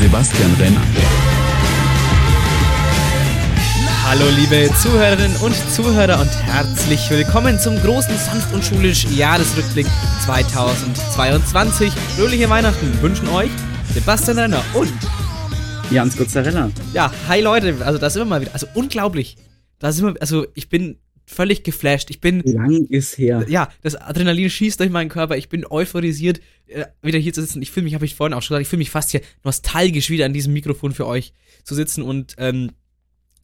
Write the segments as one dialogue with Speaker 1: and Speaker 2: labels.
Speaker 1: Sebastian Renner.
Speaker 2: Hallo liebe Zuhörerinnen und Zuhörer und herzlich willkommen zum großen Sanft und Schulisch Jahresrückblick 2022. Fröhliche Weihnachten wünschen euch Sebastian Renner und
Speaker 3: Jans Pizzarella.
Speaker 2: Ja, hi Leute, also da sind wir mal wieder. Also unglaublich. Da sind wir, also ich bin völlig geflasht. Ich bin.
Speaker 3: Lang ist her.
Speaker 2: Ja, das Adrenalin schießt durch meinen Körper. Ich bin euphorisiert, äh, wieder hier zu sitzen. Ich fühle mich, habe ich vorhin auch schon gesagt, ich fühle mich fast hier nostalgisch wieder an diesem Mikrofon für euch zu sitzen und ähm,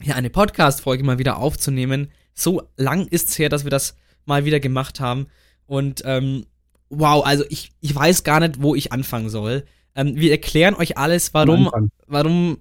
Speaker 2: hier eine Podcast-Folge mal wieder aufzunehmen. So lang ist es her, dass wir das mal wieder gemacht haben. Und ähm, wow, also ich, ich weiß gar nicht, wo ich anfangen soll. Ähm, wir erklären euch alles, warum, warum,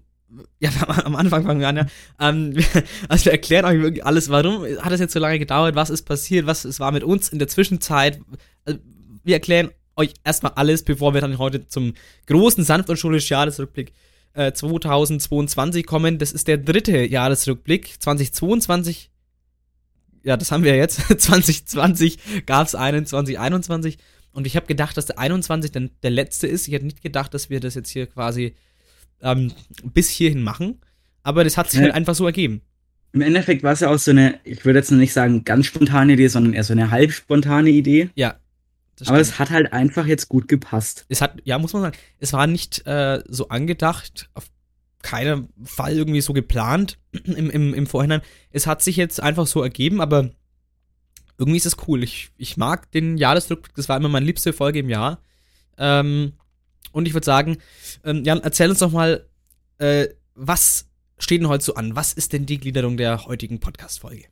Speaker 2: ja, am Anfang fangen wir an, ja. Ähm, also wir erklären euch wirklich alles, warum hat es jetzt so lange gedauert, was ist passiert, was es war mit uns in der Zwischenzeit. Also, wir erklären euch erstmal alles, bevor wir dann heute zum großen sanft und schulisch Jahresrückblick äh, 2022 kommen. Das ist der dritte Jahresrückblick. 2022, ja, das haben wir jetzt. 2020 gab es einen, 2021. Und ich habe gedacht, dass der 21 dann der letzte ist. Ich hätte nicht gedacht, dass wir das jetzt hier quasi ähm, bis hierhin machen. Aber das hat sich ja. halt einfach so ergeben.
Speaker 3: Im Endeffekt war es ja auch so eine, ich würde jetzt nicht sagen ganz spontane Idee, sondern eher so eine halb spontane Idee.
Speaker 2: Ja.
Speaker 3: Aber es hat halt einfach jetzt gut gepasst.
Speaker 2: Es hat, ja, muss man sagen, es war nicht äh, so angedacht, auf keinen Fall irgendwie so geplant im, im, im Vorhinein. Es hat sich jetzt einfach so ergeben, aber irgendwie ist es cool. Ich, ich mag den Jahresrückblick, das war immer meine liebste Folge im Jahr. Ähm, und ich würde sagen, ähm, Jan, erzähl uns doch mal, äh, was steht denn heute so an? Was ist denn die Gliederung der heutigen Podcast-Folge?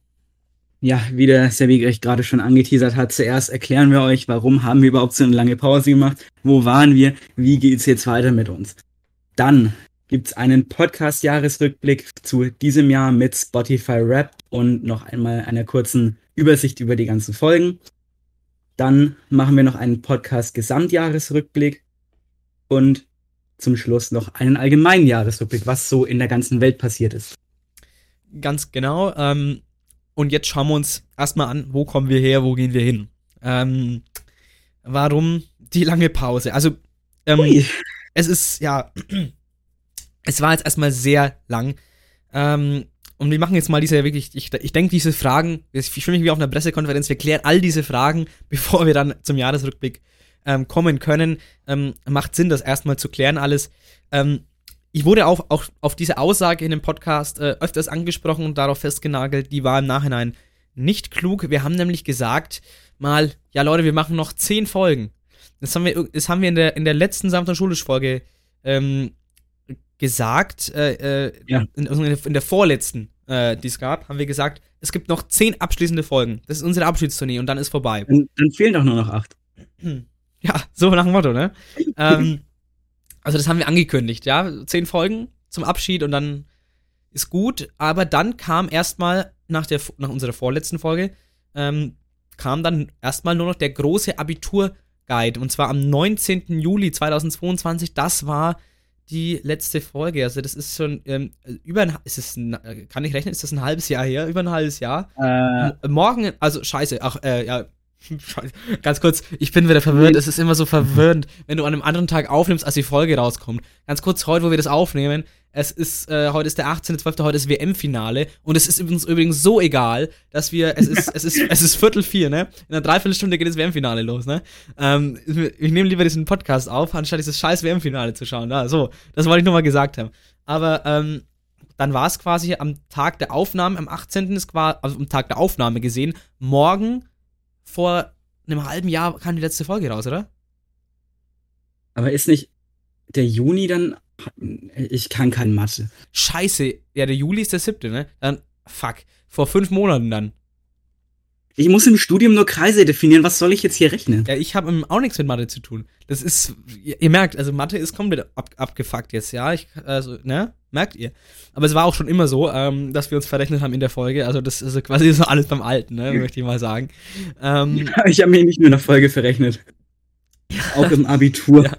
Speaker 3: Ja, wie der Servigrecht gerade schon angeteasert hat, zuerst erklären wir euch, warum haben wir überhaupt so eine lange Pause gemacht, wo waren wir, wie geht's jetzt weiter mit uns. Dann gibt's einen Podcast-Jahresrückblick zu diesem Jahr mit Spotify Rap und noch einmal einer kurzen Übersicht über die ganzen Folgen. Dann machen wir noch einen Podcast-Gesamtjahresrückblick und zum Schluss noch einen allgemeinen Jahresrückblick, was so in der ganzen Welt passiert ist.
Speaker 2: Ganz genau. Ähm, und jetzt schauen wir uns erstmal an, wo kommen wir her, wo gehen wir hin. Ähm, warum die lange Pause? Also, ähm, es ist, ja, es war jetzt erstmal sehr lang. Ähm, und wir machen jetzt mal diese wirklich, ich, ich denke, diese Fragen, ich fühle mich wie auf einer Pressekonferenz, wir klären all diese Fragen, bevor wir dann zum Jahresrückblick ähm, kommen können. Ähm, macht Sinn, das erstmal zu klären alles. Ähm, ich wurde auch, auch auf diese Aussage in dem Podcast äh, öfters angesprochen und darauf festgenagelt, die war im Nachhinein nicht klug. Wir haben nämlich gesagt, mal, ja Leute, wir machen noch zehn Folgen. Das haben wir, das haben wir in der, in der letzten Samstag Schulisch-Folge ähm, gesagt, äh, äh, ja. in, also in, der vorletzten, äh, die es gab, haben wir gesagt, es gibt noch zehn abschließende Folgen. Das ist unsere Abschiedstournee und dann ist vorbei.
Speaker 3: Dann, dann fehlen doch nur noch acht.
Speaker 2: Ja, so nach dem Motto, ne? ähm, also das haben wir angekündigt, ja. Zehn Folgen zum Abschied und dann ist gut. Aber dann kam erstmal nach, nach unserer vorletzten Folge, ähm, kam dann erstmal nur noch der große Abiturguide. Und zwar am 19. Juli 2022. Das war die letzte Folge. Also das ist schon ähm, über ein, ist es ein, kann ich rechnen, ist das ein halbes Jahr her? Über ein halbes Jahr. Äh. Morgen, also scheiße, ach, äh, ja, Ganz kurz, ich bin wieder verwirrt. Es ist immer so verwirrend, wenn du an einem anderen Tag aufnimmst, als die Folge rauskommt. Ganz kurz, heute, wo wir das aufnehmen, es ist, äh, heute ist der 18.12., heute ist WM-Finale und es ist uns übrigens so egal, dass wir, es ist, es ist, es ist Viertel vier, ne? In einer Dreiviertelstunde geht das WM-Finale los, ne? Ähm, ich nehme lieber diesen Podcast auf, anstatt dieses scheiß WM-Finale zu schauen. Ja, so, das wollte ich nur mal gesagt haben. Aber, ähm, dann war es quasi am Tag der Aufnahme, am 18. ist quasi, also am Tag der Aufnahme gesehen, morgen vor einem halben Jahr kam die letzte Folge raus, oder?
Speaker 3: Aber ist nicht der Juni dann. Ich kann kein Mathe.
Speaker 2: Scheiße. Ja, der Juli ist der siebte, ne? Dann, fuck. Vor fünf Monaten dann.
Speaker 3: Ich muss im Studium nur Kreise definieren. Was soll ich jetzt hier rechnen?
Speaker 2: Ja, ich habe auch nichts mit Mathe zu tun. Das ist, ihr merkt, also Mathe ist komplett ab, abgefuckt jetzt, ja. Ich, also, ne? Merkt ihr. Aber es war auch schon immer so, ähm, dass wir uns verrechnet haben in der Folge. Also das ist quasi so alles beim Alten, ne? möchte ich mal sagen.
Speaker 3: Ähm, ich habe mich nicht nur in der Folge verrechnet. Auch im Abitur.
Speaker 2: ja,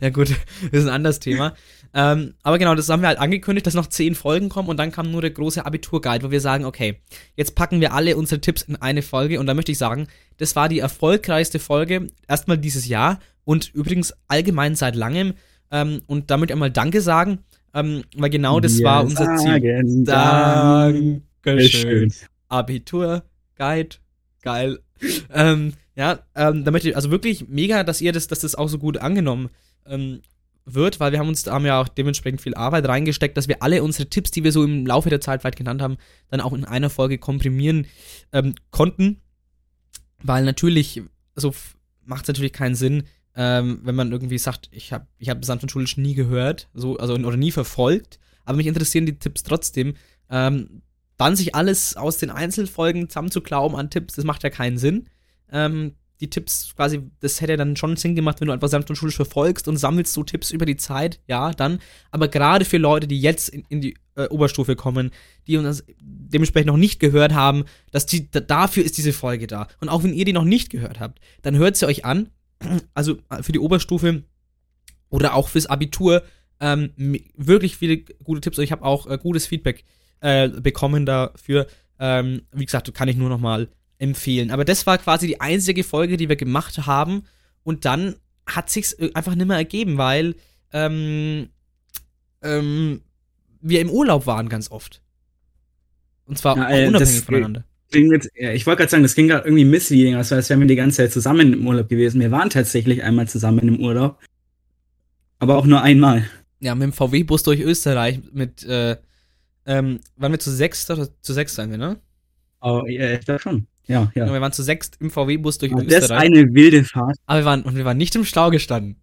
Speaker 2: ja, gut, das ist ein anderes Thema. Ähm, aber genau, das haben wir halt angekündigt, dass noch zehn Folgen kommen und dann kam nur der große Abiturguide, wo wir sagen, okay, jetzt packen wir alle unsere Tipps in eine Folge und da möchte ich sagen, das war die erfolgreichste Folge erstmal dieses Jahr und übrigens allgemein seit langem. Ähm, und damit einmal Danke sagen, ähm, weil genau das
Speaker 3: Wir
Speaker 2: war unser Ziel. Dankeschön. Abitur, Guide, geil. ähm, ja, ähm, damit ich, also wirklich mega, dass ihr das, dass das auch so gut angenommen ähm, wird, weil wir haben uns, haben ja auch dementsprechend viel Arbeit reingesteckt, dass wir alle unsere Tipps, die wir so im Laufe der Zeit weit genannt haben, dann auch in einer Folge komprimieren ähm, konnten. Weil natürlich, also macht es natürlich keinen Sinn, ähm, wenn man irgendwie sagt, ich habe ich hab Sand und Schulisch nie gehört, so, also oder nie verfolgt, aber mich interessieren die Tipps trotzdem. Ähm, dann sich alles aus den Einzelfolgen zusammenzuklauben an Tipps, das macht ja keinen Sinn. Ähm, die Tipps quasi, das hätte dann schon Sinn gemacht, wenn du einfach sanft und schulisch verfolgst und sammelst so Tipps über die Zeit, ja, dann. Aber gerade für Leute, die jetzt in, in die äh, Oberstufe kommen, die uns dementsprechend noch nicht gehört haben, dass die, da, dafür ist diese Folge da. Und auch wenn ihr die noch nicht gehört habt, dann hört sie euch an. Also äh, für die Oberstufe oder auch fürs Abitur ähm, wirklich viele gute Tipps. Ich habe auch äh, gutes Feedback äh, bekommen dafür. Ähm, wie gesagt, kann ich nur noch mal empfehlen. Aber das war quasi die einzige Folge, die wir gemacht haben. Und dann hat sich's einfach nicht mehr ergeben, weil ähm, ähm, wir im Urlaub waren ganz oft. Und zwar
Speaker 3: Ja, äh,
Speaker 2: unabhängig voneinander.
Speaker 3: Jetzt, ja, ich wollte gerade sagen, das klingt gerade irgendwie misleading, also als wären wir die ganze Zeit zusammen im Urlaub gewesen. Wir waren tatsächlich einmal zusammen im Urlaub. Aber auch nur einmal.
Speaker 2: Ja, mit dem VW-Bus durch Österreich mit, äh, ähm, waren wir zu sechs oder zu sechs sein wir, ne?
Speaker 3: Oh, ja, ich glaube schon. Ja,
Speaker 2: Ja.
Speaker 3: ja.
Speaker 2: Wir waren zu sechs im VW-Bus durch
Speaker 3: Aber das ist
Speaker 2: Österreich.
Speaker 3: eine wilde Fahrt.
Speaker 2: Aber wir waren, und wir waren nicht im Stau gestanden.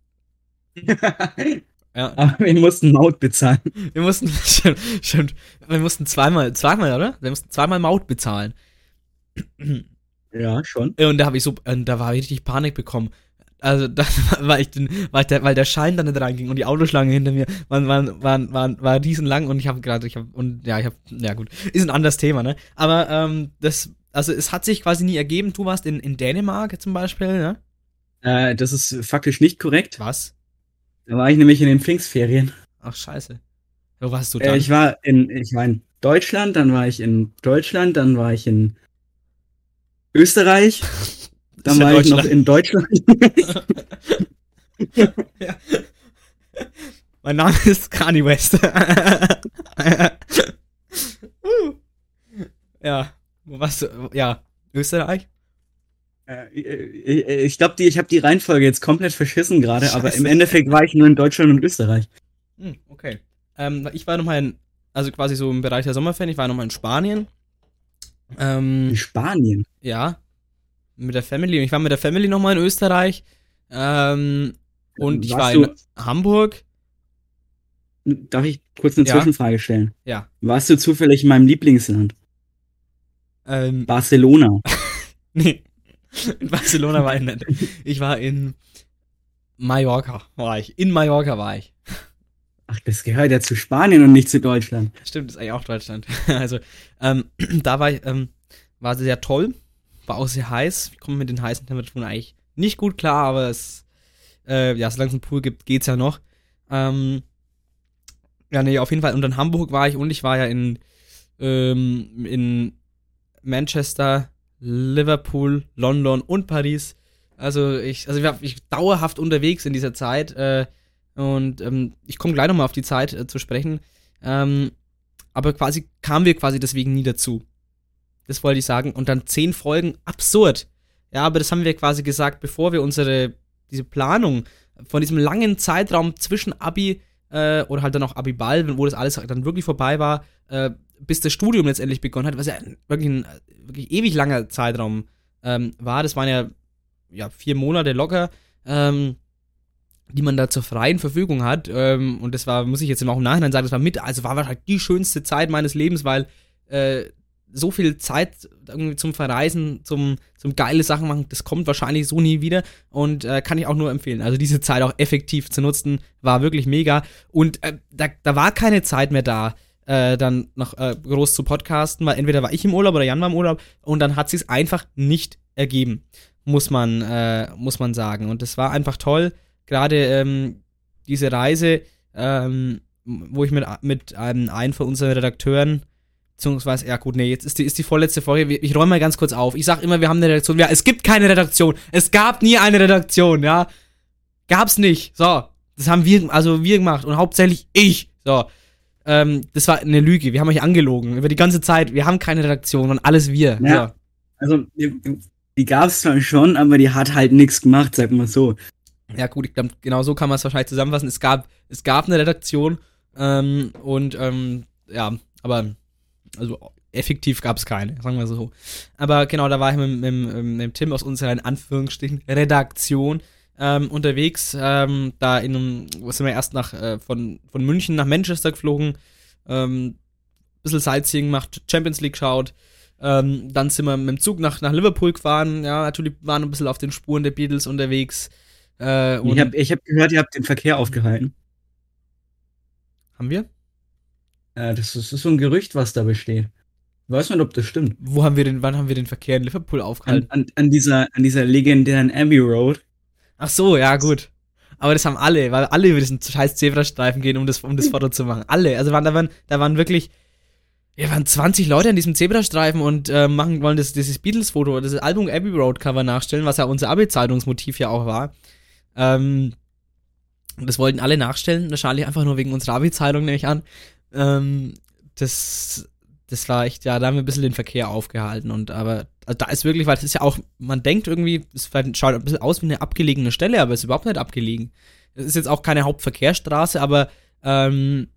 Speaker 2: Ja.
Speaker 3: Aber wir mussten Maut bezahlen.
Speaker 2: Wir mussten, stimmt, stimmt, wir mussten zweimal, zweimal, oder? Wir mussten zweimal Maut bezahlen.
Speaker 3: Ja, schon.
Speaker 2: Und da habe ich so, und da war ich richtig Panik bekommen. Also, da war ich den, weil, der, weil der Schein da nicht reinging und die Autoschlange hinter mir waren, waren, waren, waren, war riesenlang und ich habe gerade, ich habe, und ja, ich habe, ja gut, ist ein anderes Thema, ne? Aber, ähm, das, also es hat sich quasi nie ergeben. Du warst in, in Dänemark zum Beispiel, ne?
Speaker 3: Äh, das ist faktisch nicht korrekt.
Speaker 2: Was?
Speaker 3: Da war ich nämlich in den Pfingstferien.
Speaker 2: Ach, scheiße. Wo warst du
Speaker 3: Äh,
Speaker 2: dann?
Speaker 3: ich war in, ich war in Deutschland, dann war ich in Deutschland, dann war ich in Österreich, dann
Speaker 2: ja
Speaker 3: war ich noch in Deutschland.
Speaker 2: ja. Mein Name ist Kanye West. Uh. ja, wo warst du? Ja, Österreich?
Speaker 3: Äh, äh, ich glaube, ich habe die Reihenfolge jetzt komplett verschissen gerade, aber im Endeffekt war ich nur in Deutschland und Österreich.
Speaker 2: Hm, okay. Ähm, ich war nochmal in, also quasi so im Bereich der Sommerferien, ich war nochmal in Spanien. Ähm,
Speaker 3: In Spanien.
Speaker 2: ja, mit der Family. Ich war mit der Family nochmal in Österreich. Ähm, und ich
Speaker 3: Warst
Speaker 2: war in
Speaker 3: du-
Speaker 2: Hamburg.
Speaker 3: Darf ich kurz eine
Speaker 2: Ja.
Speaker 3: Zwischenfrage stellen?
Speaker 2: Ja.
Speaker 3: Warst du zufällig in meinem Lieblingsland?
Speaker 2: Ähm,
Speaker 3: Barcelona.
Speaker 2: Nee. In Barcelona war ich nicht. Ich war in Mallorca, war ich. In Mallorca war ich.
Speaker 3: Ach, das gehört ja zu Spanien und nicht zu Deutschland.
Speaker 2: Stimmt, ist eigentlich auch Deutschland. Also, ähm, da war ich, ähm, war sehr toll. War auch sehr heiß. Ich komme mit den heißen Temperaturen eigentlich nicht gut klar, aber es, äh, ja, solange es einen Pool gibt, geht's ja noch. Ähm, ja, nee, auf jeden Fall. Und in Hamburg war ich und ich war ja in, ähm, in Manchester, Liverpool, London und Paris. Also ich, also ich war ich dauerhaft unterwegs in dieser Zeit äh, und ähm, ich komme gleich nochmal auf die Zeit äh, zu sprechen. Ähm, aber quasi kamen wir quasi deswegen nie dazu. Das wollte ich sagen. Und dann zehn Folgen, absurd. Ja, aber das haben wir quasi gesagt, bevor wir unsere, diese Planung von diesem langen Zeitraum zwischen Abi äh, oder halt dann auch Abi-Ball, wo das alles dann wirklich vorbei war, äh, bis das Studium letztendlich begonnen hat, was ja wirklich ein wirklich ewig langer Zeitraum ähm, war. Das waren ja, ja vier Monate locker, ähm, die man da zur freien Verfügung hat. Ähm, und das war, muss ich jetzt auch im Nachhinein sagen, das war mit, also war wahrscheinlich die schönste Zeit meines Lebens, weil äh, so viel Zeit irgendwie zum Verreisen, zum, zum geile Sachen machen, das kommt wahrscheinlich so nie wieder und äh, kann ich auch nur empfehlen. Also diese Zeit auch effektiv zu nutzen, war wirklich mega. Und äh, da, da war keine Zeit mehr da, äh, dann noch äh, groß zu podcasten, weil entweder war ich im Urlaub oder Jan war im Urlaub und dann hat sich's einfach nicht ergeben, muss man, äh, muss man sagen. Und das war einfach toll. Gerade ähm, diese Reise ähm, wo ich mit, mit einem, einem von unseren Redakteuren, beziehungsweise, ja gut, nee, jetzt ist die, ist die vorletzte Folge, ich räume mal ganz kurz auf. Ich sag immer, wir haben eine Redaktion. Ja, es gibt keine Redaktion. Es gab nie eine Redaktion, ja. Gab's nicht. So. Das haben wir, also wir gemacht und hauptsächlich ich. So. Ähm, das war eine Lüge. Wir haben euch angelogen über die ganze Zeit. Wir haben keine Redaktion und alles wir.
Speaker 3: Ja.
Speaker 2: So.
Speaker 3: Also, die, die gab es zwar schon, aber die hat halt nichts gemacht, sag mal so.
Speaker 2: Ja, gut, ich glaube, genau so kann man es wahrscheinlich zusammenfassen. Es gab, es gab eine Redaktion ähm, und ähm, ja, aber also effektiv gab es keine, sagen wir so. Aber genau, da war ich mit, mit, mit, mit Tim aus unserer in Anführungsstrichen Redaktion ähm, unterwegs. Ähm, da in einem, sind wir erst nach äh, von, von München nach Manchester geflogen, ähm, bisschen Sightseeing gemacht, Champions League schaut. Ähm, dann sind wir mit dem Zug nach, nach Liverpool gefahren. Ja, natürlich waren ein bisschen auf den Spuren der Beatles unterwegs. Äh,
Speaker 3: Ich habe ich hab gehört, ihr habt den Verkehr aufgehalten.
Speaker 2: haben wir?
Speaker 3: Äh, das, ist, das ist so ein Gerücht, was da besteht. Ich weiß nicht, ob das stimmt.
Speaker 2: Wo haben wir den, wann haben wir den Verkehr in Liverpool
Speaker 3: An,
Speaker 2: aufgehalten?
Speaker 3: an, an, dieser, an dieser legendären Abbey Road.
Speaker 2: Ach so, ja, gut. Aber das haben alle, weil alle über diesen scheiß Zebrastreifen gehen, um das, um das Foto zu machen. Alle. Also waren, da, waren, da waren wirklich, ja, waren 20 Leute an diesem Zebrastreifen und äh, machen wollen das, dieses Beatles-Foto, das Album Abbey Road Cover nachstellen, was ja unser Abi-Zeitungsmotiv ja auch war. Ähm, und das wollten alle nachstellen, wahrscheinlich einfach nur wegen unserer Abi-Zeitung, nehme ich an. Ähm, das, das war echt, ja, da haben wir ein bisschen den Verkehr aufgehalten und aber also da ist wirklich, weil es ist ja auch, man denkt irgendwie, es schaut ein bisschen aus wie eine abgelegene Stelle, aber es ist überhaupt nicht abgelegen. Es ist jetzt auch keine Hauptverkehrsstraße, aber ähm,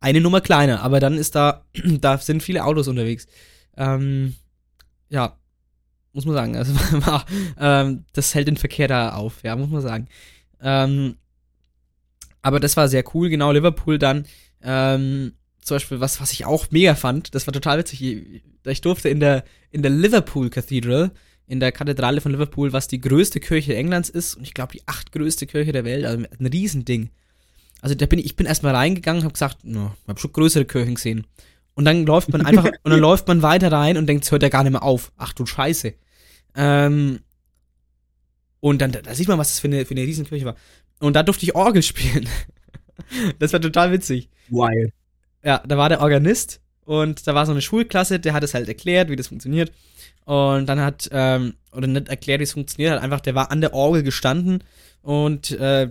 Speaker 2: eine Nummer kleiner, aber dann ist da, da sind viele Autos unterwegs. Ähm, ja, muss man sagen. Also, ähm, das hält den Verkehr da auf, ja, muss man sagen. Ähm, aber das war sehr cool, genau, Liverpool dann. Ähm, zum Beispiel, was, was ich auch mega fand, das war total witzig. Ich, ich durfte in der, in der Liverpool Cathedral, in der Kathedrale von Liverpool, was die größte Kirche Englands ist und ich glaube die achtgrößte Kirche der Welt, also ein Riesending. Also da bin ich, ich bin erstmal reingegangen und habe gesagt, no, ich habe schon größere Kirchen gesehen. Und dann läuft man einfach, und dann läuft man weiter rein und denkt, es hört ja gar nicht mehr auf. Ach du Scheiße. Ähm, und dann, da sieht man, was das für eine, für eine Riesenkirche war. Und da durfte ich Orgel spielen. das war total witzig.
Speaker 3: Wild.
Speaker 2: Ja, da war der Organist und da war so eine Schulklasse, der hat es halt erklärt, wie das funktioniert. Und dann hat, ähm, oder nicht erklärt, wie es funktioniert, hat einfach, der war an der Orgel gestanden und äh,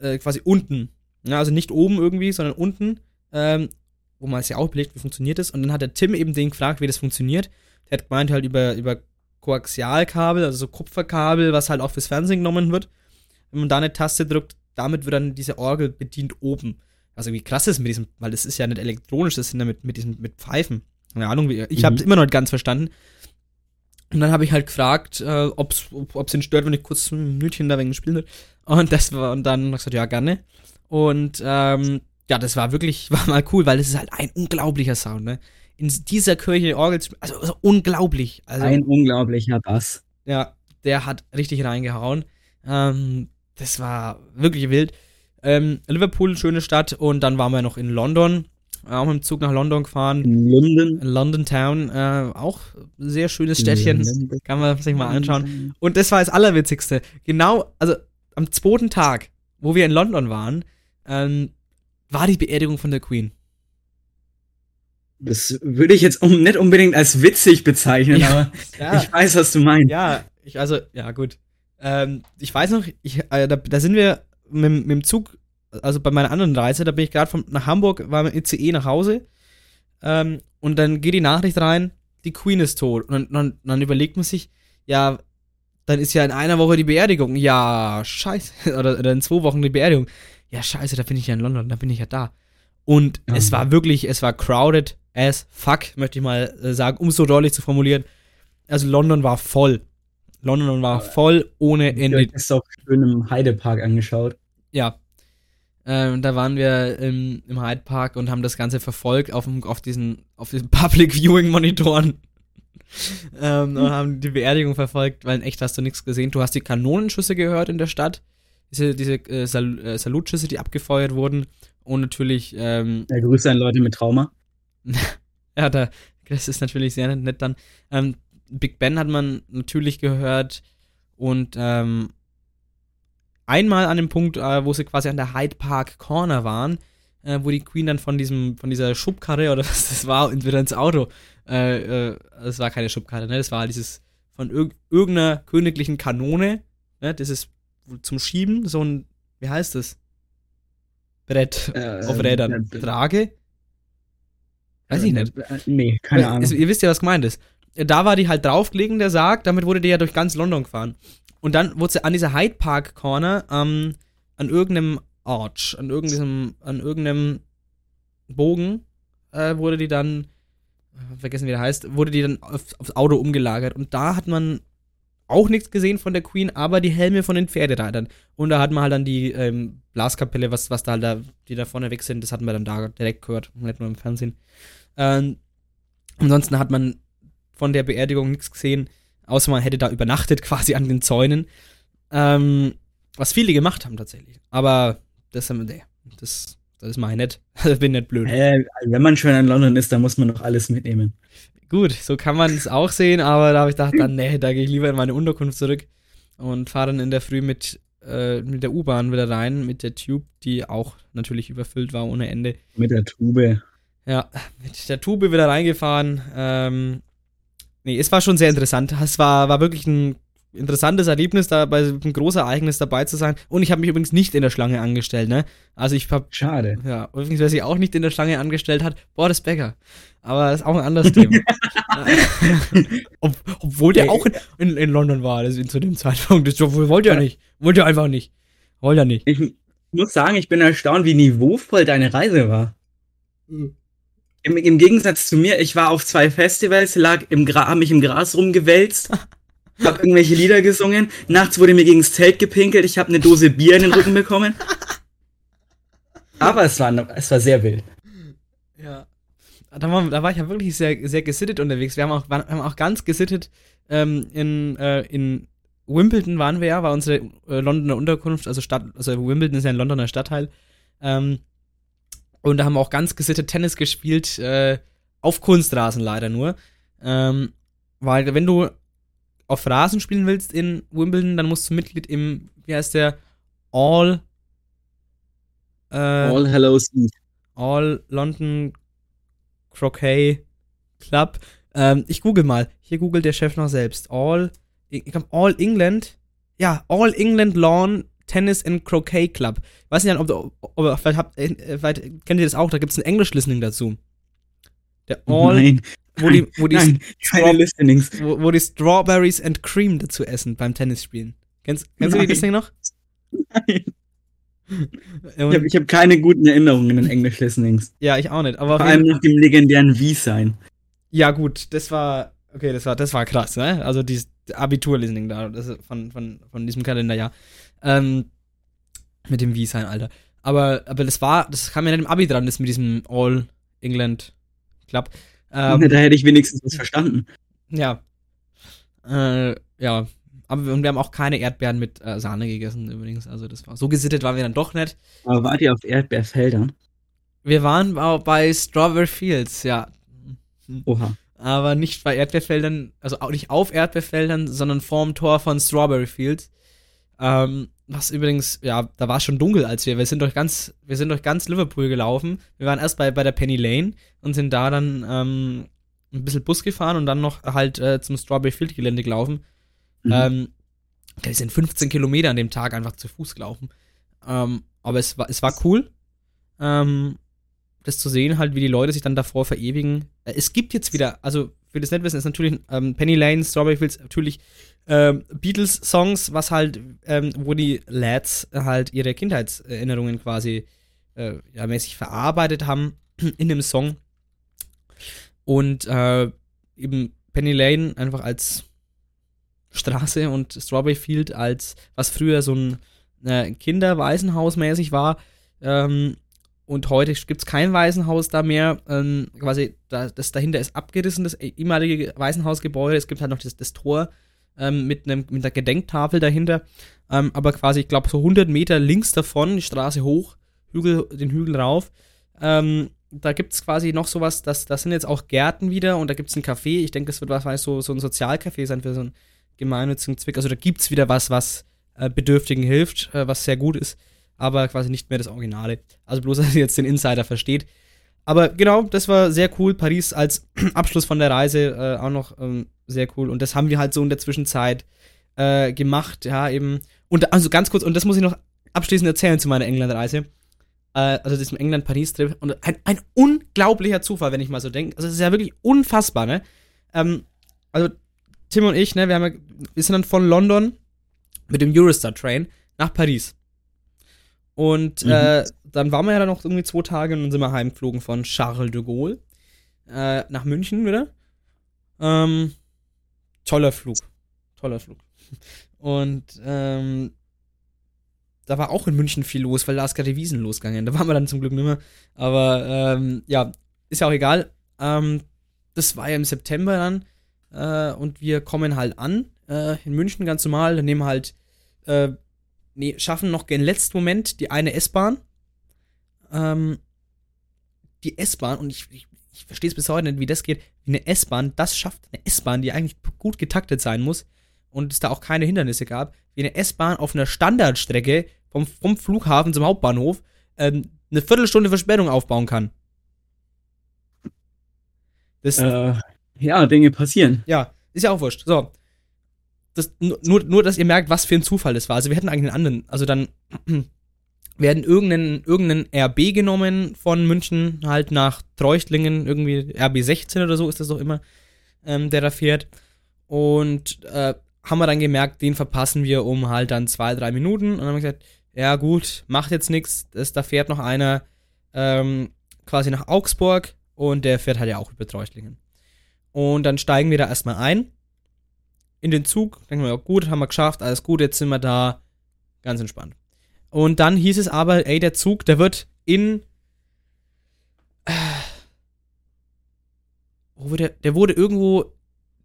Speaker 2: äh, quasi unten. Ja, also nicht oben irgendwie, sondern unten, ähm, wo man es ja auch belegt, wie funktioniert das. Und dann hat der Tim eben den gefragt, wie das funktioniert. Der hat gemeint, halt über, über Koaxialkabel, also so Kupferkabel, was halt auch fürs Fernsehen genommen wird. Wenn man da eine Taste drückt, damit wird dann diese Orgel bedient oben. Also wie krass ist mit diesem, weil das ist ja nicht elektronisch, das sind ja mit, mit diesem, mit Pfeifen. Keine Ahnung, ich
Speaker 3: Mhm.
Speaker 2: habe es immer noch nicht ganz verstanden. Und dann habe ich halt gefragt, äh, ob's, ob es ihn stört, wenn ich kurz ein Minütchen da wegen spielen will. Und das war, und dann gesagt, ja, gerne. Und ähm, ja, das war wirklich, war mal cool, weil das ist halt ein unglaublicher Sound, ne? In dieser Kirche Orgel, also, also unglaublich. Also,
Speaker 3: Ein unglaublicher Bass.
Speaker 2: ja, der hat richtig reingehauen. Ähm, das war wirklich wild. Ähm, Liverpool, schöne Stadt. Und dann waren wir noch in London. Auch mit dem Zug nach London gefahren.
Speaker 3: London.
Speaker 2: London Town, äh, auch ein sehr schönes Städtchen. Kann man sich mal anschauen. Und das war das Allerwitzigste. Genau, also am zweiten Tag, wo wir in London waren, ähm, war die Beerdigung von der Queen.
Speaker 3: Das würde ich jetzt um, nicht unbedingt als witzig bezeichnen,
Speaker 2: Ja.
Speaker 3: aber
Speaker 2: Ja,
Speaker 3: ich weiß, was du meinst.
Speaker 2: Ja, ich, also, ja, gut. Ähm, ich weiß noch, ich, äh, da, da sind wir mit, mit dem Zug, also bei meiner anderen Reise, da bin ich gerade nach Hamburg, war mit ICE nach Hause. Ähm, und dann geht die Nachricht rein, die Queen ist tot. Und dann, dann, dann überlegt man sich, ja, dann ist ja in einer Woche die Beerdigung. Ja, scheiße. Oder, oder in zwei Wochen die Beerdigung. Ja, scheiße, da bin ich ja in London, da bin ich ja da. Und
Speaker 3: Ja.
Speaker 2: es war wirklich, es war crowded as fuck, möchte ich mal äh, sagen, um es so deutlich zu formulieren. Also London war voll. London war voll ohne
Speaker 3: Ich
Speaker 2: Ende.
Speaker 3: habe das auch schön im Heidepark angeschaut.
Speaker 2: Ja. Ähm, da waren wir im, im Hyde Park und haben das Ganze verfolgt auf, dem, auf diesen, auf diesen Public Viewing Monitoren. ähm, und haben die Beerdigung verfolgt, weil in echt hast du nichts gesehen. Du hast die Kanonenschüsse gehört in der Stadt. Diese, diese äh, Sal äh, Salutschüsse, die abgefeuert wurden. Und natürlich, ähm,
Speaker 3: Ja, Grüße an Leute mit Trauma.
Speaker 2: ja, da, das ist natürlich sehr nett dann. Ähm, Big Ben hat man natürlich gehört und ähm, einmal an dem Punkt, äh, wo sie quasi an der Hyde Park Corner waren, äh, wo die Queen dann von diesem, von dieser Schubkarre oder was das war, und wieder ins Auto. Äh, äh, das war keine Schubkarre, ne? Das war dieses von irg irgendeiner königlichen Kanone, ne? Das ist zum Schieben, so ein, wie heißt das? Brett
Speaker 3: Äh,
Speaker 2: auf Rädern.
Speaker 3: äh,
Speaker 2: Trage? Weiß ich nicht.
Speaker 3: Äh, Nee, keine Ahnung.
Speaker 2: Ihr wisst ja, was gemeint ist. Da war die halt draufgelegen, der Sarg, damit wurde die ja durch ganz London gefahren. Und dann wurde sie an dieser Hyde Park Corner ähm, an irgendeinem Arch, an irgendeinem, an irgendeinem Bogen, äh, wurde die dann, äh, vergessen wie der heißt, wurde die dann auf, aufs Auto umgelagert. Und da hat man auch nichts gesehen von der Queen, aber die Helme von den Pferdereitern. Und da hat man halt dann die ähm, Blaskapelle, was, was da halt da, die da vorne weg sind, das hatten wir dann da direkt gehört, nicht nur im Fernsehen. Ähm, ansonsten hat man von der Beerdigung nichts gesehen, außer man hätte da übernachtet, quasi an den Zäunen. Ähm, was viele gemacht haben tatsächlich. Aber das, nee, das, das ist mal nett. Also bin nicht blöd.
Speaker 3: Äh, wenn man schon in London ist, dann muss man doch alles mitnehmen.
Speaker 2: Gut, so kann man es auch sehen, aber da habe ich gedacht, dann, nee, da gehe ich lieber in meine Unterkunft zurück und fahre dann in der Früh mit, äh, mit der U-Bahn wieder rein, mit der Tube, die auch natürlich überfüllt war ohne Ende.
Speaker 3: Mit der Tube.
Speaker 2: Ja, mit der Tube wieder reingefahren. Ähm, nee, es war schon sehr interessant. Es war, war wirklich ein interessantes Erlebnis, da bei einem großen Ereignis dabei zu sein. Und ich habe mich übrigens nicht in der Schlange angestellt, ne? Also ich habe
Speaker 3: Schade.
Speaker 2: ja, übrigens, wer sich auch nicht in der Schlange angestellt hat, Boris Becker. Aber das ist auch ein anderes Thema. Ob, obwohl der auch in, in, in London war, das zu dem Zeitpunkt. Das wollte er nicht. Wollte er einfach nicht. Wollte er nicht.
Speaker 3: Ich muss sagen, ich bin erstaunt, wie niveauvoll deine Reise war. Im, Im Gegensatz zu mir, ich war auf zwei Festivals, lag im Gra hab mich im Gras rumgewälzt, hab irgendwelche Lieder gesungen, nachts wurde mir gegens Zelt gepinkelt, ich habe eine Dose Bier in den Rücken bekommen. Aber es war, noch- es war sehr wild.
Speaker 2: Ja. Da war, da war ich ja wirklich sehr, sehr gesittet unterwegs. Wir haben auch, waren, haben auch ganz gesittet ähm, in, äh, in Wimbledon waren wir ja, war unsere äh, Londoner Unterkunft, also Stadt, also Wimbledon ist ja ein Londoner Stadtteil. Ähm, und da haben wir auch ganz gesittet Tennis gespielt, äh, auf Kunstrasen leider nur. Ähm, weil wenn du auf Rasen spielen willst in Wimbledon, dann musst du Mitglied im, wie heißt der, All äh,
Speaker 3: All Hellos Eve.
Speaker 2: All London Croquet Club. Ähm, ich google mal. Hier googelt der Chef noch selbst. All, ich glaub, All England. Ja, All England Lawn Tennis and Croquet Club. Ich weiß nicht, ob, ob, ob vielleicht, habt, äh, vielleicht kennt ihr das auch. Da gibt es ein Englisch-Listening dazu. Der All,
Speaker 3: Nein,
Speaker 2: wo die, wo die,
Speaker 3: nein, keine Listenings.
Speaker 2: wo, wo die Strawberries and Cream dazu essen beim Tennisspielen. Kennst, kennst du die. Listening noch?
Speaker 3: Nein. Ich
Speaker 2: Und,
Speaker 3: habe ich hab keine guten Erinnerungen an Englisch-Listenings.
Speaker 2: ja, ich auch nicht. Aber
Speaker 3: Vor allem nach dem legendären Wie sein.
Speaker 2: Ja, gut, das war, okay, das war, das war krass, ne? Also dieses Abitur-Listening da, das von, von, von diesem Kalenderjahr. Ähm, mit dem Wie-Sein, Alter. Aber, aber das war, das kam ja nicht im Abi dran, das mit diesem All England Club. Ähm,
Speaker 3: da hätte ich wenigstens was verstanden.
Speaker 2: ja. Äh, ja. Aber wir, und wir haben auch keine Erdbeeren mit äh, Sahne gegessen, übrigens. Also das war, so gesittet waren wir dann doch nicht.
Speaker 3: Aber wart ihr auf Erdbeerfeldern?
Speaker 2: Wir waren bei Strawberry Fields, ja.
Speaker 3: Oha.
Speaker 2: aber nicht bei Erdbeerfeldern, also auch nicht auf Erdbeerfeldern, sondern vorm Tor von Strawberry Fields. Ähm, was übrigens, ja, da war es schon dunkel, als wir, wir sind durch ganz, wir sind durch ganz Liverpool gelaufen. Wir waren erst bei, bei der Penny Lane und sind da dann ähm, ein bisschen Bus gefahren und dann noch halt äh, zum Strawberry Field Gelände gelaufen.
Speaker 3: Mhm.
Speaker 2: Ähm, wir sind 15 Kilometer an dem Tag einfach zu Fuß gelaufen. Ähm, aber es war, es war cool. Ähm, das zu sehen, halt, wie die Leute sich dann davor verewigen. Äh, Es gibt jetzt wieder, also für das nicht wissen, ist natürlich ähm, Penny Lane, Strawberry Fields, natürlich ähm, Beatles-Songs, was halt, ähm, wo die Lads halt ihre Kindheitserinnerungen quasi äh, ja, mäßig verarbeitet haben in dem Song. Und äh, eben Penny Lane einfach als Straße und Strawberry Field als, was früher so ein äh, Kinderwaisenhaus mäßig war, ähm, und heute gibt es kein Waisenhaus da mehr. Ähm, quasi, da, das dahinter ist abgerissen, das ehemalige Waisenhausgebäude. Es gibt halt noch das, das Tor ähm, mit, einem, mit einer Gedenktafel dahinter. Ähm, aber quasi, ich glaube, so 100 Meter links davon, die Straße hoch, Hügel, den Hügel rauf. Ähm, da gibt es quasi noch sowas, das, das sind jetzt auch Gärten wieder und da gibt es ein Café. Ich denke, das wird wahrscheinlich so, so ein Sozialcafé sein für so einen gemeinnützigen Zweck. Also da gibt es wieder was, was äh, Bedürftigen hilft, äh, was sehr gut ist, aber quasi nicht mehr das Originale. Also bloß, dass ihr jetzt den Insider versteht. Aber genau, das war sehr cool. Paris als Abschluss von der Reise äh, auch noch ähm, sehr cool. Und das haben wir halt so in der Zwischenzeit äh, gemacht, ja, eben. Und also ganz kurz, und das muss ich noch abschließend erzählen zu meiner Englandreise. Äh, also diesem England-Paris-Trip. Und ein, ein unglaublicher Zufall, wenn ich mal so denke. Also es ist ja wirklich unfassbar, ne? Ähm, also Tim und ich, ne, wir, haben wir sind dann von London mit dem Eurostar-Train nach Paris. Und
Speaker 3: Mhm.
Speaker 2: äh, dann waren wir ja dann noch irgendwie zwei Tage und dann sind wir heimgeflogen von Charles de Gaulle äh, nach München wieder. Ähm, toller Flug. Toller Flug. Und ähm, da war auch in München viel los, weil da ist gerade die Wiesen losgegangen. Da waren wir dann zum Glück nicht mehr. Aber ähm, ja, ist ja auch egal. Ähm, das war ja im September dann. Äh, und wir kommen halt an äh, in München ganz normal. Nehmen halt, äh, nee, schaffen noch den letzten Moment die eine S-Bahn. Ähm, die S-Bahn, und ich, ich, ich verstehe es bis heute nicht, wie das geht, wie eine S-Bahn das schafft. Eine S-Bahn, die eigentlich gut getaktet sein muss und es da auch keine Hindernisse gab, wie eine S-Bahn auf einer Standardstrecke vom, vom Flughafen zum Hauptbahnhof ähm, eine Viertelstunde Verspätung aufbauen kann. Das,
Speaker 3: Äh, ja, Dinge passieren.
Speaker 2: ja, ist ja auch wurscht. So. Das, nur, nur, dass ihr merkt, was für ein Zufall das war. Also wir hätten eigentlich einen anderen. Also dann werden irgendeinen, irgendeinen RB genommen von München halt nach Treuchtlingen, irgendwie RB 16 oder so ist das doch immer, ähm, der da fährt. Und äh, haben wir dann gemerkt, den verpassen wir um halt dann zwei, drei Minuten. Und dann haben wir gesagt, ja gut, macht jetzt nichts. Da fährt noch einer ähm, quasi nach Augsburg und der fährt halt ja auch über Treuchtlingen. Und dann steigen wir da erstmal ein in den Zug. Denken wir, gut, haben wir geschafft, alles gut, jetzt sind wir da. Ganz entspannt. Und dann hieß es aber, ey, der Zug, der wird in. Äh, wo wurde, der wurde irgendwo.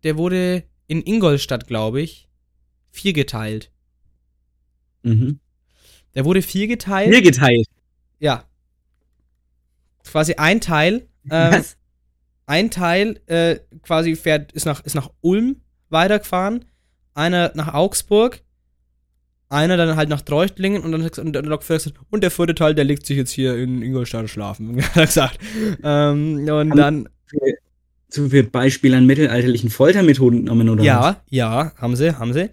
Speaker 2: Der wurde in Ingolstadt, glaube ich, viergeteilt.
Speaker 3: Mhm.
Speaker 2: Der wurde viergeteilt.
Speaker 3: Mir geteilt.
Speaker 2: Ja. Quasi ein Teil. Ähm,
Speaker 3: Was?
Speaker 2: ein Teil äh, quasi fährt, ist nach, ist nach Ulm weitergefahren, einer nach Augsburg, einer dann halt nach Treuchtlingen und dann hat und der Lokführer gesagt, und der vierte Teil, der legt sich jetzt hier in Ingolstadt schlafen, hat er gesagt. Ähm, und dann,
Speaker 3: Zu viel Beispiele an mittelalterlichen Foltermethoden genommen, oder? was?
Speaker 2: ja, ja, haben sie, haben sie.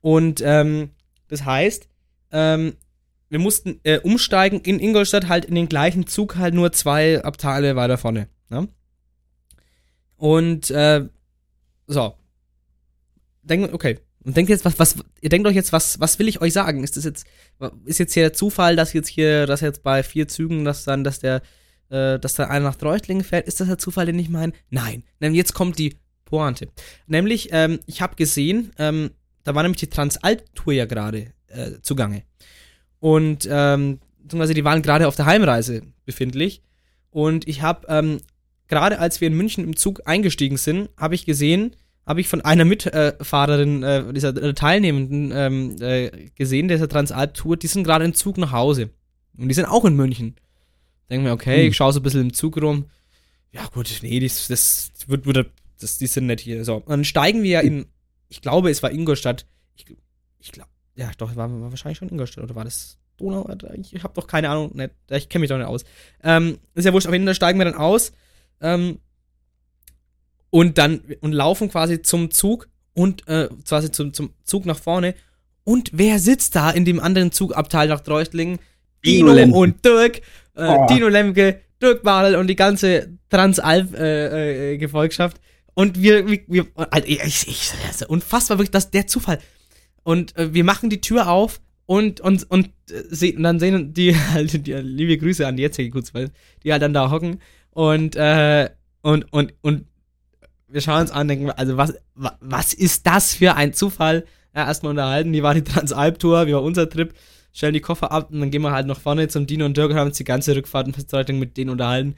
Speaker 2: Und ähm, das heißt, ähm, wir mussten äh, umsteigen in Ingolstadt halt in den gleichen Zug halt nur zwei Abteile weiter vorne. Ne? Und äh, so. Denk, okay. Und denkt jetzt, was, was, ihr denkt euch jetzt, was, was will ich euch sagen? Ist das jetzt, ist jetzt hier der Zufall, dass jetzt hier, dass jetzt bei vier Zügen, dass dann, dass der, äh, dass da einer nach Treuchtlingen fährt? Ist das der Zufall, den ich meine? Nein. Nämlich jetzt kommt die Pointe. Nämlich, ähm, ich habe gesehen, ähm, da war nämlich die Transalp-Tour ja gerade äh, zugange. Und, ähm, beziehungsweise die waren gerade auf der Heimreise befindlich. Und ich habe, ähm, gerade als wir in München im Zug eingestiegen sind, habe ich gesehen, habe ich von einer Mitfahrerin, äh, dieser äh, Teilnehmenden ähm, äh, gesehen, dieser Transalp-Tour, die sind gerade im Zug nach Hause. Und die sind auch in München. Denke mir, okay,
Speaker 3: Hm.
Speaker 2: ich schaue so ein bisschen im Zug rum. Ja, gut, nee, das, das wird, wird das, die sind nicht hier. So, und dann steigen wir ja in, ich glaube, es war Ingolstadt. Ich, ich glaube, ja, doch, war, war wahrscheinlich schon Ingolstadt, oder war das Donau? Ich habe doch keine Ahnung, nicht, ich kenne mich doch nicht aus. Ähm, ist ja wurscht, auf jeden Fall steigen wir dann aus. Ähm, und dann und laufen quasi zum Zug und äh, quasi zum, zum Zug nach vorne. Und wer sitzt da in dem anderen Zugabteil nach Treuchtlingen?
Speaker 3: Dino
Speaker 2: Dino
Speaker 3: Lemke.
Speaker 2: und Dirk. Äh,
Speaker 3: Oh.
Speaker 2: Dino Lemke, Dirk Badel und die ganze Transalp-Gefolgschaft. und wir, wir, also ich, ich, ist unfassbar wirklich, dass der Zufall. Und äh, wir machen die Tür auf und, und, und, äh, sehen, und dann sehen die, halt, die, liebe Grüße an die jetzige Kurzweil, die halt dann da hocken und, äh, und, und, und wir schauen uns an, denken, also was, wa- was ist das für ein Zufall? Ja, erstmal unterhalten, die war die Transalp-Tour, wie war unser Trip, stellen die Koffer ab und dann gehen wir halt nach vorne zum Dino und Dirk und haben uns die ganze Rückfahrt und Veranstaltung mit denen unterhalten.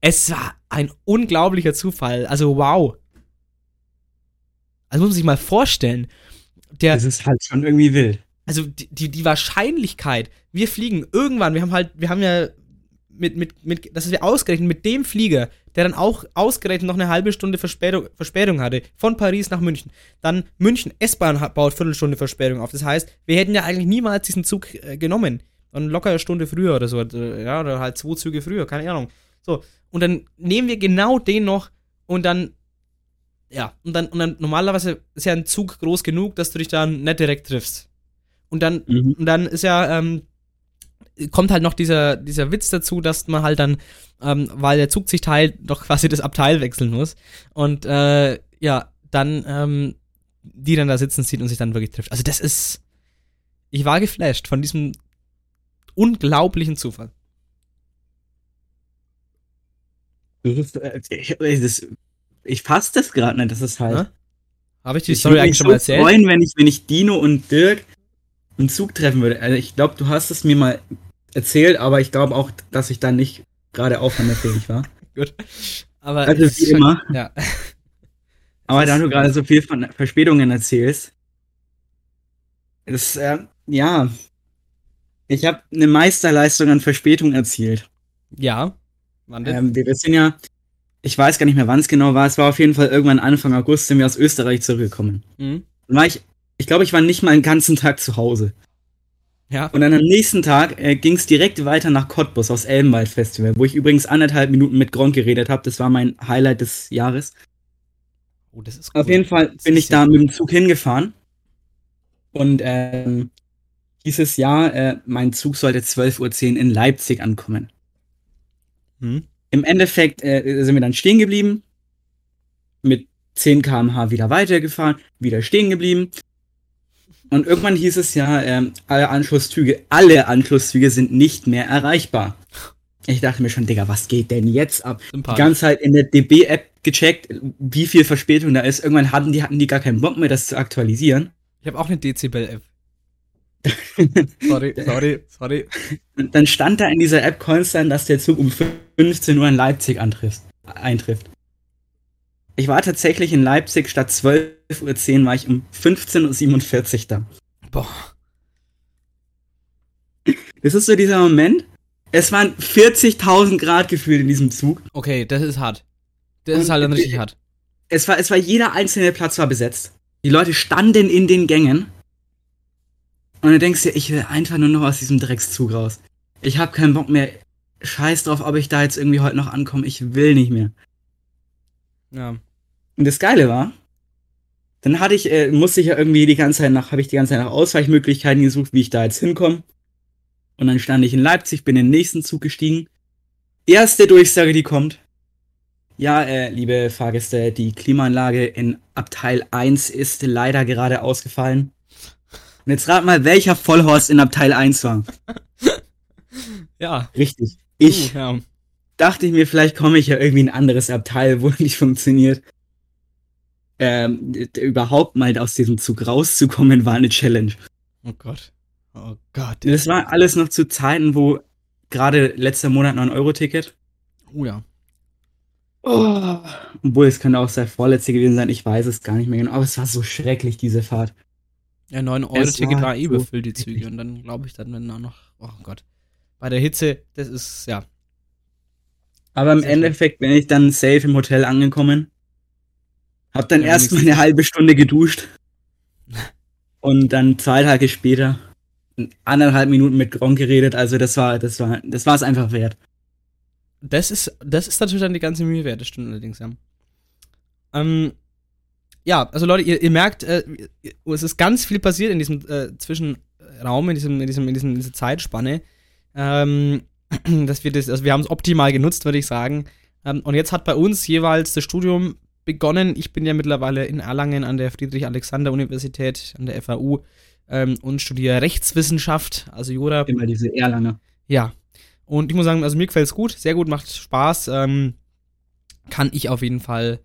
Speaker 2: Es war ein unglaublicher Zufall, also wow. Also muss man sich mal vorstellen, der,
Speaker 3: Das ist halt schon irgendwie wild.
Speaker 2: also die, die, die Wahrscheinlichkeit, wir fliegen irgendwann, wir haben halt, wir haben ja mit, mit, mit, dass wir ausgerechnet mit dem Flieger, der dann auch ausgerechnet noch eine halbe Stunde Verspätung, Verspätung hatte, von Paris nach München, dann München, S-Bahn baut Viertelstunde Verspätung auf. Das heißt, wir hätten ja eigentlich niemals diesen Zug äh, genommen. Dann locker eine Stunde früher oder so, äh, ja, oder halt zwei Züge früher, keine Ahnung. So, und dann nehmen wir genau den noch und dann, ja, und dann, und dann normalerweise ist ja ein Zug groß genug, dass du dich dann nicht direkt triffst. Und dann,
Speaker 3: Mhm.
Speaker 2: und dann ist ja, ähm, kommt halt noch dieser, dieser Witz dazu, dass man halt dann, ähm, weil der Zug sich teilt, doch quasi das Abteil wechseln muss. Und äh, ja, dann ähm, die dann da sitzen sieht und sich dann wirklich trifft. Also das ist. Ich war geflasht von diesem unglaublichen Zufall.
Speaker 3: Äh, ich, das, ich fass das gerade nicht, das ist halt.
Speaker 2: Ja? Habe ich die
Speaker 3: ich
Speaker 2: Story
Speaker 3: würde mich
Speaker 2: eigentlich schon mal erzählt?
Speaker 3: freuen, wenn ich, wenn ich Dino und Dirk einen Zug treffen würde. Also ich glaube, du hast es mir mal erzählt, aber ich glaube auch, dass ich dann nicht gerade aufnahmefähig war.
Speaker 2: Gut. Aber
Speaker 3: Also wie
Speaker 2: ist schon-
Speaker 3: immer.
Speaker 2: Ja.
Speaker 3: Aber da du gerade so viel von Verspätungen erzählst, das, äh, ja, ich habe eine Meisterleistung an Verspätung erzielt.
Speaker 2: Ja. Wann denn?
Speaker 3: Ähm, wir sind ja, ich weiß gar nicht mehr, wann es genau war. Es war auf jeden Fall irgendwann Anfang August, sind wir aus Österreich zurückgekommen.
Speaker 2: Mhm.
Speaker 3: Dann war ich, ich glaube, ich war nicht mal einen ganzen Tag zu Hause.
Speaker 2: Ja.
Speaker 3: Und dann am nächsten Tag äh, ging es direkt weiter nach Cottbus aufs Elbenwald Festival, wo ich übrigens anderthalb Minuten mit Gronk geredet habe. Das war mein Highlight des Jahres.
Speaker 2: Oh, das ist
Speaker 3: Auf
Speaker 2: cool.
Speaker 3: jeden Fall bin ich da mit dem Zug hingefahren. Und ähm, dieses Jahr, äh, mein Zug sollte 12.10 Uhr in Leipzig ankommen.
Speaker 2: Hm?
Speaker 3: Im Endeffekt äh, sind wir dann stehen geblieben, mit 10 km/h wieder weitergefahren, wieder stehen geblieben. Und irgendwann hieß es ja, ähm, alle Anschlusszüge, alle Anschlusszüge sind nicht mehr erreichbar. Ich dachte mir schon, Digga, was geht denn jetzt ab? Die ganze Zeit in der DB-App gecheckt, wie viel Verspätung da ist. Irgendwann hatten die, hatten die gar keinen Bock mehr, das zu aktualisieren.
Speaker 2: Ich habe auch eine Dezibel-App. Sorry, sorry, sorry.
Speaker 3: Und dann stand da in dieser App konstant, dass der Zug um 15 Uhr in Leipzig antrifft, eintrifft. Ich war tatsächlich in Leipzig, statt 12.10 Uhr war ich um 15.47 Uhr da.
Speaker 2: Boah.
Speaker 3: Das ist so dieser Moment. Es waren 40.000 Grad gefühlt in diesem Zug.
Speaker 2: Okay, das ist hart. Das ist
Speaker 3: Und-
Speaker 2: halt dann richtig hart.
Speaker 3: Es war, es war jeder einzelne Platz war besetzt. Die Leute standen in den Gängen. Und du denkst dir, ich will einfach nur noch aus diesem Dreckszug raus. Ich habe keinen Bock mehr. Scheiß drauf, ob ich da jetzt irgendwie heute noch ankomme. Ich will nicht mehr.
Speaker 2: Ja.
Speaker 3: Und das Geile war, dann hatte ich, äh, musste ich ja irgendwie die ganze Zeit nach, habe ich die ganze Zeit nach Ausweichmöglichkeiten gesucht, wie ich da jetzt hinkomme. Und dann stand ich in Leipzig, bin in den nächsten Zug gestiegen. Erste Durchsage, die kommt. Ja, äh, liebe Fahrgäste, die Klimaanlage in Abteil 1 ist leider gerade ausgefallen. Und jetzt rat mal, welcher Vollhorst in Abteil 1 war.
Speaker 2: Ja.
Speaker 3: Richtig. Ich
Speaker 2: Uh, ja.
Speaker 3: Dachte ich mir, vielleicht komme ich ja irgendwie in ein anderes Abteil, wo nicht funktioniert. Ähm, überhaupt mal aus diesem Zug rauszukommen, war eine Challenge.
Speaker 2: Oh Gott. Oh Gott.
Speaker 3: Das war alles noch zu Zeiten, wo gerade letzter Monat noch ein Euro-Ticket.
Speaker 2: Oh ja.
Speaker 3: Oh. Obwohl, es könnte auch sein vorletzte gewesen sein, ich weiß es gar nicht mehr genau. Aber es war so schrecklich, diese Fahrt.
Speaker 2: Ja, 9-Euro-Ticket
Speaker 3: war
Speaker 2: war eh
Speaker 3: so
Speaker 2: überfüllt, die Züge. Und dann glaube ich dann, wenn auch noch. Oh Gott. Bei der Hitze, das ist, ja.
Speaker 3: Aber im Endeffekt bin ich dann safe im Hotel angekommen. Hab dann
Speaker 2: Ja,
Speaker 3: erst mal
Speaker 2: wenigstens.
Speaker 3: eine halbe Stunde geduscht. Und dann zwei Tage später anderthalb Minuten mit Gronk geredet. Also das war, das war, das war es einfach wert.
Speaker 2: Das ist, das ist natürlich dann die ganze Mühe wert, das stimmt allerdings, ja. Ähm, ja, also Leute, ihr, ihr merkt, äh, es ist ganz viel passiert in diesem äh, Zwischenraum, in diesem, in diesem, in diesem, in dieser Zeitspanne. Ähm, dass wir das, also wir haben es optimal genutzt, würde ich sagen. Ähm, und jetzt hat bei uns jeweils das Studium begonnen. Ich bin ja mittlerweile in Erlangen an der Friedrich-Alexander-Universität, an der FAU ähm, und studiere Rechtswissenschaft, also Jura.
Speaker 3: Immer diese Erlanger.
Speaker 2: Ja. Und ich muss sagen, also mir gefällt es gut, sehr gut, macht Spaß. Ähm, kann ich auf jeden Fall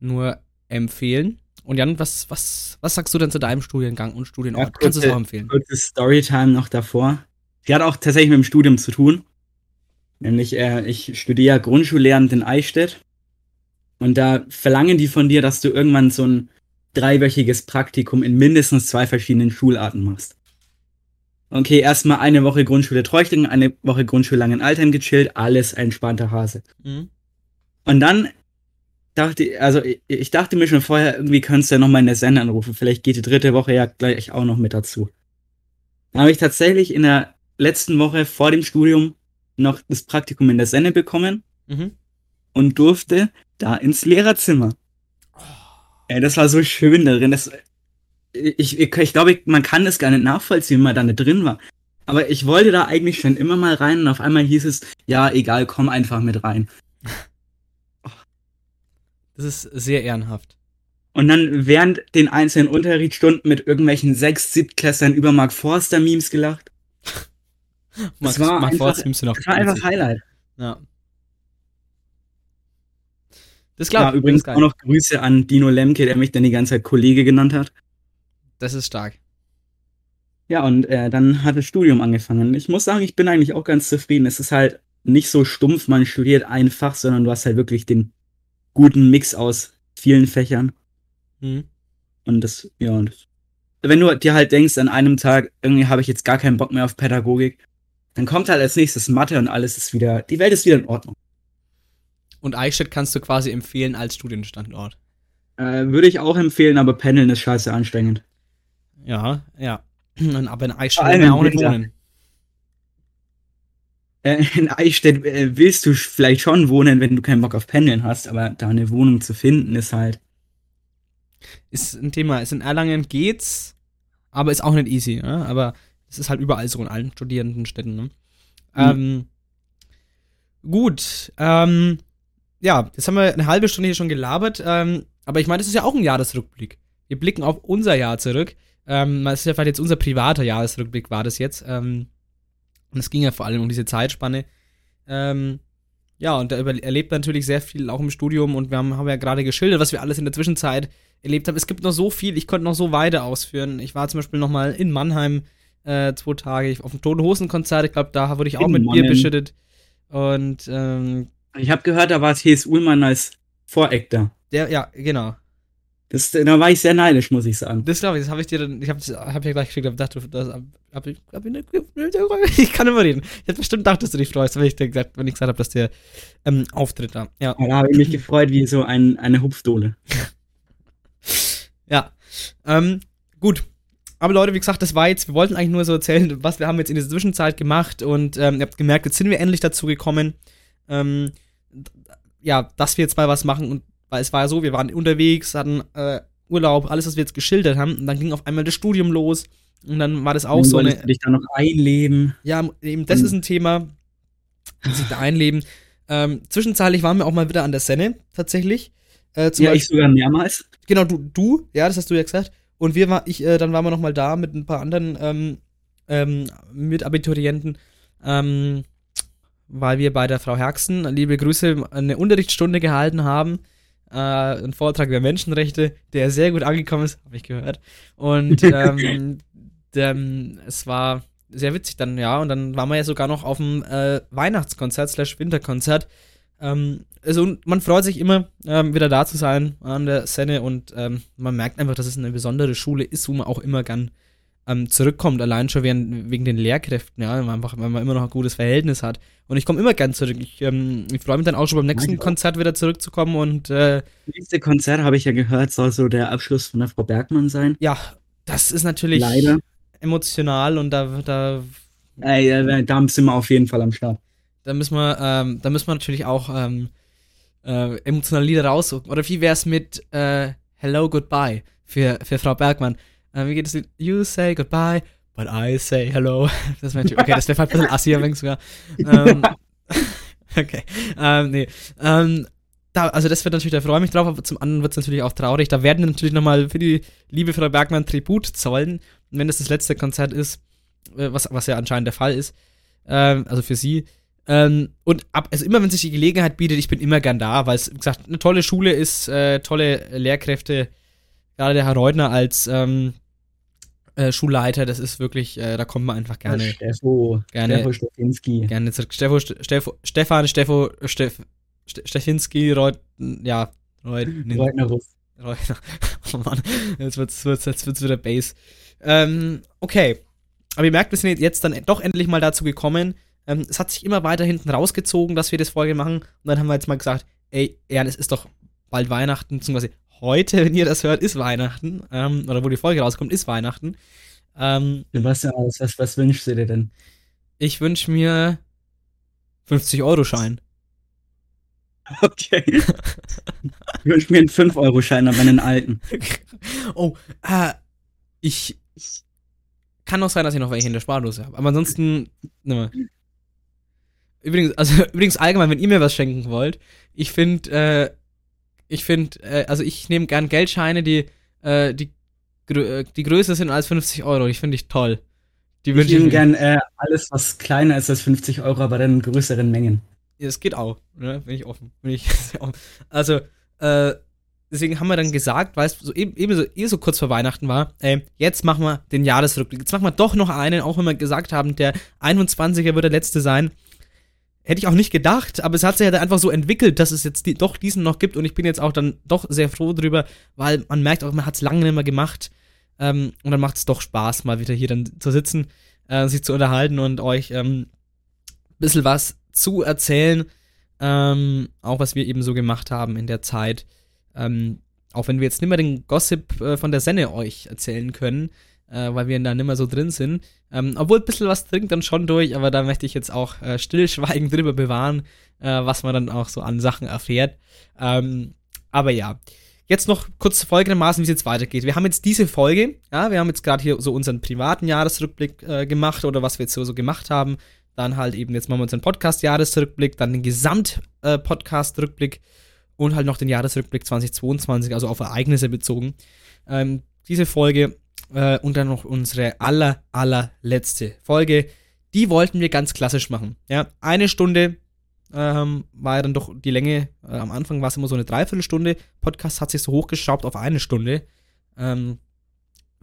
Speaker 2: nur empfehlen. Und Jan, was, was, was sagst du denn zu deinem Studiengang und Studienort?
Speaker 3: Ja,
Speaker 2: Kannst du es
Speaker 3: kurze-
Speaker 2: auch empfehlen?
Speaker 3: Kurze Storytime noch davor. Die hat auch tatsächlich mit dem Studium zu tun. Nämlich, äh, ich studiere Grundschullehramt in Eichstätt. Und da verlangen die von dir, dass du irgendwann so ein dreiwöchiges Praktikum in mindestens zwei verschiedenen Schularten machst. Okay, erstmal eine Woche Grundschule Treuchtlingen, eine Woche Grundschule Langenaltheim gechillt, alles entspannter Hase.
Speaker 2: Mhm.
Speaker 3: Und dann dachte ich, also ich, ich dachte mir schon vorher, irgendwie könntest du ja nochmal in der Sende anrufen. Vielleicht geht die dritte Woche ja gleich auch noch mit dazu. Dann habe ich tatsächlich in der letzten Woche vor dem Studium noch das Praktikum in der Sende bekommen
Speaker 2: Mhm.
Speaker 3: und durfte da ins Lehrerzimmer. Ey, das war so schön da drin. Das, ich, ich, ich glaube, man kann das gar nicht nachvollziehen, wenn man da nicht drin war. Aber ich wollte da eigentlich schon immer mal rein und auf einmal hieß es, ja, egal, komm einfach mit rein.
Speaker 2: Das ist sehr ehrenhaft.
Speaker 3: Und dann während den einzelnen Unterrichtsstunden mit irgendwelchen sechs Siebtklässlern über Mark Forster Memes gelacht.
Speaker 2: Max,
Speaker 3: war
Speaker 2: Mark
Speaker 3: einfach-
Speaker 2: du noch
Speaker 3: Das war einfach Highlight.
Speaker 2: Ja. Das glaube
Speaker 3: Ja, übrigens
Speaker 2: das,
Speaker 3: auch noch Grüße an Dino Lemke, der mich dann die ganze Zeit Kollege genannt hat.
Speaker 2: das ist stark.
Speaker 3: Ja, und äh, dann hat das Studium angefangen. Ich muss sagen, ich bin eigentlich auch ganz zufrieden. Es ist halt nicht so stumpf, man studiert ein Fach, sondern du hast halt wirklich den guten Mix aus vielen Fächern.
Speaker 2: Mhm.
Speaker 3: Und das, ja, und das, wenn du dir halt denkst, an einem Tag, irgendwie habe ich jetzt gar keinen Bock mehr auf Pädagogik, dann kommt halt als nächstes Mathe und alles ist wieder, die Welt ist wieder in Ordnung.
Speaker 2: Und Eichstätt kannst du quasi empfehlen als Studienstandort.
Speaker 3: Äh, würde ich auch empfehlen, aber Pendeln ist scheiße anstrengend.
Speaker 2: Ja, ja. Und Aber in Eichstätt will man auch nicht wohnen.
Speaker 3: Äh, in Eichstätt äh, willst du vielleicht schon wohnen, wenn du keinen Bock auf Pendeln hast, aber da eine Wohnung zu finden ist halt.
Speaker 2: Ist ein Thema. Ist in Erlangen geht's, aber ist auch nicht easy. Ne? Aber es ist halt überall so in allen Studierendenstädten. Ne? Ähm, gut. Ähm, ja, jetzt haben wir eine halbe Stunde hier schon gelabert. Ähm, aber ich meine, das ist ja auch ein Jahresrückblick. Wir blicken auf unser Jahr zurück. Ähm, das ist ja vielleicht jetzt unser privater Jahresrückblick, war das jetzt. Ähm, und es ging ja vor allem um diese Zeitspanne. Ähm, ja, und da erlebt man natürlich sehr viel auch im Studium und wir haben, haben ja gerade geschildert, was wir alles in der Zwischenzeit erlebt haben. Es gibt noch so viel, ich konnte noch so weiter ausführen. Ich war zum Beispiel noch mal in Mannheim äh, zwei Tage auf dem Toten Hosen Konzert. Ich glaube, da wurde ich auch mit Bier beschüttet. Und ähm,
Speaker 3: Ich habe gehört, da war T.S. Ullmann als Voreck da.
Speaker 2: der, ja, genau.
Speaker 3: Das, da war ich sehr neidisch, muss ich sagen.
Speaker 2: Das glaube ich, das habe ich dir dann, ich habe hab ja gleich geschickt, aber dachte, das hab ich, hab ich, nicht- ich kann immer reden. Ich hätte bestimmt gedacht, dass du dich freust, wenn ich, dir gesagt, wenn ich gesagt habe, dass der ähm, Auftritt da. Ja.
Speaker 3: Da habe ich mich gefreut wie so ein, eine Hupfdohle.
Speaker 2: Ja. Ähm, gut. Aber Leute, wie gesagt, das war jetzt, wir wollten eigentlich nur so erzählen, was wir haben jetzt in dieser Zwischenzeit gemacht und ähm, ihr habt gemerkt, jetzt sind wir endlich dazu gekommen, ähm, ja, dass wir jetzt mal was machen und weil es war ja so, wir waren unterwegs, hatten äh, Urlaub, alles, was wir jetzt geschildert haben und dann ging auf einmal das Studium los und dann war das auch
Speaker 3: Dann
Speaker 2: so eine,
Speaker 3: dich da noch einleben.
Speaker 2: ja, eben, das ist ein Thema, sich da einleben. Ähm, zwischenzeitlich waren wir auch mal wieder an der Senne, tatsächlich. Äh,
Speaker 3: Ja,
Speaker 2: Beispiel-
Speaker 3: ich sogar mehrmals.
Speaker 2: Genau, du, du, ja, das hast du ja gesagt. Und wir war, ich, äh, dann waren wir noch mal da mit ein paar anderen ähm, ähm, Mitabiturienten, ähm, weil wir bei der Frau Herxen, liebe Grüße, eine Unterrichtsstunde gehalten haben. Äh, ein Vortrag über Menschenrechte, der sehr gut angekommen ist, habe ich gehört. Und ähm, dem, es war sehr witzig dann, ja. Und dann waren wir ja sogar noch auf dem äh, Weihnachtskonzert slash Winterkonzert. Ähm, also man freut sich immer, ähm, wieder da zu sein an der Szene und ähm, man merkt einfach, dass es eine besondere Schule ist, wo man auch immer gern ähm, zurückkommt, allein schon wegen, wegen den Lehrkräften, ja, weil man einfach, weil man immer noch ein gutes Verhältnis hat. Und ich komme immer gern zurück. Ich, ähm, ich freue mich dann auch schon beim nächsten
Speaker 3: auch.
Speaker 2: Konzert wieder zurückzukommen und äh,
Speaker 3: Das nächste Konzert, habe ich ja gehört, soll so der Abschluss von der Frau Bergmann sein.
Speaker 2: ja, das ist natürlich
Speaker 3: Leider.
Speaker 2: emotional und da, da
Speaker 3: Ey, äh, da sind wir auf jeden Fall am Start.
Speaker 2: Da müssen wir, ähm, da müssen wir natürlich auch ähm, äh, emotionale Lieder raussuchen. Oder wie wär's mit äh, Hello Goodbye für, für Frau Bergmann? Äh, wie geht es? You say goodbye, but I say hello. Das wäre okay, das wäre ein bisschen assi, aber sogar. Ähm, okay. Ähm, nee. Ähm, da, also das wird natürlich, da freue ich mich drauf, aber zum anderen wird es natürlich auch traurig. Da werden wir natürlich nochmal für die liebe Frau Bergmann Tribut zollen, wenn das das letzte Konzert ist, äh, was, was ja anscheinend der Fall ist. Ähm, also für sie. Ähm, und ab, also immer wenn sich die Gelegenheit bietet, ich bin immer gern da, weil es, wie gesagt, eine tolle Schule ist, äh, tolle Lehrkräfte, gerade der Herr Reutner als ähm, äh, Schulleiter, das ist wirklich, äh, da kommt man einfach gerne,
Speaker 3: Steffo.
Speaker 2: Gerne.
Speaker 3: Steffo Stefinski.
Speaker 2: gerne zurück. Steffo, Steffo, Stefan, Steffo, Steff, Ste- Steffinski, Reut, ja, Reut,
Speaker 3: Reutner Russ.
Speaker 2: Reutner. Oh Mann, jetzt wird's, wird's, jetzt wird's wieder Bass. Ähm, okay. aber ihr merkt, wir sind jetzt dann doch endlich mal dazu gekommen. Ähm, es hat sich immer weiter hinten rausgezogen, dass wir das Folge machen. Und dann haben wir jetzt mal gesagt, ey, Jan, es ist doch bald Weihnachten, beziehungsweise heute, wenn ihr das hört, ist Weihnachten. Ähm, oder wo die Folge rauskommt, ist Weihnachten. Ähm,
Speaker 3: Sebastian, was, was wünschst du dir denn?
Speaker 2: ich wünsche mir 50-Euro-Schein.
Speaker 3: Okay. ich wünsche mir einen 5-Euro-Schein, aber einen alten.
Speaker 2: oh, äh, ich. Kann auch sein, dass ich noch welche in der Spardose habe. Aber ansonsten. Ne. Übrigens, also übrigens allgemein, wenn ihr mir was schenken wollt, ich finde, äh, ich finde, äh, also ich nehme gern Geldscheine, die, äh, die, grö äh, die größer sind als 50 Euro. Ich finde ich toll. Die
Speaker 3: Ich nehme gern äh, alles, was kleiner ist als 50 Euro, aber dann in größeren Mengen.
Speaker 2: Ja, Es geht auch, ne? Bin ich offen. Bin ich offen. Also, äh, deswegen haben wir dann gesagt, weil es so eben, eben so, eh so kurz vor Weihnachten war, ey, jetzt machen wir den Jahresrückblick. Jetzt machen wir doch noch einen, auch wenn wir gesagt haben, der 21er wird der letzte sein. Hätte ich auch nicht gedacht, aber es hat sich halt einfach so entwickelt, dass es jetzt die, doch diesen noch gibt und ich bin jetzt auch dann doch sehr froh drüber, weil man merkt auch, man hat es lange nicht mehr gemacht ähm, und dann macht es doch Spaß, mal wieder hier dann zu sitzen, äh, sich zu unterhalten und euch ähm, ein bisschen was zu erzählen, ähm, auch was wir eben so gemacht haben in der Zeit. Ähm, auch wenn wir jetzt nicht mehr den Gossip äh, von der Senne euch erzählen können, äh, weil wir da nicht mehr so drin sind. Ähm, obwohl ein bisschen was dringt dann schon durch, aber da möchte ich jetzt auch äh, stillschweigend drüber bewahren, äh, was man dann auch so an Sachen erfährt. Ähm, aber ja. Jetzt noch kurz folgendermaßen, wie es jetzt weitergeht. Wir haben jetzt diese Folge, ja, wir haben jetzt gerade hier so unseren privaten Jahresrückblick äh, gemacht oder was wir jetzt so, so gemacht haben. Dann halt eben, jetzt machen wir unseren Podcast-Jahresrückblick, dann den Gesamt-Podcast-Rückblick und halt noch den Jahresrückblick 2022, also auf Ereignisse bezogen. Ähm, diese Folge äh, und dann noch unsere aller, allerletzte Folge. Die wollten wir ganz klassisch machen. Ja, eine Stunde ähm, war ja dann doch die Länge. Äh, am Anfang war es immer so eine Dreiviertelstunde. Podcast hat sich so hochgeschraubt auf eine Stunde. Ähm,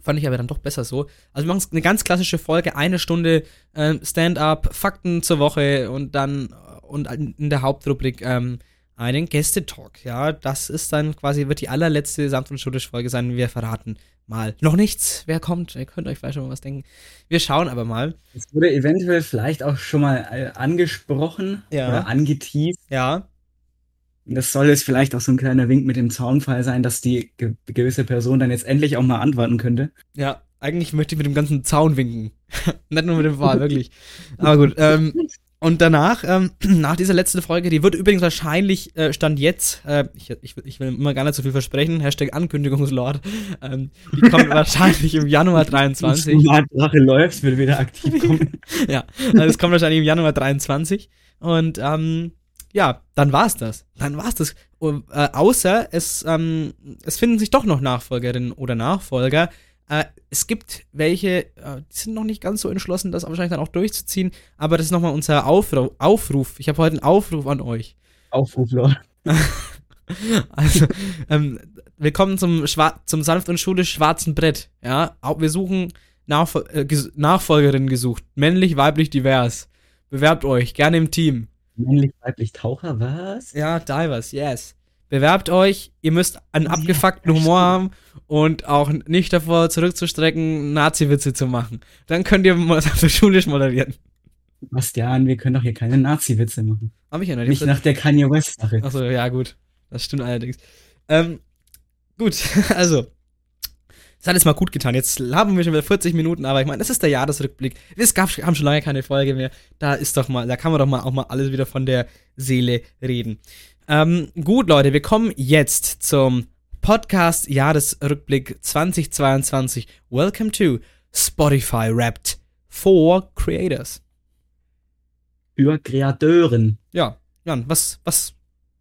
Speaker 2: fand ich aber dann doch besser so. Also wir machen eine ganz klassische Folge, eine Stunde ähm, Stand-up, Fakten zur Woche und dann äh, und in der Hauptrubrik ähm, einen Gästetalk. Ja, das ist dann quasi, wird die allerletzte sanft und schulisch Folge sein. Wir verraten mal noch nichts. Wer kommt? Ihr könnt euch vielleicht schon mal was denken. Wir schauen aber mal.
Speaker 3: Es wurde eventuell vielleicht auch schon mal äh, angesprochen
Speaker 2: Ja.
Speaker 3: oder angeteased.
Speaker 2: Ja,
Speaker 3: Das soll jetzt vielleicht auch so ein kleiner Wink mit dem Zaunfall sein, dass die ge gewisse Person dann jetzt endlich auch mal antworten könnte.
Speaker 2: ja. Eigentlich möchte ich mit dem ganzen Zaun winken. Nicht nur mit dem Pfahl, wirklich. Aber gut. Ähm, und danach, ähm, nach dieser letzten Folge, die wird übrigens wahrscheinlich, äh, Stand jetzt, äh, ich, ich, will- ich will immer gar nicht so viel versprechen, Hashtag Ankündigungslord, ähm, die kommt wahrscheinlich im Januar 23.
Speaker 3: Mal Drache läuft, wird wieder aktiv kommen.
Speaker 2: ja, also es kommt wahrscheinlich im Januar 23. Und ähm, ja, dann war's das. Dann war's das. Und, äh, außer es, ähm, es finden sich doch noch Nachfolgerinnen oder Nachfolger. Äh, es gibt welche, äh, die sind noch nicht ganz so entschlossen, das wahrscheinlich dann auch durchzuziehen. Aber das ist nochmal unser Aufru Aufruf. Ich habe heute einen Aufruf an euch.
Speaker 3: Aufruf, Lord.
Speaker 2: Also, ähm, willkommen zum, Schwa zum sanft und schulisch schwarzen Brett. Ja, wir suchen Nachfol äh, ges Nachfolgerinnen gesucht. Männlich, weiblich, divers. Bewerbt euch, gerne im Team.
Speaker 3: Männlich, weiblich, Taucher, was?
Speaker 2: Ja, divers, yes. Bewerbt euch, ihr müsst einen abgefuckten Humor haben und auch nicht davor zurückzustrecken, Nazi-Witze zu machen. Dann könnt ihr mal schulisch moderieren.
Speaker 3: Bastian, wir können doch hier keine Nazi-Witze machen.
Speaker 2: Hab ich ja noch
Speaker 3: Nicht nach der Kanye West-Sache.
Speaker 2: Achso, ja, gut. Das stimmt allerdings. Ähm, gut, also. Das hat jetzt mal gut getan. Jetzt haben wir schon wieder 40 Minuten, aber ich meine, das ist der Jahresrückblick. Es gab haben schon lange keine Folge mehr. Da ist doch mal, da kann man doch mal auch mal alles wieder von der Seele reden. Ähm, gut, Leute, wir kommen jetzt zum Podcast Jahresrückblick 2022. Welcome to Spotify Wrapped for Creators.
Speaker 3: Für Kreateuren.
Speaker 2: Ja, Jan, was, was,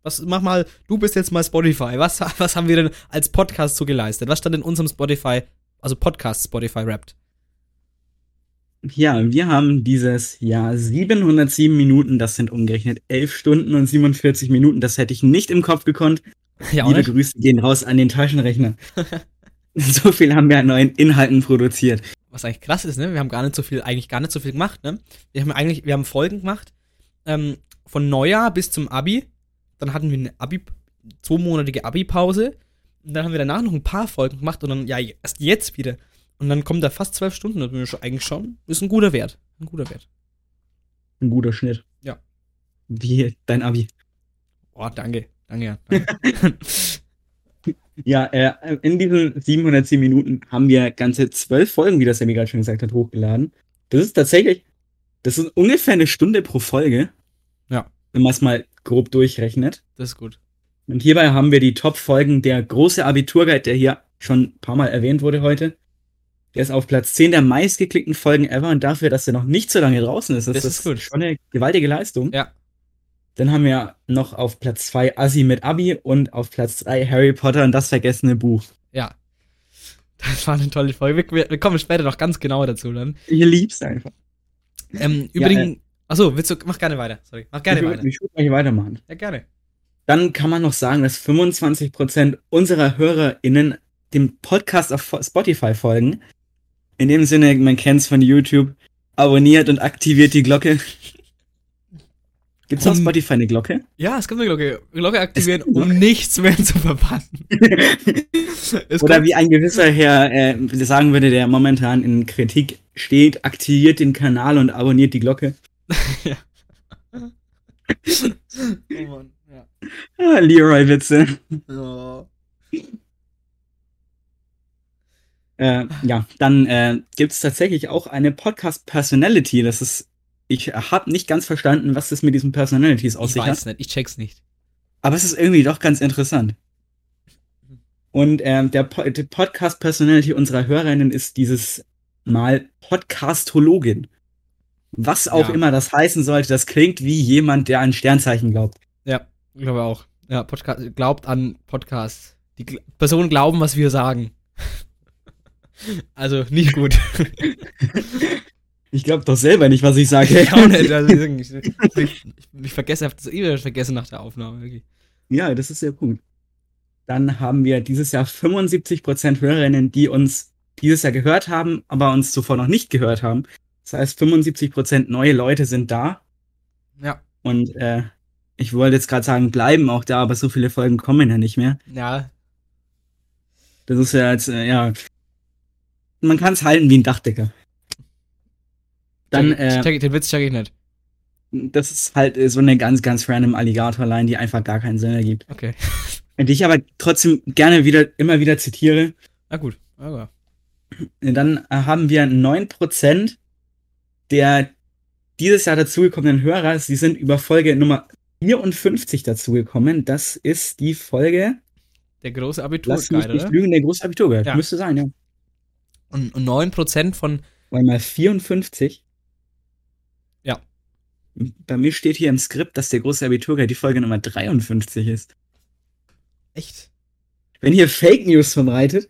Speaker 2: was, mach mal, du bist jetzt mal Spotify. Was, was haben wir denn als Podcast so geleistet? Was stand in unserem Spotify, also Podcast Spotify Wrapped?
Speaker 3: Ja, wir haben dieses Jahr 707 Minuten, das sind umgerechnet 11 Stunden und 47 Minuten. Das hätte ich nicht im Kopf gekonnt.
Speaker 2: Ja,
Speaker 3: Liebe Grüße gehen raus an den Taschenrechner. so viel haben wir an neuen Inhalten produziert.
Speaker 2: Was eigentlich krass ist, ne? Wir haben gar nicht so viel, eigentlich gar nicht so viel gemacht, ne? Wir haben eigentlich, wir haben Folgen gemacht, ähm, von Neujahr bis zum Abi. Dann hatten wir eine Abi, zweimonatige Abi-Pause. Und dann haben wir danach noch ein paar Folgen gemacht und dann, ja, erst jetzt wieder Und dann kommen da fast zwölf Stunden. Das ist eigentlich schon, ist ein guter Wert. Ein guter Wert.
Speaker 3: Ein guter Schnitt.
Speaker 2: Ja.
Speaker 3: Wie dein Abi.
Speaker 2: Oh, danke. Danke, ja. Danke.
Speaker 3: Ja, äh, in diesen 710 Minuten haben wir ganze zwölf Folgen, wie das Sammy gerade schon gesagt hat, hochgeladen. Das ist tatsächlich, das ist ungefähr eine Stunde pro Folge.
Speaker 2: Ja.
Speaker 3: Wenn man es mal grob durchrechnet.
Speaker 2: das ist gut.
Speaker 3: Und hierbei haben wir die Top-Folgen der große Abiturguide, der hier schon ein paar Mal erwähnt wurde heute. Der ist auf Platz 10 der meistgeklickten Folgen ever und dafür, dass er noch nicht so lange draußen ist,
Speaker 2: Das ist gut.
Speaker 3: schon eine gewaltige Leistung.
Speaker 2: Ja.
Speaker 3: Dann haben wir noch auf Platz 2 Assi mit Abi und auf Platz 3 Harry Potter und das vergessene Buch.
Speaker 2: Ja. Das war eine tolle Folge. Wir, wir kommen später noch ganz genau dazu dann.
Speaker 3: Ich lieb's einfach.
Speaker 2: Ähm,
Speaker 3: Ja,
Speaker 2: übrigens, achso, willst du, mach gerne weiter. Sorry, mach gerne
Speaker 3: ich
Speaker 2: weiter.
Speaker 3: würde würd gleich weitermachen.
Speaker 2: Ja, gerne.
Speaker 3: Dann kann man noch sagen, dass 25% unserer HörerInnen dem Podcast auf Spotify folgen. In dem Sinne, man kennt's von YouTube. Abonniert und aktiviert die Glocke. Gibt's auf
Speaker 2: Um-
Speaker 3: Spotify eine Glocke?
Speaker 2: Ja, es gibt eine Glocke. Glocke aktivieren,
Speaker 3: Es gibt
Speaker 2: um nichts mehr zu verpassen. Es
Speaker 3: Oder wie ein gewisser Herr äh, sagen würde, der momentan in Kritik steht, aktiviert den Kanal und abonniert die Glocke.
Speaker 2: oh Mann, ja.
Speaker 3: Ah, Leroy-Witze.
Speaker 2: Oh.
Speaker 3: Äh, ja, dann äh, gibt es tatsächlich auch eine Podcast-Personality. Das ist, ich habe nicht ganz verstanden, was das mit diesen Personalities auf
Speaker 2: Ich weiß
Speaker 3: hat.
Speaker 2: nicht, ich check's nicht.
Speaker 3: Aber es ist irgendwie doch ganz interessant. Und ähm, der, po Podcast-Personality unserer Hörerinnen ist dieses Mal Podcastologin. Was auch
Speaker 2: Ja.
Speaker 3: immer das heißen sollte, das klingt wie jemand, der an Sternzeichen glaubt.
Speaker 2: Ja, ich glaube auch. Ja, Podcast, glaubt an Podcasts. Die Personen glauben, was wir sagen. Also, nicht gut.
Speaker 3: Ich glaube doch selber nicht, was ich sage.
Speaker 2: ich auch nicht. Also, ich, ich, ich, vergesse, ich hab das eh vergessen nach der Aufnahme. Wirklich.
Speaker 3: Ja, das ist sehr gut. Dann haben wir dieses Jahr 75% Hörerinnen, die uns dieses Jahr gehört haben, aber uns zuvor noch nicht gehört haben. Das heißt, 75% neue Leute sind da.
Speaker 2: Ja,
Speaker 3: Und äh, ich wollte jetzt gerade sagen, bleiben auch da, aber so viele Folgen kommen ja nicht mehr.
Speaker 2: ja,
Speaker 3: Das ist ja jetzt, äh, ja. Man kann es halten wie ein Dachdecker. Dann, äh,
Speaker 2: check, den Witz check ich nicht.
Speaker 3: das ist halt äh, so eine ganz, ganz random Alligator-Line, die einfach gar keinen Sinn ergibt.
Speaker 2: Okay.
Speaker 3: Die ich aber trotzdem gerne wieder, immer wieder zitiere.
Speaker 2: Na gut. Aber.
Speaker 3: Dann äh, haben wir 9% der dieses Jahr dazugekommenen Hörer. Sie sind über Folge Nummer 54 dazugekommen. Das ist die Folge,
Speaker 2: Der große
Speaker 3: lass mich
Speaker 2: Abiturguide,
Speaker 3: nicht lügen, der Großabitur gehört.
Speaker 2: Ja.
Speaker 3: Müsste sein, ja.
Speaker 2: Und, und 9% von.
Speaker 3: Weil mal 54.
Speaker 2: Ja.
Speaker 3: Bei mir steht hier im Skript, dass der große Abiturguide die Folge Nummer 53 ist.
Speaker 2: Echt?
Speaker 3: Wenn hier Fake News verbreitet,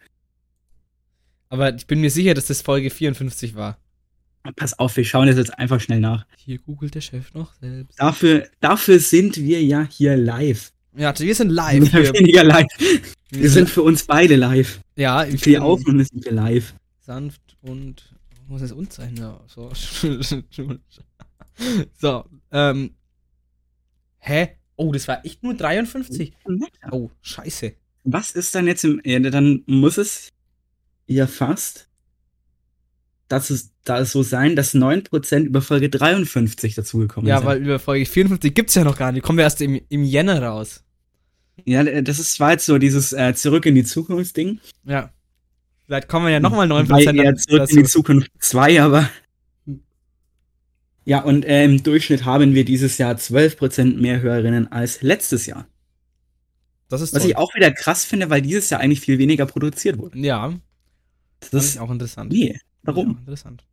Speaker 2: Aber ich bin mir sicher, dass das Folge 54 war.
Speaker 3: pass auf, wir schauen das jetzt einfach schnell nach.
Speaker 2: Hier googelt der Chef noch selbst.
Speaker 3: Dafür, dafür sind wir ja hier live.
Speaker 2: Ja, wir sind live.
Speaker 3: Mehr
Speaker 2: Wir,
Speaker 3: oder weniger live. Wir sind für uns beide live.
Speaker 2: ja, ich
Speaker 3: Für die Aufnahme sind wir live.
Speaker 2: Sanft und muss es und sein, ja. So, so ähm. Hä? Oh, das war echt nur 53. Oh, scheiße.
Speaker 3: Was ist dann jetzt im, ja, dann muss es ja fast, dass es, da es so sein, dass 9% über Folge 53 dazugekommen
Speaker 2: Ja,
Speaker 3: sind.
Speaker 2: weil über Folge 54 gibt's ja noch gar nicht. Kommen wir erst im, im Jänner raus.
Speaker 3: Ja, das ist zwar jetzt so dieses äh, Zurück in die Zukunft Ding.
Speaker 2: Ja. Vielleicht kommen wir ja nochmal 9%
Speaker 3: Wobei eher Zurück in die Zukunft 2, aber. Ja, und äh, im Durchschnitt haben wir dieses Jahr 12% mehr Hörerinnen als letztes Jahr.
Speaker 2: Das ist
Speaker 3: Was
Speaker 2: toll.
Speaker 3: ich auch wieder krass finde, weil dieses Jahr eigentlich viel weniger produziert wurde.
Speaker 2: Ja,
Speaker 3: Das
Speaker 2: das
Speaker 3: ist
Speaker 2: auch interessant.
Speaker 3: Nee,
Speaker 2: Ja,
Speaker 3: warum?
Speaker 2: interessant.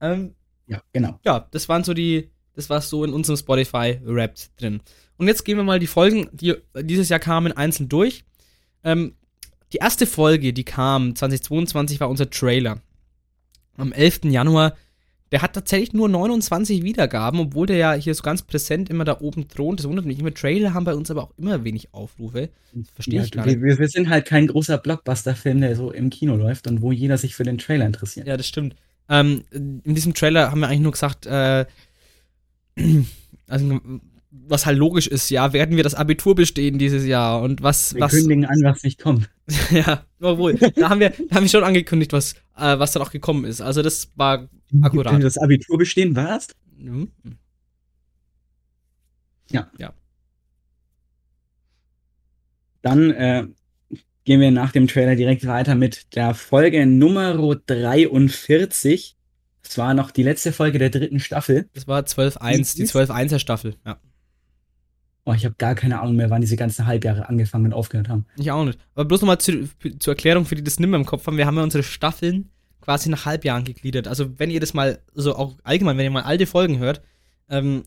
Speaker 2: Ähm,
Speaker 3: Ja, genau.
Speaker 2: ja, das waren so die, das war so in unserem Spotify-Rap drin. Und jetzt gehen wir mal die Folgen, die dieses Jahr kamen, einzeln durch. Ähm, die erste Folge, die kam 2022, war unser Trailer. Am 11. Januar. Der hat tatsächlich nur 29 Wiedergaben, obwohl der ja hier so ganz präsent immer da oben thront. Das wundert mich immer. Trailer haben bei uns aber auch immer wenig Aufrufe. Verstehe
Speaker 3: Ja,
Speaker 2: ich gar nicht.
Speaker 3: wir, wir sind halt kein großer Blockbuster-Film, der so im Kino läuft und wo jeder sich für den Trailer interessiert.
Speaker 2: Ja, das stimmt. Ähm, in diesem Trailer haben wir eigentlich nur gesagt, äh, also, was halt logisch ist, ja, werden wir das Abitur bestehen dieses Jahr und was,
Speaker 3: Wir
Speaker 2: was,
Speaker 3: kündigen an, was nicht kommt.
Speaker 2: ja, obwohl, da haben wir, da haben wir schon angekündigt, was, äh, was dann auch gekommen ist. Also das war akkurat.
Speaker 3: Das Abitur bestehen, was?
Speaker 2: Mhm.
Speaker 3: Ja.
Speaker 2: Ja.
Speaker 3: Dann äh, gehen wir nach dem Trailer direkt weiter mit der Folge Nummer 43. Das war noch die letzte Folge der dritten Staffel.
Speaker 2: Das war 12.1, die 12.1er Staffel, ja.
Speaker 3: Oh, ich habe gar keine Ahnung mehr, wann diese ganzen Halbjahre angefangen und aufgehört haben.
Speaker 2: Ich auch nicht. Aber bloß nochmal zu, zur Erklärung, für die das nimmer im Kopf haben, wir haben ja unsere Staffeln quasi nach Halbjahren gegliedert. Also wenn ihr das mal, so auch allgemein, wenn ihr mal alte Folgen hört, ähm,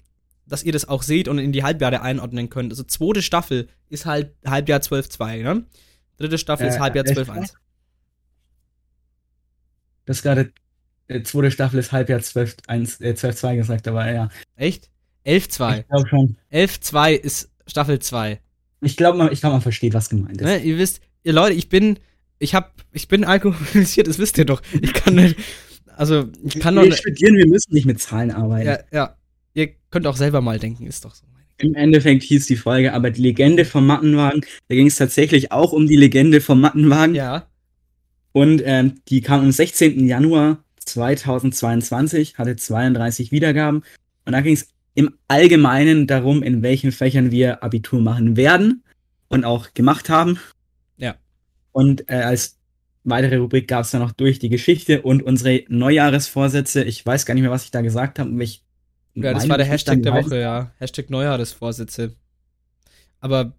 Speaker 2: dass ihr das auch seht und in die Halbjahre einordnen könnt. Also zweite Staffel ist halt Halbjahr 12.2, ne? Dritte Staffel ist
Speaker 3: Äh,
Speaker 2: Halbjahr
Speaker 3: echt?
Speaker 2: 12.1.
Speaker 3: Das ist gerade äh, zweite Staffel ist Halbjahr 12.1, äh, 12.2 gesagt, aber ja.
Speaker 2: Echt? 11.2.
Speaker 3: Ich glaube schon.
Speaker 2: 11.2 ist Staffel 2.
Speaker 3: Ich glaube, man, ich glaub, man versteht, was gemeint ist.
Speaker 2: Ne? Ihr wisst, ihr Leute, ich bin, ich hab, ich bin alkoholisiert, das wisst ihr doch. Ich kann nicht, also, ich kann doch
Speaker 3: wir studieren, wir müssen nicht mit Zahlen arbeiten.
Speaker 2: ja, ja. Ihr könnt auch selber mal denken, ist doch so.
Speaker 3: Im Endeffekt hieß die Folge aber die Legende vom Mattenwagen. Da ging es tatsächlich auch um die Legende vom Mattenwagen.
Speaker 2: Ja,
Speaker 3: Und ähm, die kam am 16. Januar 2022, hatte 32 Wiedergaben. Und da ging es im Allgemeinen darum, in welchen Fächern wir Abitur machen werden und auch gemacht haben.
Speaker 2: Ja.
Speaker 3: Und äh, als weitere Rubrik gab es dann noch durch die Geschichte und unsere Neujahresvorsätze. Ich weiß gar nicht mehr, was ich da gesagt habe. Ich
Speaker 2: ja das war der Hashtag der
Speaker 3: weiß-
Speaker 2: Woche, ja. Hashtag Neujahresvorsätze. Aber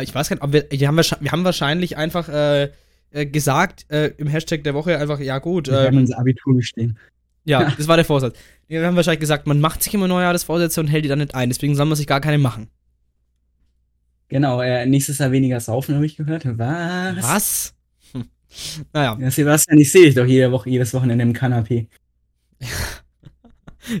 Speaker 2: ich weiß gar nicht, ob wir, wir, haben, wahrscheinlich, wir haben wahrscheinlich einfach äh, äh, gesagt äh, im Hashtag der Woche einfach, ja gut,
Speaker 3: Wir werden
Speaker 2: ähm,
Speaker 3: unser Abitur bestehen.
Speaker 2: Ja, das war der Vorsatz. Wir haben wahrscheinlich gesagt, man macht sich immer Neujahresvorsätze und hält die dann nicht ein, deswegen soll man sich gar keine machen.
Speaker 3: Genau, äh, nächstes Jahr weniger saufen, habe ich gehört. Was?
Speaker 2: Was? Hm. Naja,
Speaker 3: Ja, Sebastian, ich sehe dich doch jede Woche, jedes Wochenende im Kanapee.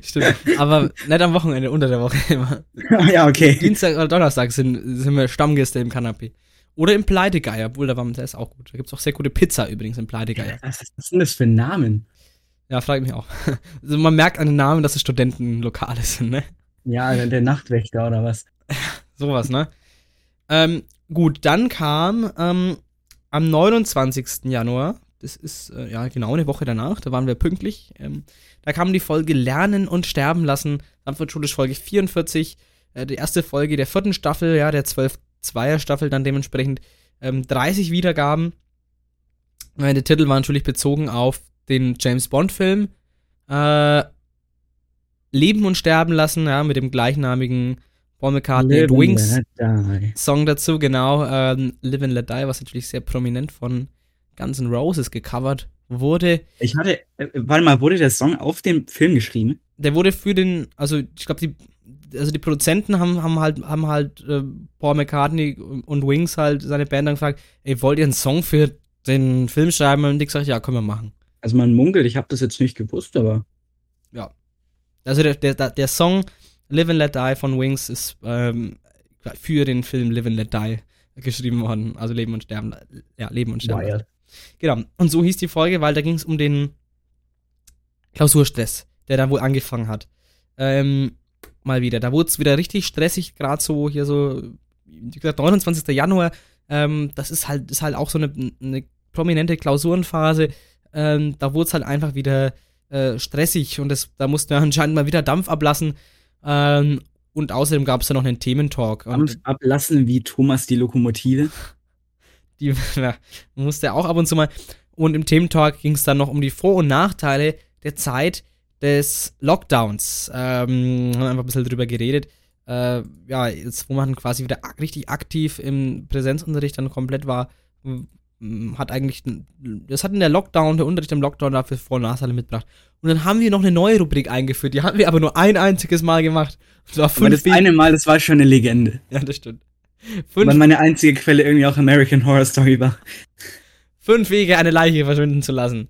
Speaker 2: stimmt. Aber nicht am Wochenende, unter der Woche immer.
Speaker 3: ja, okay.
Speaker 2: Dienstag oder Donnerstag sind, sind wir Stammgäste im Kanapee. Oder im Pleitegeier, obwohl da war der ist auch gut. Da gibt es auch sehr gute Pizza übrigens im Pleitegeier.
Speaker 3: Was, was sind das für Namen?
Speaker 2: Ja, frage ich mich auch. Also man merkt an den Namen, dass es Studentenlokale sind, ne?
Speaker 3: Ja, der, der Nachtwächter oder was?
Speaker 2: Sowas, ne? Ähm, gut, dann kam ähm, am 29. Januar, das ist äh, ja genau eine Woche danach, da waren wir pünktlich, ähm, da kam die Folge Lernen und Sterben lassen, Sanford Schulisch Folge 44, äh, die erste Folge der vierten Staffel, ja, der 12-2er Staffel dann dementsprechend ähm, 30 Wiedergaben. Äh, der Titel war natürlich bezogen auf den James Bond-Film äh, Leben und Sterben lassen, ja, mit dem gleichnamigen Paul McCartney
Speaker 3: Live and
Speaker 2: Wings. Song dazu, genau, ähm, Live and Let Die, was natürlich sehr prominent von Guns N' Roses gecovert wurde.
Speaker 3: Ich hatte, äh, warte mal, wurde der Song auf dem Film geschrieben?
Speaker 2: Der wurde für den, also ich glaube, die, also die Produzenten haben, haben halt, haben halt äh, Paul McCartney und Wings halt seine Band dann gefragt, ey, wollt ihr einen Song für den Film schreiben? Und die gesagt, ja, können wir machen.
Speaker 3: Also man munkelt, ich habe das jetzt nicht gewusst, aber
Speaker 2: Also der, der, der Song Live and Let Die von Wings ist ähm, für den Film Live and Let Die geschrieben worden. Also Leben und Sterben. Ja, Leben und Sterben.
Speaker 3: wild.
Speaker 2: Genau. Und so hieß die Folge, weil da ging es um den Klausurstress, der da wohl angefangen hat. Ähm, mal wieder. Da wurde es wieder richtig stressig, gerade so hier so, wie gesagt, 29. Januar. Ähm, das ist halt, ist halt auch so eine, eine prominente Klausurenphase. Ähm, da wurde es halt einfach wieder äh, stressig und das, da mussten wir anscheinend mal wieder Dampf ablassen. Ähm, und außerdem gab es da noch einen Thementalk. Und
Speaker 3: Dampf ablassen wie Thomas die Lokomotive.
Speaker 2: die ja, musste auch ab und zu mal. Und im Thementalk ging es dann noch um die Vor- und Nachteile der Zeit des Lockdowns. Ähm, haben einfach ein bisschen drüber geredet. Äh, ja, jetzt, wo man quasi wieder richtig aktiv im Präsenzunterricht dann komplett war, hat eigentlich, das hat in der Lockdown, der Unterricht im Lockdown dafür Vor- und Nachteile mitgebracht. Und dann haben wir noch eine neue Rubrik eingeführt, die haben wir aber nur ein einziges Mal gemacht. Das war
Speaker 3: Aber
Speaker 2: fünf
Speaker 3: das
Speaker 2: Wege-
Speaker 3: eine Mal, das war schon eine Legende.
Speaker 2: Ja, das stimmt.
Speaker 3: Weil
Speaker 2: Fünf,
Speaker 3: meine einzige Quelle irgendwie auch American Horror Story war.
Speaker 2: fünf Wege, eine Leiche verschwinden zu lassen.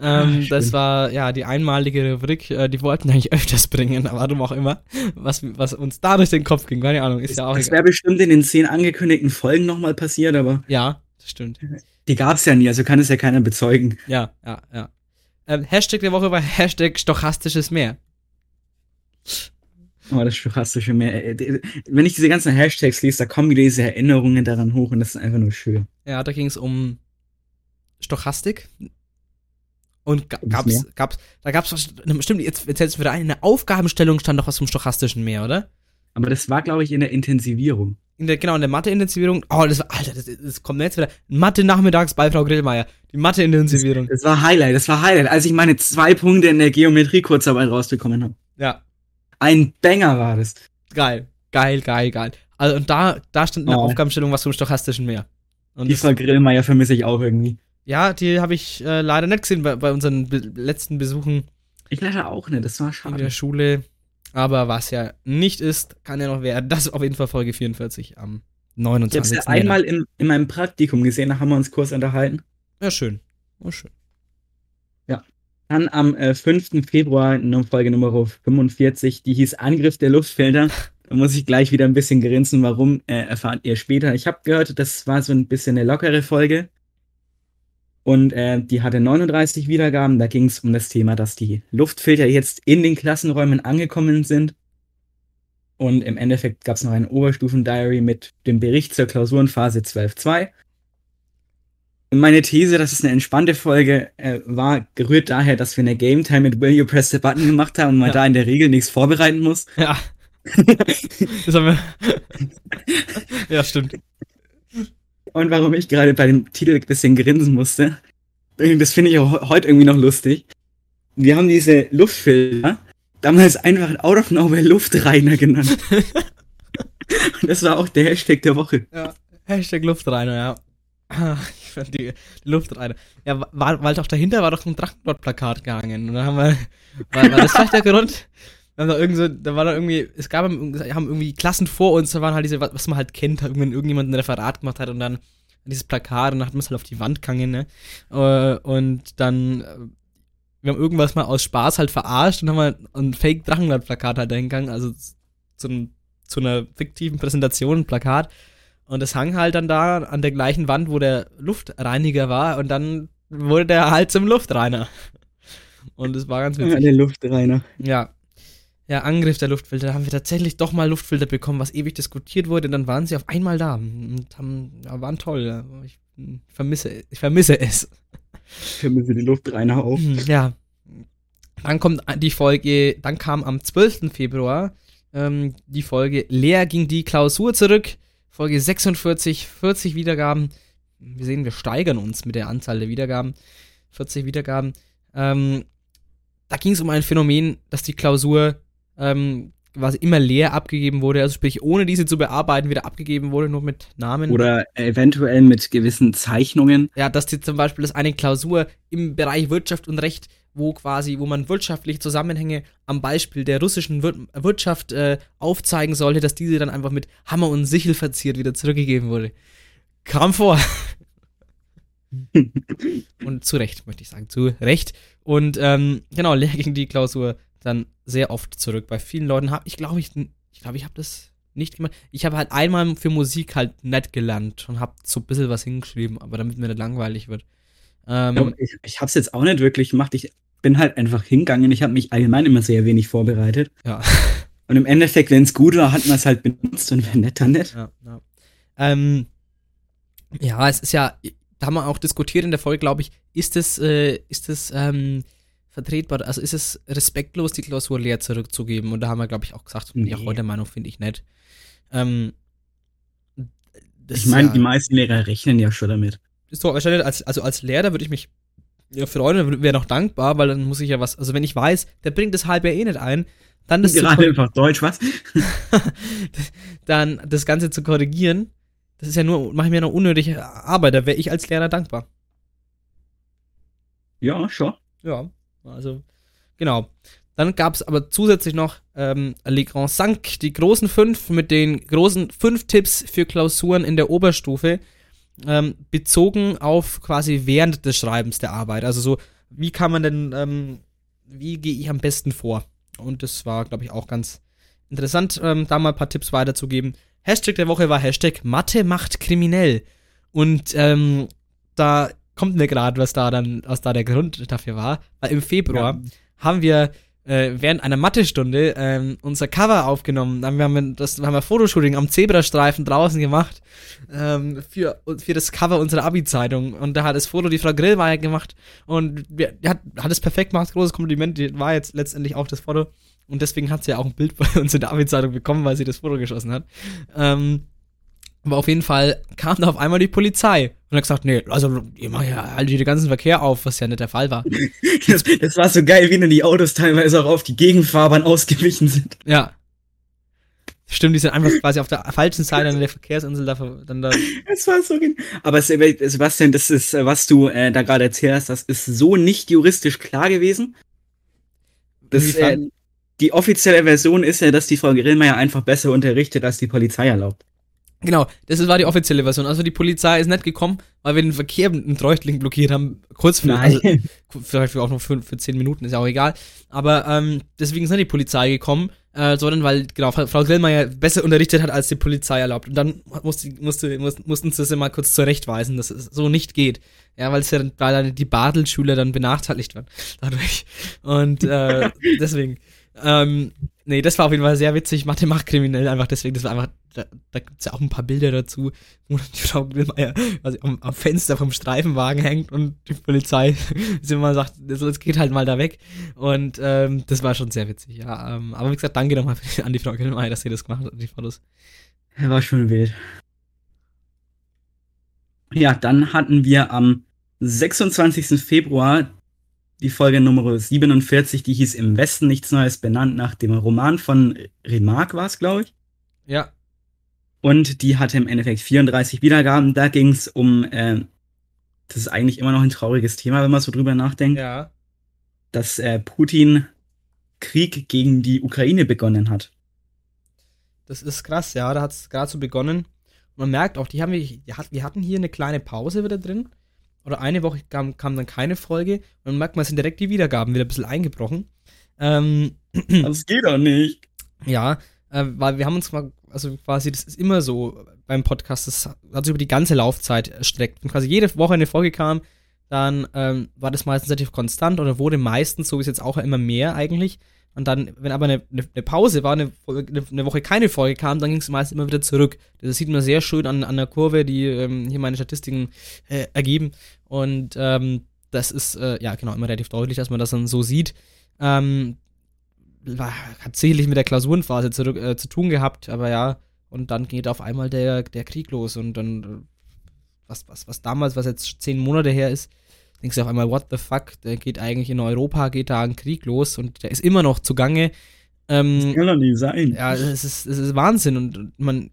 Speaker 2: Ähm,
Speaker 3: Ah,
Speaker 2: das war ja die einmalige Rubrik, äh, die wollten eigentlich öfters bringen, warum auch immer. Was, was uns da durch den Kopf ging, keine Ahnung, ist ja auch
Speaker 3: Das wäre bestimmt in den zehn angekündigten Folgen nochmal passiert, aber
Speaker 2: Ja, das stimmt.
Speaker 3: die gab's ja nie, also kann es ja keiner bezeugen.
Speaker 2: Ja, ja, ja. Ähm, Hashtag der Woche war Hashtag stochastisches Meer.
Speaker 3: Oh, das stochastische Meer. Äh, Wenn ich diese ganzen Hashtags lese, da kommen wieder diese Erinnerungen daran hoch und das ist einfach nur schön.
Speaker 2: Ja, da ging es um Stochastik. Und ga, gab's, gab's, da gab's, was- stimmt, jetzt erzählst du wieder ein, in der Aufgabenstellung stand doch was vom Stochastischen mehr, oder?
Speaker 3: Aber das war, glaube ich, in der Intensivierung.
Speaker 2: In der, genau, in der Mathe-Intensivierung. Oh, das war, Alter, das, das kommt jetzt wieder. Mathe-Nachmittags bei Frau Grillmeier. Die Mathe-Intensivierung.
Speaker 3: Das war Highlight, das war Highlight, als ich meine zwei Punkte in der Geometrie-Kurzarbeit rausbekommen habe.
Speaker 2: Ja,
Speaker 3: Ein Banger war das.
Speaker 2: geil. Geil, geil, geil. Also, und da, da stand in der
Speaker 3: Oh.
Speaker 2: Aufgabenstellung was vom Stochastischen mehr. Und
Speaker 3: Die
Speaker 2: das,
Speaker 3: Frau Grillmeier vermisse ich auch irgendwie.
Speaker 2: ja, die habe ich äh, leider nicht gesehen bei, bei unseren be letzten Besuchen
Speaker 3: Ich leider auch nicht, das war
Speaker 2: in
Speaker 3: schade.
Speaker 2: der Schule. Aber was ja nicht ist, kann ja noch werden. Das ist auf jeden Fall Folge 44 am
Speaker 3: Ich habe
Speaker 2: 29.
Speaker 3: sie einmal in, in meinem Praktikum gesehen, da haben wir uns kurz unterhalten.
Speaker 2: Ja, schön. Oh, schön.
Speaker 3: Dann am äh, 5. Februar in Folge Nummer 45, die hieß Angriff der Luftfilter. Da muss ich gleich wieder ein bisschen grinsen, warum, äh, erfahrt ihr später. Ich habe gehört, das war so ein bisschen eine lockere Folge. Und äh, die hatte 39 Wiedergaben. Da ging es um das Thema, dass die Luftfilter jetzt in den Klassenräumen angekommen sind. Und im Endeffekt gab es noch ein Oberstufen-Diary mit dem Bericht zur Klausurenphase 12.2. Und meine These, dass es eine entspannte Folge äh, war, gerührt daher, dass wir eine Game Time mit Will You Press the Button gemacht haben und man
Speaker 2: Ja.
Speaker 3: da in der Regel nichts vorbereiten muss.
Speaker 2: Ja. das haben wir. ja, stimmt.
Speaker 3: Und warum ich gerade bei dem Titel ein bisschen grinsen musste, das finde ich auch he- heute irgendwie noch lustig. Wir haben diese Luftfilter damals einfach out of nowhere Luftreiner genannt. Und das war auch der Hashtag der Woche.
Speaker 2: Hashtag Luftreiner, ja. Ich fand die, die Luftreiner. Ja, war, weil doch dahinter war doch ein Drachenlord-Plakat gehangen. Und dann haben wir. War, war das vielleicht der Grund? Wir haben da, irgend so, da war da irgendwie, es gab haben irgendwie Klassen vor uns, da waren halt diese, was man halt kennt, wenn irgendjemand ein Referat gemacht hat und dann dieses Plakat und dann hat man es halt auf die Wand gehangen, ne? Äh, Und dann, äh, wir haben irgendwas mal aus Spaß halt verarscht und haben halt ein Fake-Drachenlord-Plakat halt dahingegangen, also zu, einem- zu einer fiktiven Präsentation, ein Plakat. Und das hang halt dann da an der gleichen Wand, wo der Luftreiniger war und dann wurde der halt zum Luftreiner. Und es war ganz
Speaker 3: Ja,
Speaker 2: witzig.
Speaker 3: der Luftreiner.
Speaker 2: Ja. Ja, Angriff der Luftfilter. Da haben wir tatsächlich doch mal Luftfilter bekommen, was ewig diskutiert wurde. Und dann waren sie auf einmal da und haben, ja, waren toll. Ich vermisse, ich vermisse es.
Speaker 3: Ich vermisse die Luftreiner auch.
Speaker 2: Hm, Ja. Dann kommt die Folge, dann kam am 12. Februar ähm, die Folge Leer ging die Klausur zurück. Folge 46, 40 Wiedergaben. Wir sehen, wir steigern uns mit der Anzahl der Wiedergaben. 40 Wiedergaben. Ähm, da ging es um ein Phänomen, dass die Klausur ähm, quasi immer leer abgegeben wurde, also sprich ohne diese zu bearbeiten wieder abgegeben wurde, nur mit Namen.
Speaker 3: Oder eventuell mit gewissen Zeichnungen.
Speaker 2: Ja, dass die zum Beispiel das eine Klausur im Bereich Wirtschaft und Recht, wo quasi, wo man wirtschaftliche Zusammenhänge am Beispiel der russischen Wir Wirtschaft äh, aufzeigen sollte, dass diese dann einfach mit Hammer und Sichel verziert wieder zurückgegeben wurde. Kam vor. und zu Recht, möchte ich sagen. Zu Recht. Und ähm, genau, leer ging die Klausur dann sehr oft zurück. Bei vielen Leuten habe ich, glaube ich, ich glaube, ich habe das nicht gemacht. Ich habe halt einmal für Musik halt nett gelernt und habe so ein bisschen was hingeschrieben, aber damit mir nicht langweilig wird. Ähm,
Speaker 3: Ich, ich habe es jetzt auch nicht wirklich gemacht. Ich bin halt einfach hingegangen. Ich habe mich allgemein immer sehr wenig vorbereitet.
Speaker 2: ja.
Speaker 3: Und im Endeffekt, wenn es gut war, hat man es halt benutzt und wenn nicht, dann nicht.
Speaker 2: Ja, ja. Ähm, ja, es ist ja, da haben wir auch diskutiert in der Folge, glaube ich, ist es, äh, ist es ähm, vertretbar, also ist es respektlos, die Klausur leer zurückzugeben? Und da haben wir, glaube ich, auch gesagt,
Speaker 3: Nee.
Speaker 2: heute der Meinung, finde ich nett. Ähm,
Speaker 3: Ich meine,
Speaker 2: ja,
Speaker 3: die meisten Lehrer rechnen ja schon damit.
Speaker 2: ist doch wahrscheinlich, als, also als Lehrer würde ich mich ja, freuen wäre noch dankbar, weil dann muss ich ja was, also wenn ich weiß, der bringt das halbe Jahr eh nicht ein, dann das, zu,
Speaker 3: Gerade einfach Deutsch, was?
Speaker 2: dann das Ganze zu korrigieren, das ist ja nur, mache ich mir noch unnötige Arbeit, da wäre ich als Lehrer dankbar.
Speaker 3: Ja, schon.
Speaker 2: Ja, also, genau. Dann gab es aber zusätzlich noch ähm, Le Grand Cinq, die großen fünf mit den großen fünf Tipps für Klausuren in der Oberstufe, ähm, bezogen auf quasi während des Schreibens der Arbeit. Also so, wie kann man denn, ähm, wie gehe ich am besten vor? Und das war, glaube ich, auch ganz interessant, ähm, da mal ein paar Tipps weiterzugeben. Hashtag der Woche war Hashtag Mathe macht kriminell. Und ähm, da kommt mir gerade, was da dann, was da der Grund dafür war. Weil im Februar
Speaker 3: Ja.
Speaker 2: haben wir äh, während einer Mathestunde ähm, unser Cover aufgenommen. Dann haben wir das haben wir Fotoshooting am Zebrastreifen draußen gemacht ähm, für, für das Cover unserer Abi-Zeitung. Und da hat das Foto die Frau Grillmeier gemacht und wir, die hat, hat es perfekt gemacht, großes Kompliment. Die war jetzt letztendlich auch das Foto. Und deswegen hat sie ja auch ein Bild bei uns in der Abi-Zeitung bekommen, weil sie das Foto geschossen hat. Ähm, aber auf jeden Fall kam da auf einmal die Polizei und hat gesagt, nee, also ihr macht ja halt den ganzen Verkehr auf, was ja nicht der Fall war.
Speaker 3: Das, das war so geil, wie dann die Autos teilweise auch auf die Gegenfahrbahn ausgewichen sind.
Speaker 2: Ja. Stimmt, die sind einfach quasi auf der falschen Seite an der Verkehrsinsel da, dann da.
Speaker 3: Es war so gen- Aber Se- Sebastian, das ist, was du äh, da gerade erzählt hast, das ist so nicht juristisch klar gewesen. Das, äh, die offizielle Version ist ja, dass die Frau Grillmeier einfach besser unterrichtet, als die Polizei erlaubt.
Speaker 2: Genau, das war die offizielle Version. Also die Polizei ist nicht gekommen, weil wir den Verkehr im Treuchtling blockiert haben. Kurz für, also, vielleicht auch noch für, für zehn Minuten, ist ja auch egal. Aber ähm, deswegen ist nicht die Polizei gekommen, äh, sondern weil genau Frau Grillmeier besser unterrichtet hat, als die Polizei erlaubt. Und dann musste, musste, mussten, sie das mal kurz zurechtweisen, dass es so nicht geht. Ja, weil es ja, weil dann die Badel-Schüler dann benachteiligt waren dadurch. Und äh, deswegen. Ähm, nee, das war auf jeden Fall sehr witzig. Mathe macht kriminell einfach deswegen. Das war einfach, da, da gibt's ja auch ein paar Bilder dazu, wo die Frau Grillmeier quasi am, am Fenster vom Streifenwagen hängt und die Polizei sie immer sagt, so, es geht halt mal da weg. Und ähm, das war schon sehr witzig, ja. Ähm, aber wie gesagt, danke nochmal an die Frau Grillmeier, dass sie das gemacht hat, die Fotos.
Speaker 3: War schon wild. Ja, dann hatten wir am 26. Februar die Folge Nummer 47, die hieß Im Westen nichts Neues, benannt nach dem Roman von Remarque war es, glaube ich.
Speaker 2: Ja,
Speaker 3: Und die hatte im Endeffekt 34 Wiedergaben. Da ging es um, äh, das ist eigentlich immer noch ein trauriges Thema, wenn man so drüber nachdenkt,
Speaker 2: ja.
Speaker 3: dass äh, Putin Krieg gegen die Ukraine begonnen hat.
Speaker 2: Das ist krass, ja, da hat es gerade so begonnen. Und man merkt auch, die haben wir, die hatten hier eine kleine Pause wieder drin. Oder eine Woche kam, kam dann keine Folge. Und dann merkt man, es sind direkt die Wiedergaben wieder ein bisschen eingebrochen. Ähm,
Speaker 3: Das geht doch nicht.
Speaker 2: ja, äh, weil wir haben uns mal, also quasi, das ist immer so beim Podcast, das hat sich über die ganze Laufzeit erstreckt. Wenn quasi jede Woche eine Folge kam, dann ähm, war das meistens relativ konstant oder wurde meistens, so wie es jetzt auch immer mehr eigentlich. Und dann, wenn aber eine, eine, Pause war, eine, eine Woche keine Folge kam, dann ging es meist immer wieder zurück. Das sieht man sehr schön an, an der Kurve, die ähm, hier meine Statistiken äh, ergeben. Und ähm, das ist, äh, ja, genau, immer relativ deutlich, dass man das dann so sieht. Ähm, hat sicherlich mit der Klausurenphase zurück, äh, zu tun gehabt, aber ja, und dann geht auf einmal der, der Krieg los und dann, was, was, was damals, was jetzt zehn Monate her ist, denkst du auf einmal, what the fuck, der geht eigentlich in Europa, geht da ein Krieg los und der ist immer noch zugange. Ähm,
Speaker 3: Kann doch nicht sein.
Speaker 2: ja, es ist, es ist Wahnsinn und man,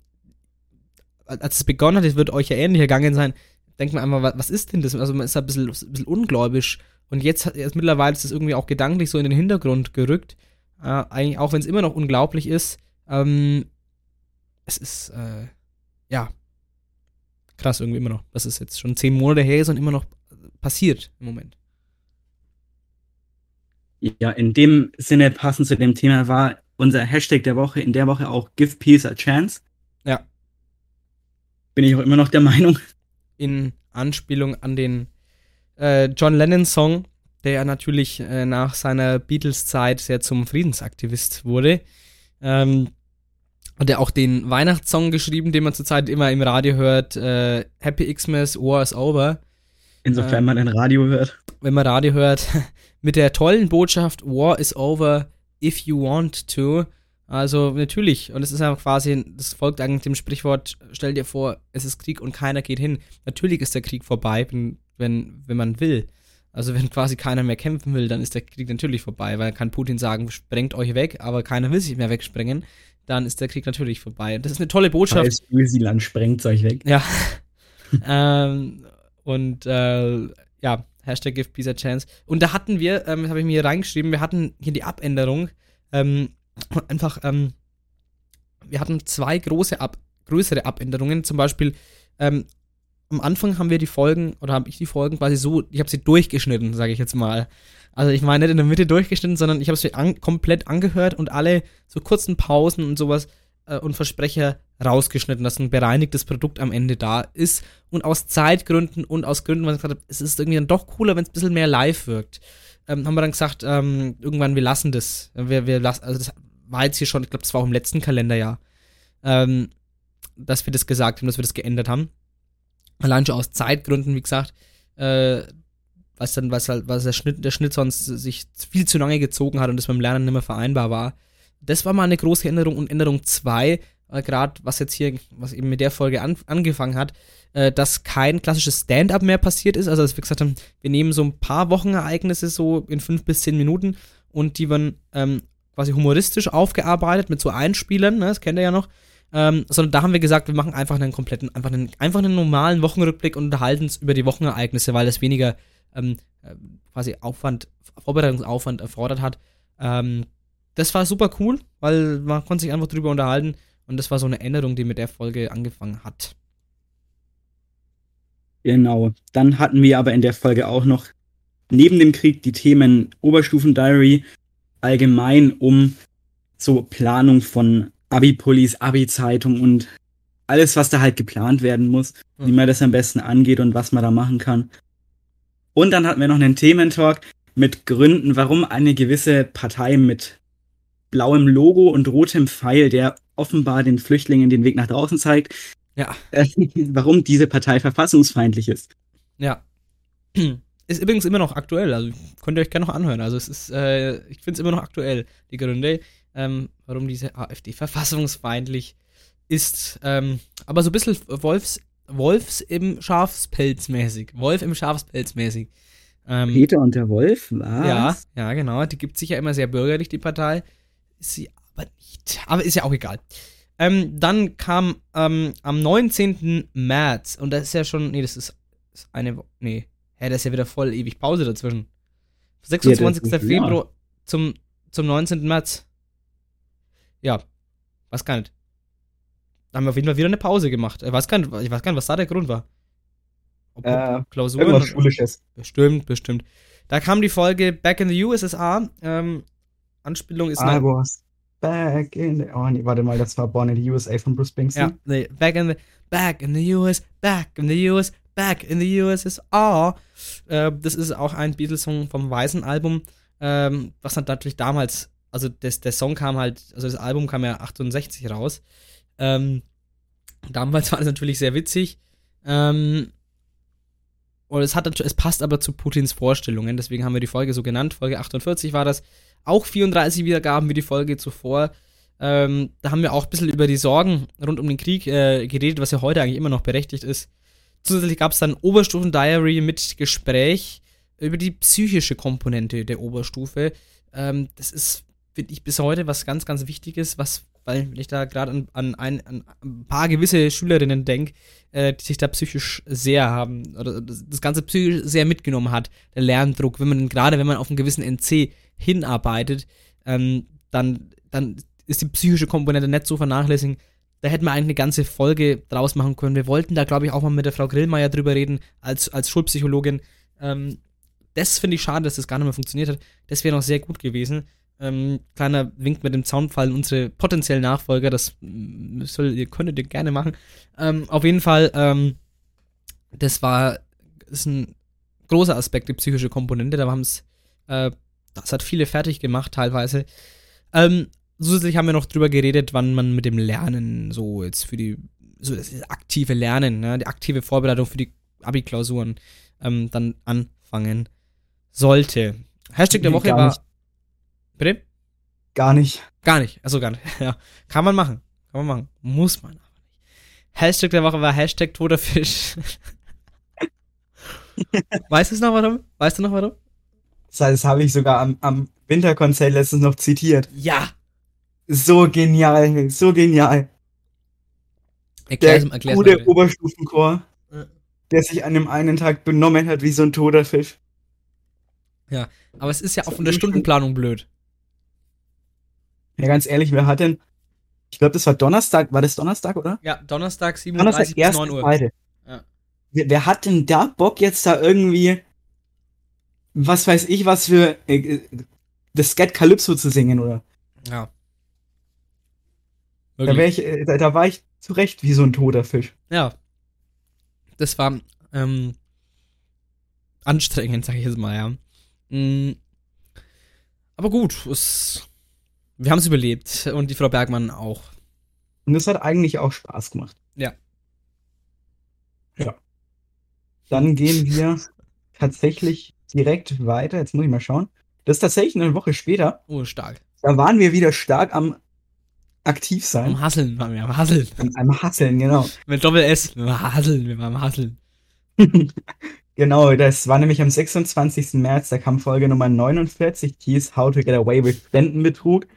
Speaker 2: als es begonnen hat, es wird euch ja ähnlich ergangen sein, denkt man einmal, wa- was ist denn das? Also man ist ein bisschen, ein bisschen ungläubisch und jetzt, jetzt mittlerweile ist es irgendwie auch gedanklich so in den Hintergrund gerückt, äh, eigentlich auch wenn es immer noch unglaublich ist, ähm, es ist, äh, ja, krass irgendwie immer noch, dass es jetzt schon zehn Monate her ist und immer noch passiert im Moment.
Speaker 3: Ja, in dem Sinne passend zu dem Thema war unser Hashtag der Woche in der Woche auch Give Peace a Chance.
Speaker 2: Ja.
Speaker 3: Bin ich auch immer noch der Meinung.
Speaker 2: In Anspielung an den äh, John Lennon-Song, der ja natürlich äh, nach seiner Beatles-Zeit sehr zum Friedensaktivist wurde. Ähm, hat er auch den Weihnachtssong geschrieben, den man zurzeit immer im Radio hört, äh, Happy Xmas, War is Over.
Speaker 3: Insofern
Speaker 2: Äh.
Speaker 3: man ein Radio hört.
Speaker 2: Wenn man Radio hört, mit der tollen Botschaft War is over if you want to. Also natürlich, und es ist ja quasi, das folgt eigentlich dem Sprichwort, stell dir vor, es ist Krieg und keiner geht hin. Natürlich ist der Krieg vorbei, wenn, wenn, wenn man will. Also wenn quasi keiner mehr kämpfen will, dann ist der Krieg natürlich vorbei, weil dann kann Putin sagen, sprengt euch weg, aber keiner will sich mehr wegsprengen, dann ist der Krieg natürlich vorbei. Und das ist eine tolle Botschaft.
Speaker 3: Scheiß Ösiland sprengt euch weg.
Speaker 2: Ja. ähm, und äh, ja, Hashtag Give Peace a Chance. Und da hatten wir, ähm, das habe ich mir hier reingeschrieben, wir hatten hier die Abänderung. Ähm, einfach, ähm, wir hatten zwei große Ab größere Abänderungen. Zum Beispiel, ähm, am Anfang haben wir die Folgen, oder habe ich die Folgen quasi so, ich habe sie durchgeschnitten, sage ich jetzt mal. Also ich meine nicht in der Mitte durchgeschnitten, sondern ich habe sie an, komplett angehört und alle so kurzen Pausen und sowas äh, und Versprecher rausgeschnitten, dass ein bereinigtes Produkt am Ende da ist. Und aus Zeitgründen und aus Gründen, weil ich gesagt habe, es ist irgendwie dann doch cooler, wenn es ein bisschen mehr live wirkt. ähm, haben wir dann gesagt, ähm, irgendwann, wir lassen das. Wir, wir lassen, also das war jetzt hier schon, ich glaube, das war auch im letzten Kalenderjahr, ähm, dass wir das gesagt haben, dass wir das geändert haben. Allein schon aus Zeitgründen, wie gesagt, äh, was dann, was halt, was der Schnitt, der Schnitt sonst sich viel zu lange gezogen hat und das beim Lernen nicht mehr vereinbar war. Das war mal eine große Änderung und Änderung 2, äh, gerade was jetzt hier, was eben mit der Folge an, angefangen hat, äh, dass kein klassisches Stand-up mehr passiert ist. Also, dass wir gesagt haben, wir nehmen so ein paar Wochenereignisse so in fünf bis zehn Minuten und die werden ähm, quasi humoristisch aufgearbeitet mit so Einspielern, ne, das kennt ihr ja noch. Ähm, sondern da haben wir gesagt, wir machen einfach einen kompletten, einfach einen, einfach einen normalen Wochenrückblick und unterhalten uns über die Wochenereignisse, weil das weniger ähm, äh, quasi Aufwand, Vorbereitungsaufwand erfordert hat. Ähm, das war super cool, weil man konnte sich einfach drüber unterhalten und das war so eine Änderung, die mit der Folge angefangen hat.
Speaker 3: Genau. Dann hatten wir aber in der Folge auch noch neben dem Krieg die Themen Oberstufen-Diary allgemein um so Planung von Abi-Pullis, Abi-Zeitung und alles, was da halt geplant werden muss, mhm. wie man das am besten angeht und was man da machen kann. Und dann hatten wir noch einen Thementalk mit Gründen, warum eine gewisse Partei mit blauem Logo und rotem Pfeil, der offenbar den Flüchtlingen den Weg nach draußen zeigt,
Speaker 2: ja.
Speaker 3: Warum diese Partei verfassungsfeindlich ist.
Speaker 2: Ja. Ist übrigens immer noch aktuell, also könnt ihr euch gerne noch anhören. Also es ist, äh, ich finde es immer noch aktuell, die Gründe, ähm, warum diese AfD verfassungsfeindlich ist. Ähm, aber so ein bisschen Wolfs, Wolfs im Schafspelz mäßig. Wolf im Schafspelz mäßig.
Speaker 3: Ähm, Peter und der Wolf,
Speaker 2: was? Ja, ja, genau. Die gibt sich ja immer sehr bürgerlich, die Partei. Ist sie aber nicht. Aber ist ja auch egal. Ähm, dann kam ähm, am 19. März, und das ist ja schon, nee, das ist, ist eine, nee, hä, das ist ja wieder voll ewig Pause dazwischen. 26. Ja, Februar zum, zum 19. März. Ja, weiß gar nicht. Da haben wir auf jeden Fall wieder eine Pause gemacht. Ich weiß gar nicht, ich weiß gar nicht was da der Grund war.
Speaker 3: Ob, äh, Klausuren. Irgendwas Schulisches.
Speaker 2: Bestimmt, bestimmt. Da kam die Folge Back in the USSR. Ähm, Anspielung ist.
Speaker 3: I was back in the. Oh, nee, warte mal, das war Born in the USA von Bruce Springsteen. Ja,
Speaker 2: nee, back in the. Back in the US, back in the US, back in the USSR. Äh, das ist auch ein Beatles-Song vom Weißen Album, ähm, was natürlich damals, also das, der Song kam halt, also das Album kam ja 68 raus. Ähm, damals war das natürlich sehr witzig. Ähm, und es hat es passt aber zu Putins Vorstellungen, deswegen haben wir die Folge so genannt. Folge 48 war das. Auch 34 Wiedergaben wie die Folge zuvor. Ähm, da haben wir auch ein bisschen über die Sorgen rund um den Krieg äh, geredet, was ja heute eigentlich immer noch berechtigt ist. Zusätzlich gab es dann Oberstufen-Diary mit Gespräch über die psychische Komponente der Oberstufe. Ähm, das ist, finde ich, bis heute was ganz, ganz Wichtiges, was weil wenn ich da gerade an, an, ein, an ein paar gewisse Schülerinnen denke, äh, die sich da psychisch sehr haben, oder das, das Ganze psychisch sehr mitgenommen hat, der Lerndruck, wenn man gerade, wenn man auf einen gewissen NC hinarbeitet, ähm, dann, dann ist die psychische Komponente nicht so vernachlässigen. Da hätten wir eigentlich eine ganze Folge draus machen können. Wir wollten da, glaube ich, auch mal mit der Frau Grillmeier drüber reden, als, als Schulpsychologin. Ähm, das finde ich schade, dass das gar nicht mehr funktioniert hat. Das wäre noch sehr gut gewesen. Ähm, kleiner Wink mit dem Zaunfall unsere potenziellen Nachfolger, das soll, ihr könntet ihr gerne machen. Ähm, auf jeden Fall, ähm, das war ist ein großer Aspekt, die psychische Komponente. Da haben es, äh, das hat viele fertig gemacht teilweise. Ähm, zusätzlich haben wir noch drüber geredet, wann man mit dem Lernen so jetzt für die, so das aktive Lernen, ne, die aktive Vorbereitung für die Abi-Klausuren ähm, dann anfangen sollte. Hashtag der Woche war. Bitte?
Speaker 3: Gar nicht.
Speaker 2: Gar nicht. Also gar nicht. Ja. Kann man machen. Kann man machen. Muss man aber nicht. Hashtag der Woche war Hashtag toter Fisch. weißt du es noch, warum? Weißt du noch, warum?
Speaker 3: Das habe ich sogar am, am Winterkonzert letztens noch zitiert.
Speaker 2: Ja.
Speaker 3: So genial, so genial.
Speaker 2: Erklär's,
Speaker 3: der erklär's gute Oberstufenchor, ja. der sich an dem einen Tag benommen hat wie so ein toter Fisch.
Speaker 2: Ja, aber es ist ja auch von der Stundenplanung blöd.
Speaker 3: Ja, ganz ehrlich, wer hat denn. Ich glaube, das war Donnerstag. War das Donnerstag, oder?
Speaker 2: Ja, Donnerstag, 37 bis 9 Uhr.
Speaker 3: Ja. Wer, wer, hat denn da Bock, jetzt da irgendwie. Was weiß ich, was für. Äh, das Scat Calypso zu singen, oder?
Speaker 2: Ja.
Speaker 3: Da, ich, äh, da, da, war ich zurecht wie so ein toter Fisch.
Speaker 2: Ja. Das war ähm, anstrengend, sag ich jetzt mal, ja. Mhm. Aber gut, es, wir haben es überlebt und die Frau Bergmann auch.
Speaker 3: Und das hat eigentlich auch Spaß gemacht.
Speaker 2: Ja.
Speaker 3: Ja. Dann gehen wir tatsächlich direkt weiter. Jetzt muss ich mal schauen. Das ist tatsächlich eine Woche später.
Speaker 2: Oh, stark.
Speaker 3: Da waren wir wieder stark am aktiv sein.
Speaker 2: Am Hasseln waren wir, am Hasseln.
Speaker 3: Am, Hasseln, genau.
Speaker 2: Mit Doppel S, wir Hasseln, wir waren am Hasseln.
Speaker 3: genau, das war nämlich am 26. März, da kam Folge Nummer 49, die hieß How to Get Away with Spendenbetrug.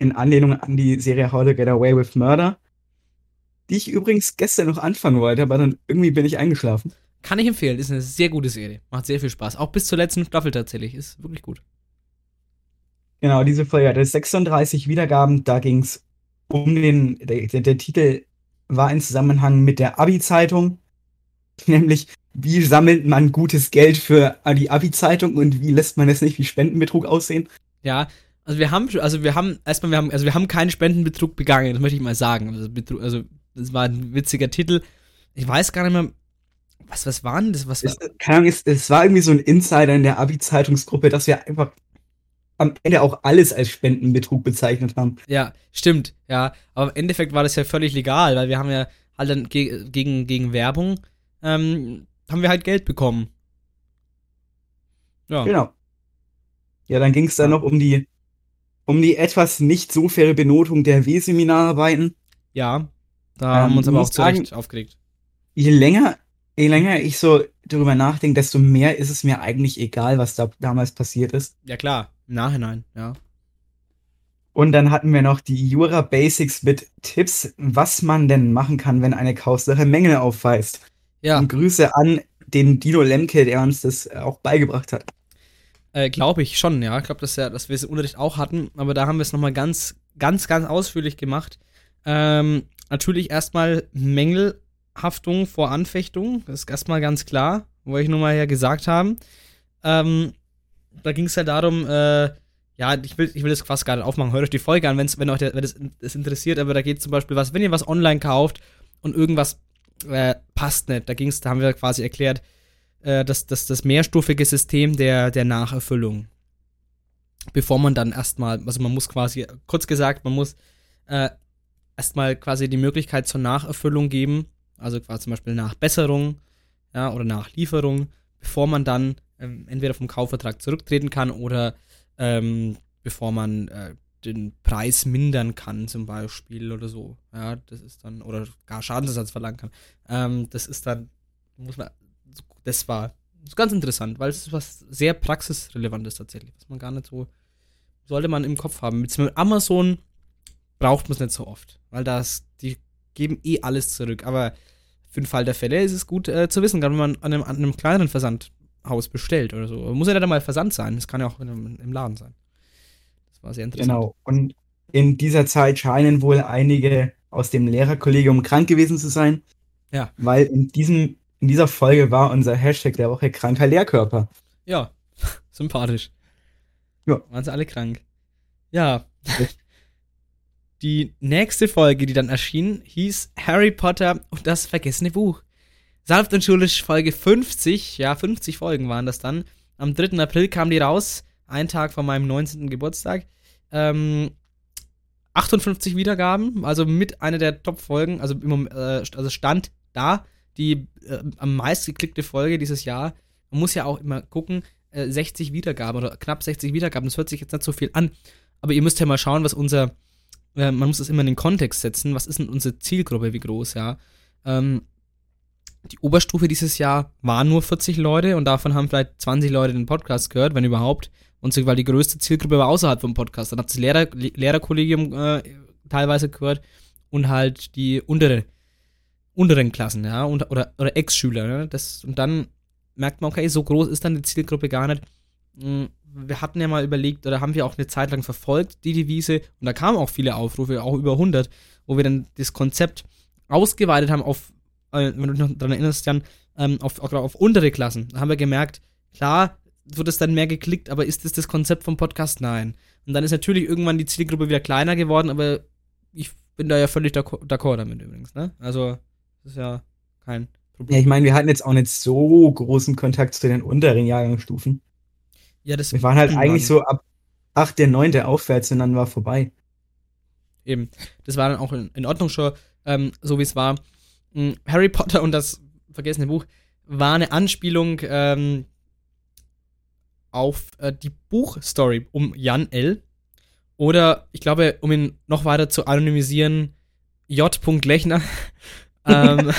Speaker 3: In Anlehnung an die Serie How to Get Away with Murder. Die ich übrigens gestern noch anfangen wollte, aber dann irgendwie bin ich eingeschlafen.
Speaker 2: Kann ich empfehlen, ist eine sehr gute Serie. Macht sehr viel Spaß. Auch bis zur letzten Staffel tatsächlich. Ist wirklich gut.
Speaker 3: Genau, diese Folge hatte 36 Wiedergaben. Da ging es um den, der, der, Titel war in Zusammenhang mit der Abi-Zeitung. Nämlich, wie sammelt man gutes Geld für die Abi-Zeitung und wie lässt man es nicht wie Spendenbetrug aussehen?
Speaker 2: Ja, also wir haben, also wir haben, erstmal, wir haben, also wir haben keinen Spendenbetrug begangen, das möchte ich mal sagen. Also, Betrug, also das war ein witziger Titel. Ich weiß gar nicht mehr, was, was war denn das? Was war?
Speaker 3: Es, keine Ahnung, es, es war irgendwie so ein Insider in der Abi-Zeitungsgruppe, dass wir einfach am Ende auch alles als Spendenbetrug bezeichnet haben.
Speaker 2: Ja, stimmt, ja. Aber im Endeffekt war das ja völlig legal, weil wir haben ja halt dann ge gegen, gegen Werbung, ähm, haben wir halt Geld bekommen.
Speaker 3: Ja. Genau. Ja, dann ging es dann noch um die, um die etwas nicht so faire Benotung der W-Seminararbeiten.
Speaker 2: Ja, da ähm, haben wir uns aber auch zurecht sagen, aufgeregt.
Speaker 3: Je länger, je länger ich so darüber nachdenke, desto mehr ist es mir eigentlich egal, was da damals passiert ist.
Speaker 2: Ja, klar, im Nachhinein, ja.
Speaker 3: Und dann hatten wir noch die Jura Basics mit Tipps, was man denn machen kann, wenn eine Kaufsache Mängel aufweist. Ja. Und Grüße an den Dino Lemke, der uns das auch beigebracht hat.
Speaker 2: Äh, glaube ich schon, ja. Ich glaube, dass, ja, dass wir es im Unterricht auch hatten, aber da haben wir es nochmal ganz, ganz, ganz ausführlich gemacht. Ähm, natürlich erstmal Mängelhaftung vor Anfechtung. Das ist erstmal ganz klar, wollte ich nur mal ja gesagt haben. Ähm, da ging es ja darum, äh, ja, ich will, ich will das fast gar nicht aufmachen. Hört euch die Folge an, wenn's, wenn euch der, wenn das, das interessiert, aber da geht zum Beispiel was, wenn ihr was online kauft und irgendwas äh, passt nicht, da ging's, da haben wir quasi erklärt, äh, das, das, das mehrstufige System der, der Nacherfüllung. Bevor man dann erstmal, also man muss quasi, kurz gesagt, man muss äh, erstmal quasi die Möglichkeit zur Nacherfüllung geben, also quasi zum Beispiel Nachbesserung ja, oder Nachlieferung, bevor man dann ähm, entweder vom Kaufvertrag zurücktreten kann oder ähm, bevor man äh, den Preis mindern kann, zum Beispiel oder so. Ja, das ist dann, oder gar Schadensersatz verlangen kann. Ähm, das ist dann, muss man, das war ganz interessant, weil es ist was sehr praxisrelevantes tatsächlich, was man gar nicht so, sollte man im Kopf haben. Mit Amazon braucht man es nicht so oft, weil das, die geben eh alles zurück, aber für den Fall der Fälle ist es gut äh, zu wissen, gerade wenn man an einem, an einem kleineren Versandhaus bestellt oder so. Muss ja nicht mal Versand sein, das kann ja auch im Laden sein.
Speaker 3: Das war sehr interessant. Genau, und in dieser Zeit scheinen wohl einige aus dem Lehrerkollegium krank gewesen zu sein.
Speaker 2: Ja.
Speaker 3: Weil in diesem in dieser Folge war unser Hashtag der Woche kranker Lehrkörper.
Speaker 2: Ja, sympathisch. Ja. Waren sie alle krank. Ja. die nächste Folge, die dann erschien, hieß Harry Potter und das vergessene Buch. Sanft und schulisch Folge 50, ja, 50 Folgen waren das dann. Am 3. April kam die raus, ein Tag vor meinem 19. Geburtstag. Ähm, 58 Wiedergaben, also mit einer der Top-Folgen, also, äh, also stand da die äh, am meist geklickte Folge dieses Jahr. Man muss ja auch immer gucken, äh, 60 Wiedergaben oder knapp 60 Wiedergaben, das hört sich jetzt nicht so viel an. Aber ihr müsst ja mal schauen, was unser, äh, man muss das immer in den Kontext setzen, was ist denn unsere Zielgruppe, wie groß, ja. Ähm, die Oberstufe dieses Jahr waren nur 40 Leute und davon haben vielleicht 20 Leute den Podcast gehört, wenn überhaupt. Und so, weil die größte Zielgruppe war außerhalb vom Podcast. Dann hat das Lehrer, Lehrerkollegium äh, teilweise gehört und halt die untere unteren Klassen, ja, und, oder, oder Ex-Schüler, ne? Das, und dann merkt man, okay, so groß ist dann die Zielgruppe gar nicht. Hm, wir hatten ja mal überlegt, oder haben wir auch eine Zeit lang verfolgt, die Devise, und da kamen auch viele Aufrufe, auch über 100, wo wir dann das Konzept ausgeweitet haben auf, äh, wenn du dich noch daran erinnerst, Jan, ähm, auf, auf, auf untere Klassen. Da haben wir gemerkt, klar wird es dann mehr geklickt, aber ist das das Konzept vom Podcast? Nein. Und dann ist natürlich irgendwann die Zielgruppe wieder kleiner geworden, aber ich bin da ja völlig d'accord damit übrigens, ne? Also, das ist ja kein
Speaker 3: Problem. Ja, ich meine, wir hatten jetzt auch nicht so großen Kontakt zu den unteren Jahrgangsstufen. Ja, das Wir waren halt eigentlich so ab, achte, neunte aufwärts und dann war vorbei.
Speaker 2: Eben. Das war dann auch in, in Ordnung schon, ähm, so wie es war. Hm, Harry Potter und das vergessene Buch war eine Anspielung ähm, auf äh, die Buchstory um Jan L. Oder ich glaube, um ihn noch weiter zu anonymisieren, J. Lechner. ähm,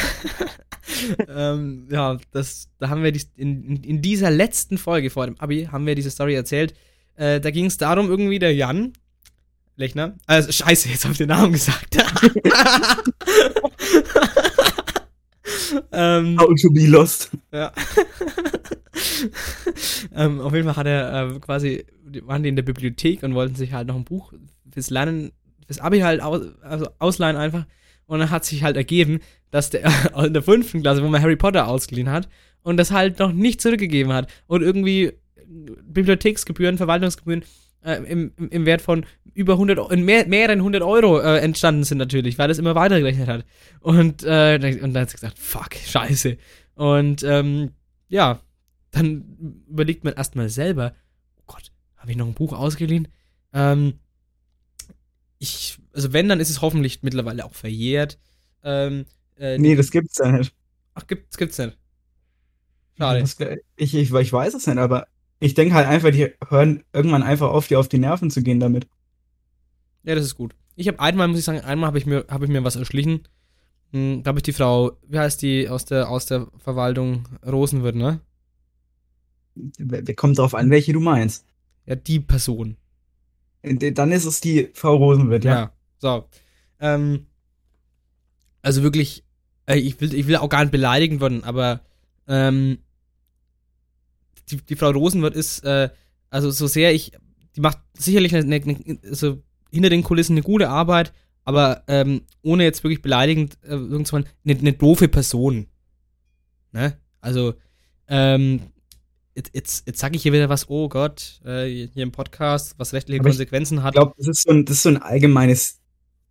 Speaker 2: ähm, ja, das, da haben wir die, in, in dieser letzten Folge vor dem Abi haben wir diese Story erzählt. Äh, da ging es darum, irgendwie der Jan Lechner. Also, scheiße, jetzt habe ich den Namen gesagt.
Speaker 3: ähm, How to be lost.
Speaker 2: Ja. ähm, auf jeden Fall hat er äh, quasi, waren die in der Bibliothek und wollten sich halt noch ein Buch fürs Lernen, fürs Abi halt aus, also ausleihen einfach. Und dann hat sich halt ergeben, dass der in der fünften Klasse, wo man Harry Potter ausgeliehen hat, und das halt noch nicht zurückgegeben hat. Und irgendwie Bibliotheksgebühren, Verwaltungsgebühren äh, im, im Wert von über 100, in mehr, mehreren 100 Euro äh, entstanden sind natürlich, weil das immer weitergerechnet hat. Und, äh, und dann hat sie gesagt, fuck, scheiße. Und ähm, ja, dann überlegt man erstmal selber, oh Gott, habe ich noch ein Buch ausgeliehen? Ähm, ich, also wenn, dann ist es hoffentlich mittlerweile auch verjährt. Ähm,
Speaker 3: äh, nee, das gibt's ja nicht.
Speaker 2: Ach, gibt's, gibt's nicht.
Speaker 3: Schade. ich, ich, ich weiß es nicht, aber ich denke halt einfach, die hören irgendwann einfach auf, dir auf die Nerven zu gehen damit.
Speaker 2: Ja, das ist gut. Ich habe einmal, muss ich sagen, einmal habe ich, mir, hab ich mir was erschlichen. Hm, da habe ich die Frau, wie heißt die aus der, aus der Verwaltung? Rosenwirt, ne?
Speaker 3: Wer kommt drauf an, welche du meinst?
Speaker 2: Ja, die Person.
Speaker 3: Dann ist es die Frau Rosenwirt, ja. Ja,
Speaker 2: so. Ähm, also wirklich, äh, ich, will, ich will auch gar nicht beleidigend werden, aber ähm, die, die Frau Rosenwirt ist, äh, also so sehr ich, die macht sicherlich eine, eine, also hinter den Kulissen eine gute Arbeit, aber ähm, ohne jetzt wirklich beleidigend äh, irgendwann eine, eine doofe Person. Ne? Also, ähm, jetzt, jetzt, jetzt sage ich hier wieder was, oh Gott, äh, hier im Podcast, was rechtliche aber Konsequenzen hat.
Speaker 3: Ich glaube, das, ist so ein, das ist so ein allgemeines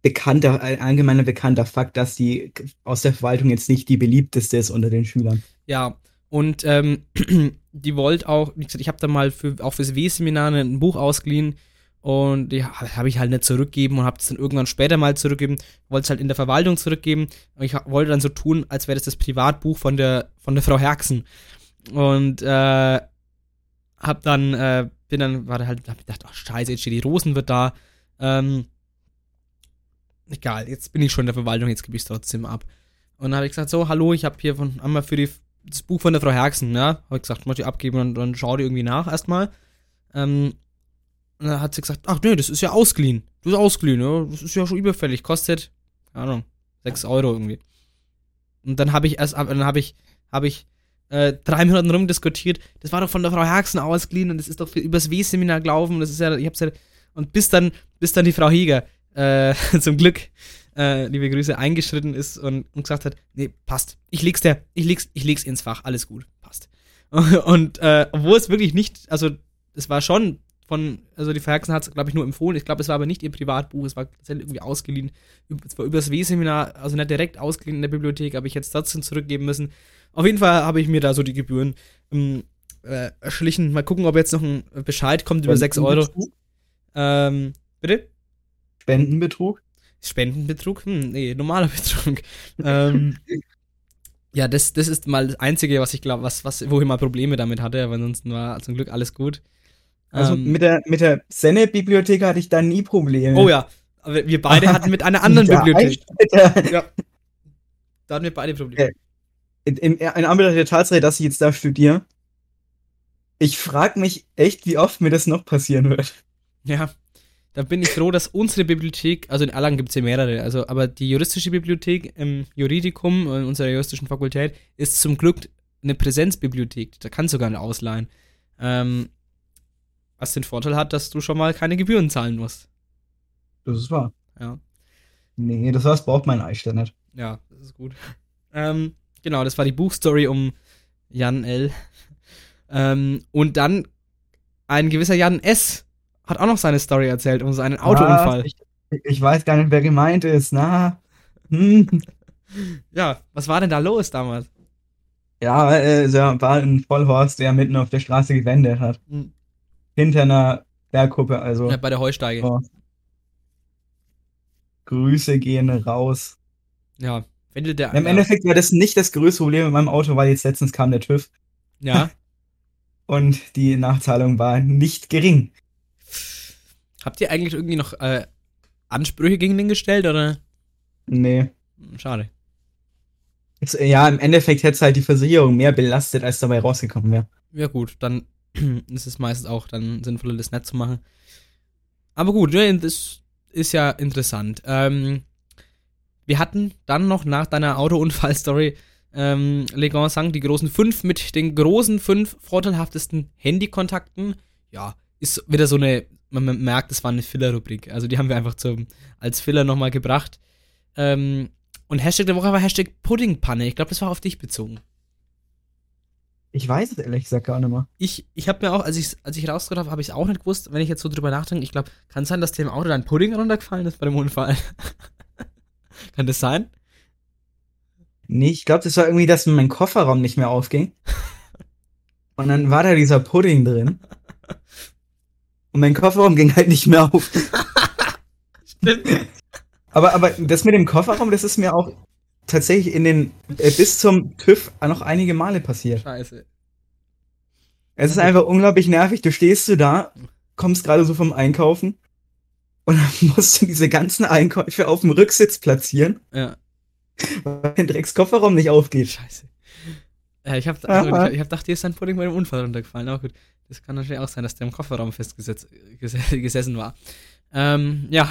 Speaker 3: bekannter, allgemeiner bekannter Fakt, dass die aus der Verwaltung jetzt nicht die beliebteste ist unter den Schülern.
Speaker 2: Ja, und ähm, die wollte auch, wie gesagt, ich habe da mal für, auch fürs W-Seminar ein Buch ausgeliehen und die habe ich halt nicht zurückgeben und habe es dann irgendwann später mal zurückgeben, wollte es halt in der Verwaltung zurückgeben und ich wollte dann so tun, als wäre das das Privatbuch von der, von der Frau Herxen. Und äh, hab dann, äh, bin dann, war halt, hab gedacht, ach scheiße, jetzt steht die Rosen wird da. Ähm, egal, jetzt bin ich schon in der Verwaltung, jetzt gebe ich es trotzdem ab. Und dann habe ich gesagt, so, hallo, ich habe hier von einmal für die, das Buch von der Frau Herxen, ja, habe ich gesagt, möchte ich abgeben und dann schau dir irgendwie nach erstmal. Ähm, und dann hat sie gesagt, ach nee, das ist ja ausgeliehen. Du bist ausgeliehen, ja, das ist ja schon überfällig, kostet, keine Ahnung, 6 Euro irgendwie. Und dann habe ich erst, dann habe ich, habe ich äh, drei Minuten rumdiskutiert. Das war doch von der Frau Herxen ausgeliehen und das ist doch für, übers W-Seminar gelaufen. Das ist ja, ich hab's ja, und bis dann, bis dann die Frau Heger äh, zum Glück, äh, liebe Grüße, eingeschritten ist und, und, gesagt hat, nee, passt. Ich leg's der, ich leg's, ich leg's ins Fach, alles gut, passt. Und äh, obwohl es wirklich nicht, also es war schon von, also die Verhexen hat es, glaube ich, nur empfohlen. Ich glaube, es war aber nicht ihr Privatbuch, es war tatsächlich irgendwie ausgeliehen. Es war übers W-Seminar, also nicht direkt ausgeliehen in der Bibliothek, aber ich jetzt trotzdem zurückgeben müssen. Auf jeden Fall habe ich mir da so die Gebühren ähm, äh, erschlichen. Mal gucken, ob jetzt noch ein Bescheid kommt über 6 Euro. Ähm, bitte?
Speaker 3: Spendenbetrug?
Speaker 2: Spendenbetrug? Hm, nee, normaler Betrug. ähm, ja, das, das ist mal das Einzige, was ich glaube, was, was, wo ich mal Probleme damit hatte, aber ansonsten war zum Glück alles gut.
Speaker 3: Also ähm, mit der, mit der Senne-Bibliothek hatte ich da nie Probleme.
Speaker 2: Oh ja, aber wir beide hatten mit einer anderen Bibliothek. Ja. Da hatten wir beide Probleme.
Speaker 3: In, in, in Anbetracht der Tatsache, dass ich jetzt da studiere, ich frage mich echt, wie oft mir das noch passieren wird.
Speaker 2: Ja, da bin ich froh, dass unsere Bibliothek, also in Erlangen gibt es ja mehrere, also aber die juristische Bibliothek im Juridikum, in unserer juristischen Fakultät, ist zum Glück eine Präsenzbibliothek. Da kannst du gar nicht ausleihen. Ähm, was den Vorteil hat, dass du schon mal keine Gebühren zahlen musst.
Speaker 3: Das ist wahr.
Speaker 2: Ja.
Speaker 3: Nee, das was braucht mein Eichstätt nicht.
Speaker 2: Ja, das ist gut. Ähm, genau, das war die Buchstory um Jan L. ähm, und dann ein gewisser Jan S. hat auch noch seine Story erzählt um seinen Autounfall.
Speaker 3: Ich, ich, weiß gar nicht, wer gemeint ist. Na. Hm.
Speaker 2: Ja, was war denn da los damals?
Speaker 3: Ja, äh, war ein Vollhorst, der mitten auf der Straße gewendet hat. Hm hinter einer Berggruppe, also
Speaker 2: Ja, bei der Heusteige.
Speaker 3: Oh. Grüße gehen raus.
Speaker 2: Ja. Wenn du der.
Speaker 3: Im
Speaker 2: ja.
Speaker 3: Endeffekt war das nicht das größte Problem mit meinem Auto, weil jetzt letztens kam der TÜV
Speaker 2: Ja.
Speaker 3: und die Nachzahlung war nicht gering.
Speaker 2: Habt ihr eigentlich irgendwie noch äh, Ansprüche gegen den gestellt oder?
Speaker 3: Nee.
Speaker 2: Schade.
Speaker 3: Es, ja, im Endeffekt hätte es halt die Versicherung mehr belastet, als dabei rausgekommen wäre.
Speaker 2: Ja, gut, dann ist es meistens auch dann sinnvoller, das nicht zu machen. Aber gut, das ist ja interessant. Ähm, wir hatten dann noch nach deiner Autounfallstory ähm, Legon sang die großen fünf mit den großen fünf vorteilhaftesten Handykontakten. Ja, ist wieder so eine, man merkt, es war eine Filler-Rubrik. Also die haben wir einfach zum, als Filler nochmal gebracht. Ähm, und Hashtag der Woche war Hashtag Puddingpanne. Ich glaube, das war auf dich bezogen.
Speaker 3: Ich weiß es ehrlich gesagt gar nicht mehr.
Speaker 2: ich, ich habe mir auch, als ich, als ich rausgehört habe, habe ich es auch nicht gewusst. Wenn ich jetzt so drüber nachdenke, ich glaube, kann es sein, dass dem Auto dann Pudding runtergefallen ist bei dem Unfall? kann das sein?
Speaker 3: Nee, ich glaube, das war irgendwie, dass mein Kofferraum nicht mehr aufging. Und dann war da dieser Pudding drin. Und mein Kofferraum ging halt nicht mehr auf.
Speaker 2: Stimmt.
Speaker 3: Aber, aber das mit dem Kofferraum, das ist mir auch tatsächlich in den, äh, bis zum TÜV noch einige Male passiert.
Speaker 2: Scheiße.
Speaker 3: Es ist einfach unglaublich nervig. Du stehst du da, kommst gerade so vom Einkaufen und dann musst du diese ganzen Einkäufe auf dem Rücksitz platzieren,
Speaker 2: Ja,
Speaker 3: weil dein Dreckskofferraum nicht aufgeht.
Speaker 2: scheiße. Ja, ich habe
Speaker 3: Aha.
Speaker 2: ich, ich hab gedacht, dir ist dein Pudding bei dem Unfall runtergefallen. Aber gut, das kann natürlich auch sein, dass der im Kofferraum festgesetzt ges- gesessen war. Ähm, ja.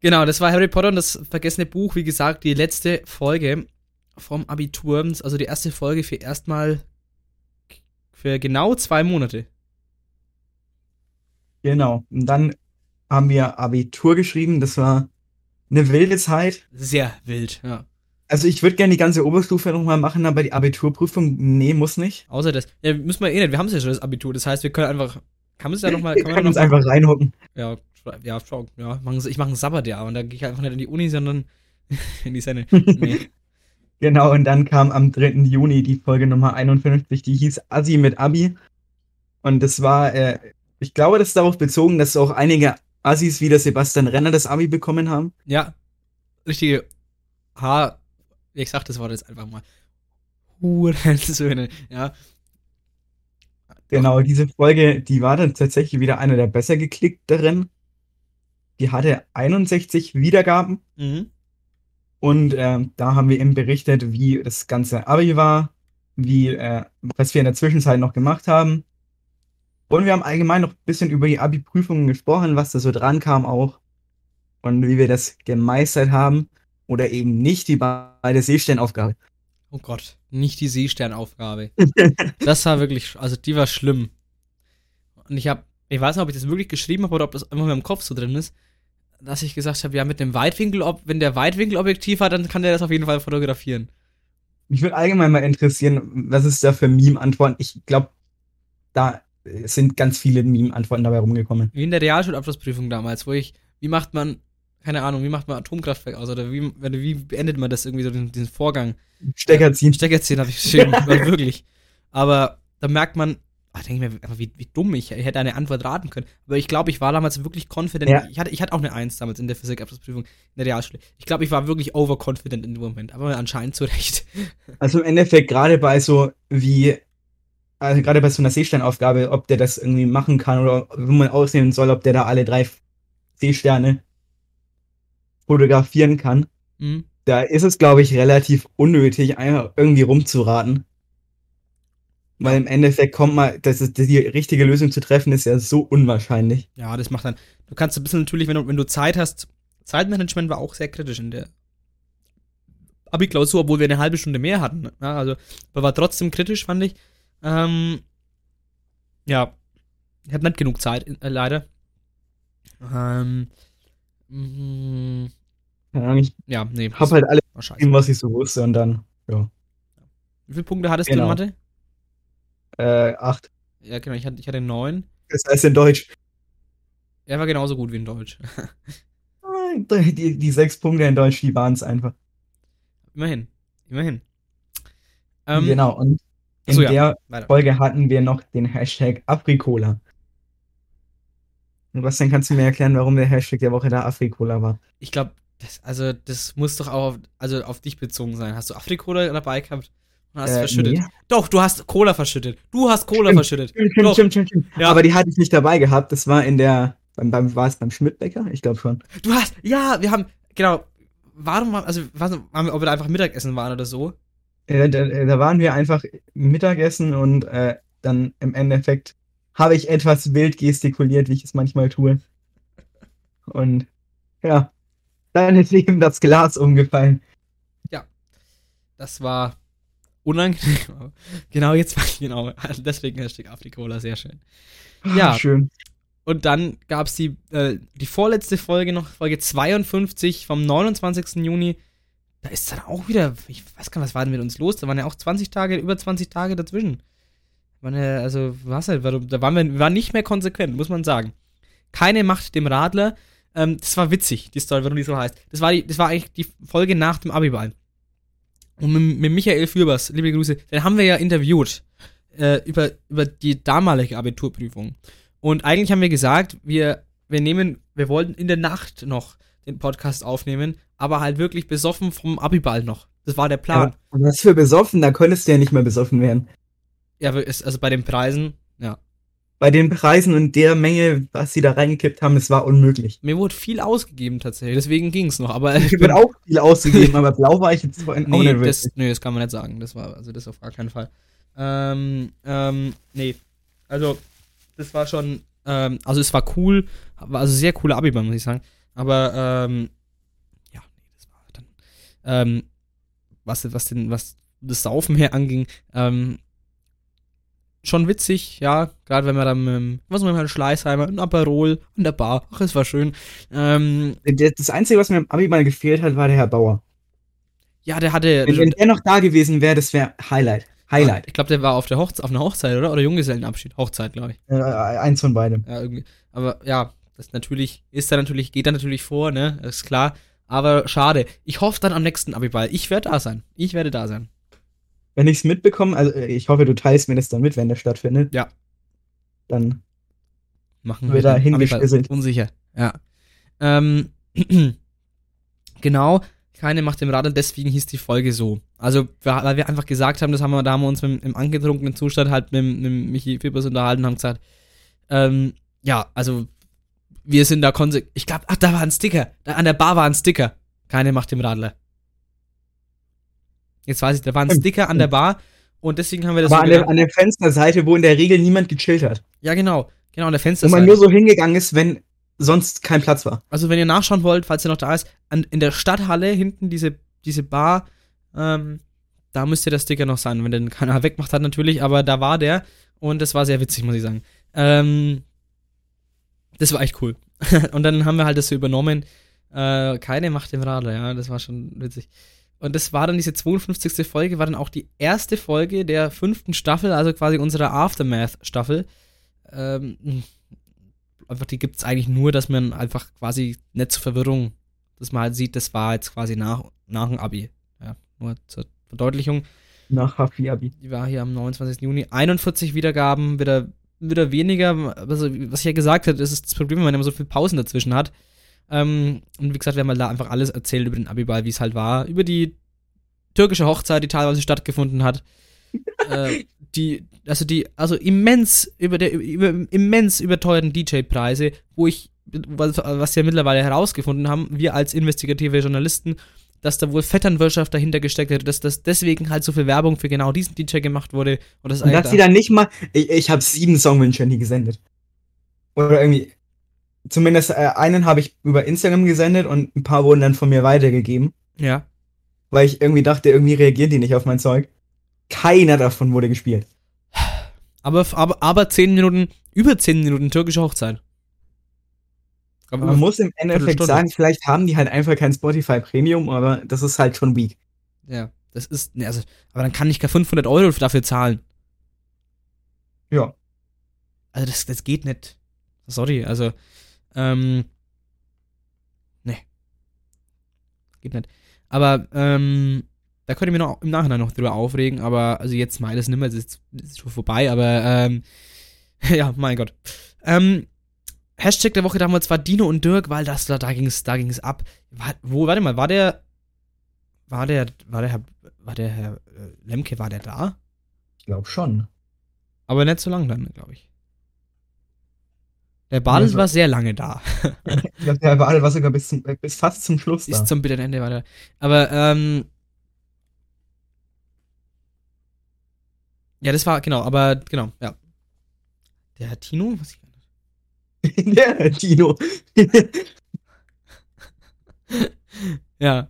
Speaker 2: Genau, das war Harry Potter und das vergessene Buch. Wie gesagt, die letzte Folge vom Abitur, also die erste Folge für erstmal für genau zwei Monate.
Speaker 3: Genau. Und dann haben wir Abitur geschrieben. Das war eine wilde Zeit.
Speaker 2: Sehr wild, ja.
Speaker 3: Also ich würde gerne die ganze Oberstufe nochmal machen, aber die Abiturprüfung, nee, muss nicht.
Speaker 2: Außer das. Ja, müssen wir eh nicht. Wir haben ja schon das Abitur. Das heißt, wir können einfach. Kann man es ja nochmal.
Speaker 3: Wir
Speaker 2: Kann man
Speaker 3: können uns einfach reinhocken.
Speaker 2: ja, ja, schau, ja. Ich mache ein Sabbatjahr und dann gehe ich einfach nicht in die Uni, sondern in die Senne. Nee.
Speaker 3: Genau, und dann kam am 3. Juni die Folge Nummer 51, die hieß Assi mit Abi. Und das war, äh, ich glaube, das ist darauf bezogen, dass auch einige Assis wie der Sebastian Renner das Abi bekommen haben.
Speaker 2: Ja, richtige Haar. Ich sag das Wort jetzt einfach mal. Hurensöhne, ja.
Speaker 3: Genau, diese Folge, die war dann tatsächlich wieder eine der besser geklickteren. Die hatte 61 Wiedergaben.
Speaker 2: Mhm.
Speaker 3: Und ähm, da haben wir eben berichtet, wie das ganze Abi war, wie, äh, was wir in der Zwischenzeit noch gemacht haben. Und wir haben allgemein noch ein bisschen über die Abi-Prüfungen gesprochen, was da so dran kam auch. Und wie wir das gemeistert haben. Oder eben nicht die beide Seesternaufgabe.
Speaker 2: Oh Gott, nicht die Seesternaufgabe. das war wirklich, also die war schlimm. Und ich habe, ich weiß nicht, ob ich das wirklich geschrieben habe oder ob das einfach in meinem Kopf so drin ist, dass ich gesagt habe, ja, mit dem Weitwinkel, wenn der Weitwinkelobjektiv hat, dann kann der das auf jeden Fall fotografieren.
Speaker 3: Mich würde allgemein mal interessieren, was ist da für Meme-Antworten? Ich glaube, da sind ganz viele Meme-Antworten dabei rumgekommen.
Speaker 2: Wie in der Realschulabschlussprüfung damals, wo ich, wie macht man, keine Ahnung, wie macht man Atomkraftwerk aus oder wie, wie beendet man das irgendwie so, den, diesen Vorgang?
Speaker 3: Stecker ziehen.
Speaker 2: Stecker ziehen habe ich geschrieben, weil wirklich. Aber da merkt man, ah, denke ich mir, wie, wie dumm ich, ich hätte eine Antwort raten können. Aber ich glaube, ich war damals wirklich confident.
Speaker 3: Ja.
Speaker 2: Ich, hatte, ich hatte auch eine Eins damals in der Physikabschlussprüfung in der Realschule. Ich glaube, ich war wirklich overconfident in dem Moment, aber anscheinend zu Recht.
Speaker 3: Also im Endeffekt gerade bei so wie, also gerade bei so einer Seesternaufgabe, ob der das irgendwie machen kann oder wie man ausnehmen soll, ob der da alle drei Seesterne fotografieren kann,
Speaker 2: Mhm.
Speaker 3: da ist es, glaube ich, relativ unnötig, einfach irgendwie rumzuraten. Weil im Endeffekt kommt mal, das ist, die richtige Lösung zu treffen, ist ja so unwahrscheinlich.
Speaker 2: Ja, das macht dann. Du kannst ein bisschen natürlich, wenn du, wenn du Zeit hast, Zeitmanagement war auch sehr kritisch in der Abi-Klausur, obwohl wir eine halbe Stunde mehr hatten. ne? Ja, also, aber war trotzdem kritisch, fand ich. Ähm, ja, ich hatte nicht genug Zeit, äh, leider. Ähm, mm,
Speaker 3: Keine Ahnung, Ich
Speaker 2: ja, nee.
Speaker 3: habe halt alles
Speaker 2: scheiße.
Speaker 3: gegeben, was ich so wusste und dann, ja,
Speaker 2: Wie viele Punkte hattest
Speaker 3: Genau.
Speaker 2: du in Mathe?
Speaker 3: äh, acht.
Speaker 2: Ja, genau, ich hatte, ich hatte neun.
Speaker 3: Das heißt in Deutsch.
Speaker 2: Er war genauso gut wie in Deutsch.
Speaker 3: Die, die sechs Punkte in Deutsch, die waren es einfach.
Speaker 2: immerhin. Immerhin. Ähm,
Speaker 3: genau, und in
Speaker 2: ja.
Speaker 3: der
Speaker 2: Weiter.
Speaker 3: Folge hatten wir noch den Hashtag Afrikola. Und was dann kannst du mir erklären, warum der Hashtag der Woche da Afrikola war?
Speaker 2: Ich glaube, das, also, das muss doch auch auf, also auf dich bezogen sein. Hast du Afrikola dabei gehabt? Und hast
Speaker 3: Äh,
Speaker 2: verschüttet?
Speaker 3: nee.
Speaker 2: Doch, du hast Cola verschüttet. Du hast Cola
Speaker 3: Stimmt.
Speaker 2: verschüttet.
Speaker 3: Stimmt, stimmt, stimmt, stimmt, stimmt.
Speaker 2: Ja.
Speaker 3: Aber die hatte ich nicht dabei gehabt. Das war in der, beim, beim war es beim Schmidtbäcker? Ich glaube schon.
Speaker 2: Du hast, ja, wir haben, genau. Warum, war- also, was, wir, ob wir da einfach Mittagessen waren oder so?
Speaker 3: Äh, da, da waren wir einfach Mittagessen und äh, dann im Endeffekt habe ich etwas wild gestikuliert, wie ich es manchmal tue. Und ja, dann ist eben das Glas umgefallen.
Speaker 2: Das war unangenehm. genau jetzt war ich, genau. Deswegen Hashtag Afrikola, sehr schön. Ja.
Speaker 3: Ah, Schön.
Speaker 2: Und dann gab es die, äh, die vorletzte Folge noch, Folge 52 vom 29. Juni. Da ist dann auch wieder, ich weiß gar nicht, was war denn mit uns los? Da waren ja auch 20 Tage, über 20 Tage dazwischen. Waren ja, also, was halt, warum- da waren wir, wir waren nicht mehr konsequent, muss man sagen. Keine Macht dem Radler. Ähm, das war witzig, die Story, warum die so heißt. Das war, die, das war eigentlich die Folge nach dem Abiball. Und mit, mit Michael Fürbers, liebe Grüße, den haben wir ja interviewt äh, über, über die damalige Abiturprüfung. Und eigentlich haben wir gesagt, wir, wir nehmen, wir wollten in der Nacht noch den Podcast aufnehmen, aber halt wirklich besoffen vom Abiball noch. Das war der Plan.
Speaker 3: Ja, und was für besoffen, da konntest du ja nicht mehr besoffen werden.
Speaker 2: Ja, also bei den Preisen, ja.
Speaker 3: Bei den Preisen und der Menge, was sie da reingekippt haben, es war unmöglich.
Speaker 2: Mir wurde viel ausgegeben tatsächlich, deswegen ging es noch. Aber ich
Speaker 3: bin auch viel ausgegeben, aber blau war ich jetzt vorhin auch
Speaker 2: nee,
Speaker 3: nicht
Speaker 2: das, nee, das kann man nicht sagen. Das war, also das auf gar keinen Fall. Ähm, ähm, nee. Also, das war schon, ähm, also es war cool, war also sehr coole Abiball, muss ich sagen. Aber, ähm, ja, nee, das war dann, ähm, was, was den, was das Saufen her anging, ähm, schon witzig, ja, gerade wenn man dann, ähm, was mit Herrn Schleißheimer, ein Aperol in der Bar, ach, es war schön. Ähm,
Speaker 3: Das Einzige, was mir im Abi mal gefehlt hat, war der Herr Bauer.
Speaker 2: ja, der hatte,
Speaker 3: Wenn, wenn der noch da gewesen wäre, das wäre Highlight. Highlight.
Speaker 2: Ich glaube, der war auf der Hochzeit, auf einer Hochzeit, oder? Oder Junggesellenabschied. Hochzeit, glaube ich.
Speaker 3: Äh, eins von beidem.
Speaker 2: Ja, irgendwie. Aber ja, das natürlich, ist da natürlich, geht da natürlich vor, ne? Ist klar. Aber schade. Ich hoffe dann am nächsten Abiball. Ich werde da sein. Ich werde da sein.
Speaker 3: Wenn ich es mitbekomme, also äh, ich hoffe, du teilst mir das dann mit, wenn der stattfindet.
Speaker 2: Ja.
Speaker 3: Dann
Speaker 2: Machen
Speaker 3: Wird da hingeschlüsselt.
Speaker 2: Unsicher. Ja. Ähm, genau. Keine macht dem Radl, deswegen hieß die Folge so. Also, wir- weil wir einfach gesagt haben, das haben wir, da haben wir uns mit, im angetrunkenen Zustand halt mit, mit Michi Fippers unterhalten und haben gesagt, ähm, ja, also, wir sind da konsequent. Ich glaube, ach, da war ein Sticker. Da an der Bar war ein Sticker. Keine macht dem Radler. Jetzt weiß ich, da war ein Sticker an der Bar und deswegen haben wir das
Speaker 3: aber
Speaker 2: so
Speaker 3: an der, an der Fensterseite, wo in der Regel niemand gechillt hat.
Speaker 2: Ja, genau. Genau, an der
Speaker 3: Wo
Speaker 2: Fensterseite.
Speaker 3: man nur so hingegangen ist, wenn sonst kein Platz war.
Speaker 2: Also wenn ihr nachschauen wollt, falls ihr noch da ist, an, in der Stadthalle hinten diese, diese Bar, ähm, da müsste der Sticker noch sein, wenn den keiner wegmacht hat natürlich, aber da war der und das war sehr witzig, muss ich sagen. Ähm, das war echt cool. und dann haben wir halt das so übernommen. Äh, keine Macht im Radler, ja, das war schon witzig. Und das war dann diese 52. Folge, war dann auch die erste Folge der fünften Staffel, also quasi unserer Aftermath-Staffel. Ähm, einfach, die gibt es eigentlich nur, dass man einfach quasi nicht zur Verwirrung, dass man halt sieht, das war jetzt quasi nach, nach dem Abi. Ja, nur zur Verdeutlichung.
Speaker 3: Nach Hafi Abi.
Speaker 2: Die war hier am 29. Juni. 41 Wiedergaben, wieder, wieder weniger. Also, was ich ja gesagt habe, das ist das Problem, wenn man immer so viele Pausen dazwischen hat. Ähm, und wie gesagt, wir haben halt da einfach alles erzählt über den Abiball, wie es halt war. Über die türkische Hochzeit, die teilweise stattgefunden hat. äh, die, also die, also immens über der, über, immens überteuerten DJ-Preise, wo ich, was, was wir mittlerweile herausgefunden haben, wir als investigative Journalisten, dass da wohl Vetternwirtschaft dahinter gesteckt hätte, dass das deswegen halt so viel Werbung für genau diesen DJ gemacht wurde. Und das
Speaker 3: Und dass sie dann nicht mal. Ich, ich habe sieben Songwünsche an die gesendet. Oder irgendwie. Zumindest äh, einen habe ich über Instagram gesendet und ein paar wurden dann von mir weitergegeben.
Speaker 2: ja.
Speaker 3: Weil ich irgendwie dachte, irgendwie reagieren die nicht auf mein Zeug. Keiner davon wurde gespielt.
Speaker 2: Aber, aber, aber 10 Minuten, über 10 Minuten türkische Hochzeit. Aber
Speaker 3: Man muss im Endeffekt sagen, vielleicht haben die halt einfach kein Spotify Premium, aber das ist halt schon weak.
Speaker 2: Ja, das ist, ne, also, aber dann kann ich gar 500 Euro dafür zahlen.
Speaker 3: Ja.
Speaker 2: Also das, das geht nicht. Sorry, also, ähm, ne. Geht nicht. Aber, ähm, da könnt ihr mir noch im Nachhinein noch drüber aufregen, aber, also jetzt mal, das nimmer, das ist, ist schon vorbei, aber, ähm, ja, mein Gott. Ähm, Hashtag der Woche damals war Dino und Dirk, weil das, da, da ging es da ging's ab. War, wo, warte mal, war der, war der, war der Herr, war der Herr äh, Lemke, war der da?
Speaker 3: Ich glaube schon.
Speaker 2: Aber nicht so lange dann, glaube ich. Der Badel
Speaker 3: Also-
Speaker 2: war sehr lange da.
Speaker 3: Ich glaube, der war, war sogar bis, zum, bis fast zum Schluss
Speaker 2: Ist zum bitteren Ende weiter. Aber, ähm. Ja, das war, genau, aber, genau, ja. Der Herr Tino? Was ich,
Speaker 3: der Dino.
Speaker 2: ja.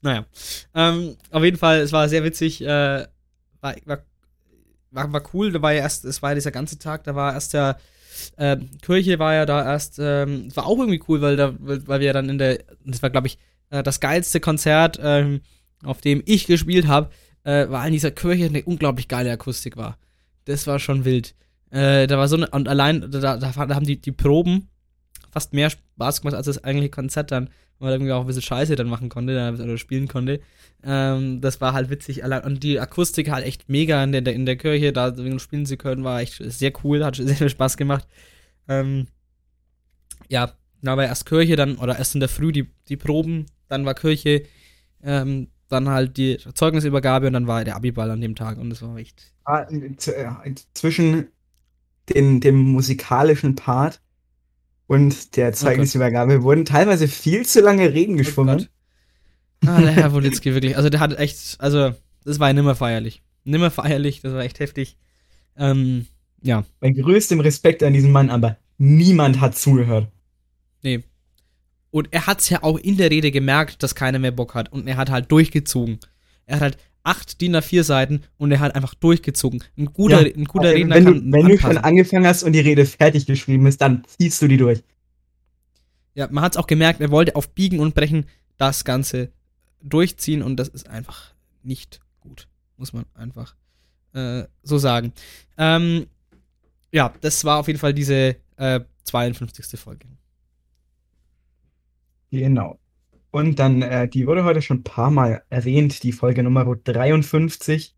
Speaker 2: naja. Ähm, auf jeden Fall, es war sehr witzig. Äh, war, war, war, war cool. Da war ja erst, es war ja dieser ganze Tag, da war erst der. Äh, Kirche war ja da erst, ähm, war auch irgendwie cool, weil da, weil, weil wir ja dann in der, das war glaube ich äh, das geilste Konzert, ähm, auf dem ich gespielt habe, äh, war in dieser Kirche eine unglaublich geile Akustik war. Das war schon wild. Äh, da war so eine, und allein, da, da, da haben die, die Proben fast mehr Spaß gemacht als das eigentliche Konzert dann, weil man irgendwie auch ein bisschen Scheiße dann machen konnte dann, oder spielen konnte. Ähm, das war halt witzig. Allein, und die Akustik halt echt mega in der, in der Kirche, da spielen zu können, war echt sehr cool, hat sehr viel Spaß gemacht. Ähm, ja, da war erst Kirche, dann, oder erst in der Früh die, die Proben, dann war Kirche, ähm, dann halt die Zeugnisübergabe und dann war der Abiball an dem Tag und das war echt.
Speaker 3: Ah, Zwischen den, dem musikalischen Part und der Zeugnisübergabe wurden teilweise viel zu lange Reden geschwungen.
Speaker 2: Gott. Ah, der Herr Wolitzki, wirklich. Also der hat echt, also das war ja nimmer feierlich. Nimmer feierlich, das war echt heftig. Ähm, ja,
Speaker 3: Bei größtem Respekt an diesen Mann, aber niemand hat zugehört.
Speaker 2: nee. Und er hat's ja auch in der Rede gemerkt, dass keiner mehr Bock hat. Und er hat halt durchgezogen. Er hat halt acht DIN A4 Seiten und er hat einfach durchgezogen. Ein guter,
Speaker 3: Ja,
Speaker 2: ein guter Redner
Speaker 3: wenn du,
Speaker 2: kann
Speaker 3: wenn du schon
Speaker 2: anpassen.
Speaker 3: angefangen hast und die Rede fertig geschrieben ist, dann ziehst du die durch.
Speaker 2: Ja, man hat's auch gemerkt, er wollte auf Biegen und Brechen das Ganze durchziehen und das ist einfach nicht gut. Muss man einfach äh, so sagen. Ähm, ja, das war auf jeden Fall diese äh, 52. Folge.
Speaker 3: Genau. Und dann, äh, die wurde heute schon ein paar Mal erwähnt, die Folge Nummer 53.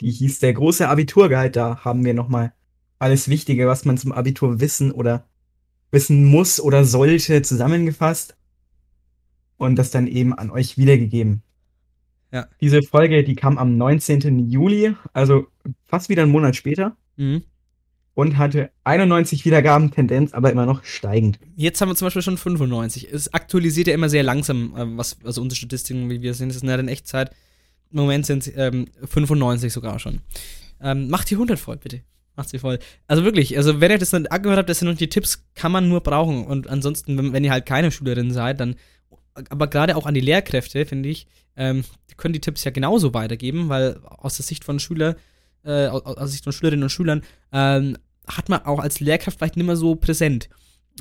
Speaker 3: Die hieß der große Abiturguide. Da haben wir nochmal alles Wichtige, was man zum Abitur wissen oder wissen muss oder sollte, zusammengefasst. Und das dann eben an euch wiedergegeben.
Speaker 2: Ja.
Speaker 3: Diese Folge, die kam am 19. Juli, also fast wieder einen Monat später.
Speaker 2: Mhm.
Speaker 3: Und hatte 91 Wiedergaben, Tendenz aber immer noch steigend.
Speaker 2: Jetzt haben wir zum Beispiel schon 95. Es aktualisiert ja immer sehr langsam, äh, was, also unsere Statistiken, wie wir sehen, das sind ja in Echtzeit. Im Moment sind es ähm, 95 sogar schon. Ähm, macht die 100 voll, bitte. Macht sie voll. Also wirklich, also wenn ihr das nicht angehört habt, das sind noch die Tipps, kann man nur brauchen. Und ansonsten, wenn, wenn ihr halt keine Schülerin seid, dann, aber gerade auch an die Lehrkräfte, finde ich, ähm, die können die Tipps ja genauso weitergeben, weil aus der Sicht von Schüler, äh, aus, der Sicht von Schülerinnen und Schülern, ähm, hat man auch als Lehrkraft vielleicht nicht mehr so präsent.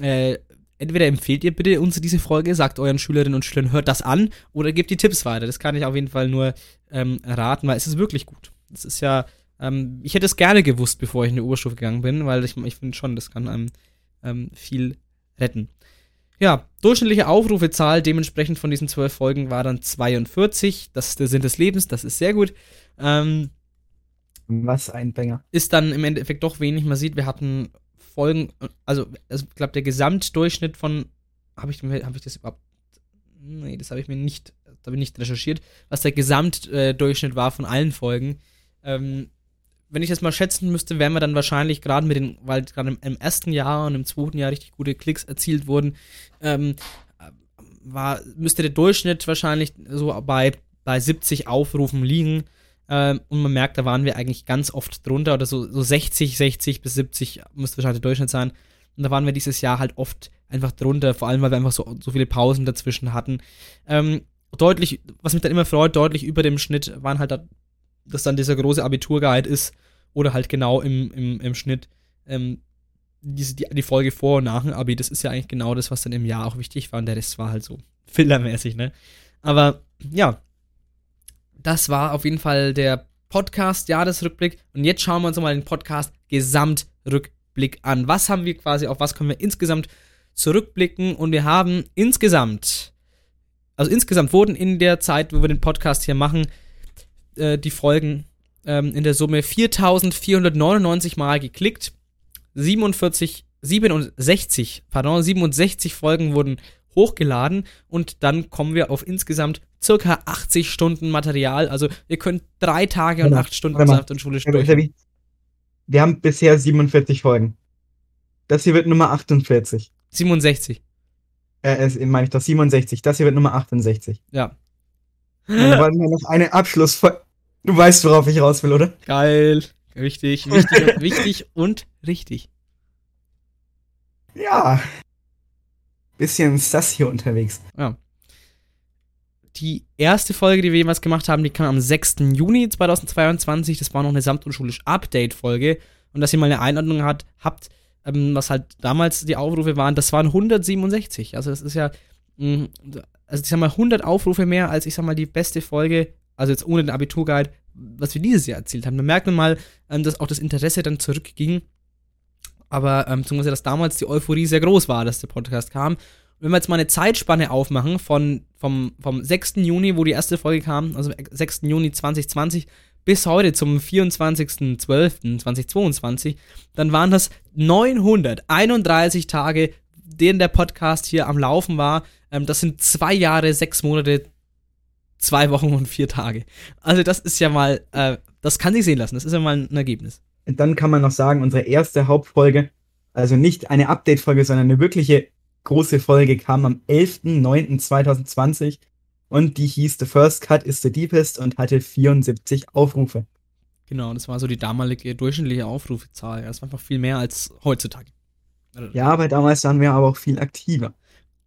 Speaker 2: Äh, entweder empfehlt ihr bitte uns diese Folge, sagt euren Schülerinnen und Schülern, hört das an oder gebt die Tipps weiter. Das kann ich auf jeden Fall nur ähm, raten, weil es ist wirklich gut. Es ist ja, ähm, ich hätte es gerne gewusst, bevor ich in die Oberstufe gegangen bin, weil ich, ich finde schon, das kann einem ähm, viel retten. Ja, durchschnittliche Aufrufezahl dementsprechend von diesen zwölf Folgen war dann 42. Das ist der Sinn des Lebens, das ist sehr gut. Ähm,
Speaker 3: Was ein Banger.
Speaker 2: ist dann im Endeffekt doch wenig. Man sieht, wir hatten Folgen, also, also ich glaube, der Gesamtdurchschnitt von, habe ich, hab ich das überhaupt, nee, das habe ich mir nicht, habe ich nicht recherchiert, was der Gesamtdurchschnitt war von allen Folgen. Ähm, wenn ich das mal schätzen müsste, wären wir dann wahrscheinlich gerade mit den, weil gerade im, im ersten Jahr und im zweiten Jahr richtig gute Klicks erzielt wurden, ähm, war, müsste der Durchschnitt wahrscheinlich so bei, bei 70 Aufrufen liegen. Ähm, und man merkt, da waren wir eigentlich ganz oft drunter oder so, so 60, 60 bis 70 müsste wahrscheinlich der Durchschnitt sein. Und da waren wir dieses Jahr halt oft einfach drunter, vor allem weil wir einfach so, so viele Pausen dazwischen hatten. Ähm, deutlich, was mich dann immer freut, deutlich über dem Schnitt waren halt, da, dass dann dieser große Abiturguide ist oder halt genau im, im, im Schnitt ähm, diese, die, die Folge vor und nach dem Abi. Das ist ja eigentlich genau das, was dann im Jahr auch wichtig war und der Rest war halt so fillermäßig, ne? Aber ja, das war auf jeden Fall der Podcast Jahresrückblick. Und jetzt schauen wir uns mal den Podcast Gesamtrückblick an. Was haben wir quasi, auf was können wir insgesamt zurückblicken? Und wir haben insgesamt, also insgesamt wurden in der Zeit, wo wir den Podcast hier machen, äh, die Folgen ähm, in der Summe 4499 Mal geklickt. 47, 67, pardon, 67 Folgen wurden hochgeladen und dann kommen wir auf insgesamt circa 80 Stunden Material. Also ihr könnt drei Tage und
Speaker 3: mal,
Speaker 2: acht Stunden. Saft und Schule durch.
Speaker 3: Wir haben bisher 47 Folgen. Das hier wird Nummer 48.
Speaker 2: 67,
Speaker 3: Äh, meine ich doch 67. Das hier wird Nummer 68.
Speaker 2: ja.
Speaker 3: Dann wollen wir noch eine Abschlussfolge. Du weißt, worauf ich raus will, oder?
Speaker 2: Geil. Wichtig, wichtig, und, wichtig und richtig.
Speaker 3: Ja. Bisschen das hier unterwegs.
Speaker 2: Die erste Folge, die wir jemals gemacht haben, die kam am 6. Juni 2022. Das war noch eine samt- und Update-Folge. Und dass ihr mal eine Einordnung hat, habt, ähm, was halt damals die Aufrufe waren, das waren 167. Also das ist ja, mh, also ich sag mal, 100 Aufrufe mehr als, ich sag mal, die beste Folge, also jetzt ohne den Abiturguide, was wir dieses Jahr erzählt haben. Da merkt man mal, ähm, dass auch das Interesse dann zurückging. Aber ähm, beziehungsweise, dass damals die Euphorie sehr groß war, dass der Podcast kam. Wenn wir jetzt mal eine Zeitspanne aufmachen von, vom, vom 6. Juni, wo die erste Folge kam, also 6. Juni 2020, bis heute zum 24.12.2022, dann waren das 931 Tage, denen der Podcast hier am Laufen war. Ähm, das sind zwei Jahre, sechs Monate, zwei Wochen und vier Tage. Also das ist ja mal, äh, das kann sich sehen lassen. Das ist ja mal ein Ergebnis.
Speaker 3: Und dann kann man noch sagen, unsere erste Hauptfolge, also nicht eine Update-Folge, sondern eine wirkliche große Folge kam am 11.09.2020 und die hieß The First Cut is the Deepest und hatte 74 Aufrufe.
Speaker 2: Genau, das war so die damalige durchschnittliche Aufrufezahl. Das war einfach viel mehr als heutzutage.
Speaker 3: Ja, aber damals waren wir aber auch viel aktiver.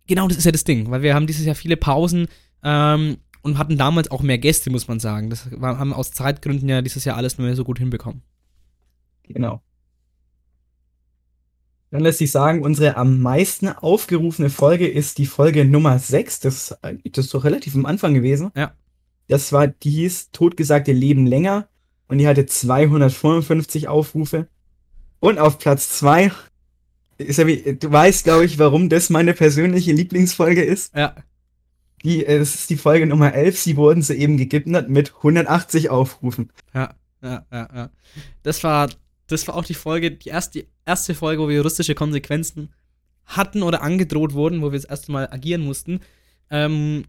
Speaker 2: Genau, das ist ja das Ding, weil wir haben dieses Jahr viele Pausen ähm, und hatten damals auch mehr Gäste, muss man sagen. Das haben aus Zeitgründen ja dieses Jahr alles nicht mehr so gut hinbekommen.
Speaker 3: Genau. Dann lässt sich sagen, unsere am meisten aufgerufene Folge ist die Folge Nummer 6. Das, das ist doch relativ am Anfang gewesen.
Speaker 2: Ja.
Speaker 3: Das war, die hieß Totgesagte Leben länger und die hatte 255 Aufrufe. Und auf Platz 2 ist ja wie, du weißt, glaube ich, warum das meine persönliche Lieblingsfolge ist.
Speaker 2: Ja,
Speaker 3: Die, äh, das ist die Folge Nummer 11. Sie wurden soeben gegipnert mit 180 Aufrufen.
Speaker 2: ja, ja, ja, ja. Das war, das war auch die Folge, die erste, die erste Folge, wo wir juristische Konsequenzen hatten oder angedroht wurden, wo wir das erste Mal agieren mussten. Ähm,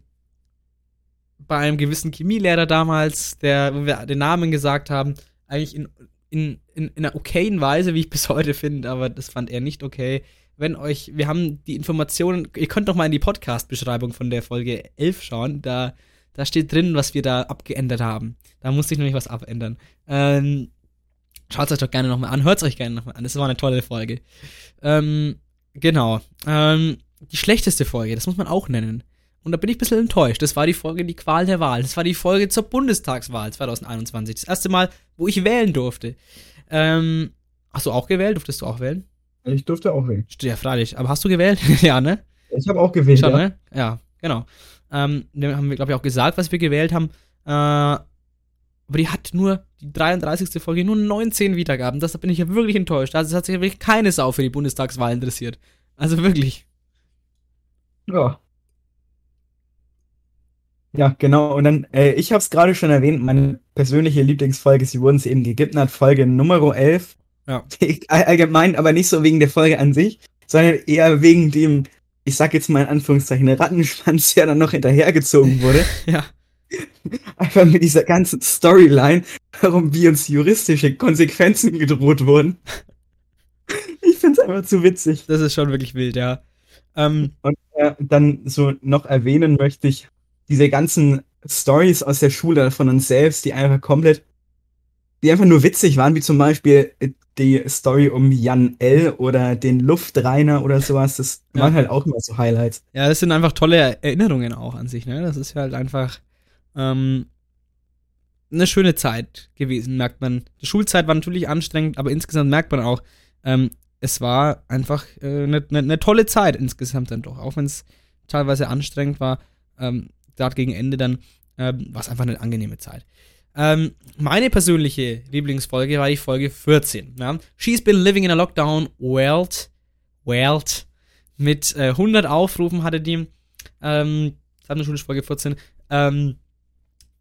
Speaker 2: bei einem gewissen Chemielehrer damals, der, wo wir den Namen gesagt haben, eigentlich in, in, in, in einer okayen Weise, wie ich bis heute finde, aber das fand er nicht okay. Wenn euch, wir haben die Informationen, ihr könnt doch mal in die Podcast-Beschreibung von der Folge 11 schauen, da, da steht drin, was wir da abgeändert haben. Da musste ich nämlich was abändern. Ähm, Schaut euch doch gerne nochmal an, hört es euch gerne nochmal an. Das war eine tolle Folge. Ähm, genau. Ähm, die schlechteste Folge, das muss man auch nennen. Und da bin ich ein bisschen enttäuscht. Das war die Folge Die Qual der Wahl. Das war die Folge zur Bundestagswahl 2021. Das erste Mal, wo ich wählen durfte. Ähm, hast du auch gewählt? Durftest du auch wählen?
Speaker 3: Ich durfte auch wählen.
Speaker 2: Ja, freilich. Aber hast du gewählt? ja, ne?
Speaker 3: Ich habe auch gewählt.
Speaker 2: Schon,
Speaker 3: ja.
Speaker 2: ne? Ja, genau. Ähm, haben wir, glaube ich, auch gesagt, was wir gewählt haben. Äh, aber die hat nur, die 33. Folge, nur 19 Wiedergaben. Das da bin ich ja wirklich enttäuscht. Also es hat sich wirklich keine Sau für die Bundestagswahl interessiert. Also wirklich.
Speaker 3: Ja. Ja, genau. Und dann, äh, ich habe es gerade schon erwähnt, meine persönliche Lieblingsfolge, sie wurden sie eben gegipnert, Folge Nummer 11.
Speaker 2: Ja.
Speaker 3: All- Allgemein, aber nicht so wegen der Folge an sich, sondern eher wegen dem, ich sag jetzt mal in Anführungszeichen, Rattenschwanz, der dann noch hinterhergezogen wurde.
Speaker 2: Ja.
Speaker 3: Einfach mit dieser ganzen Storyline, warum wie uns juristische Konsequenzen gedroht wurden. Ich find's einfach zu witzig.
Speaker 2: Das ist schon wirklich wild, ja. Ähm,
Speaker 3: Und äh, dann so noch erwähnen möchte ich diese ganzen Stories aus der Schule von uns selbst, die einfach komplett, die einfach nur witzig waren, wie zum Beispiel äh, die Story um Jan L. oder den Luftreiner oder sowas. Das
Speaker 2: Ja.
Speaker 3: waren halt auch immer so Highlights.
Speaker 2: ja, das sind einfach tolle Erinnerungen auch an sich, ne? Das ist halt einfach ähm, eine schöne Zeit gewesen, merkt man. Die Schulzeit war natürlich anstrengend, aber insgesamt merkt man auch, ähm, es war einfach äh, eine ne, ne tolle Zeit insgesamt dann doch. Auch wenn es teilweise anstrengend war, ähm, gerade gegen Ende dann, ähm, war es einfach eine angenehme Zeit. Ähm, meine persönliche Lieblingsfolge war die Folge 14. Ja? She's been living in a lockdown world. World. Mit äh, 100 Aufrufen hatte die. Ähm, Folge 14. Ähm,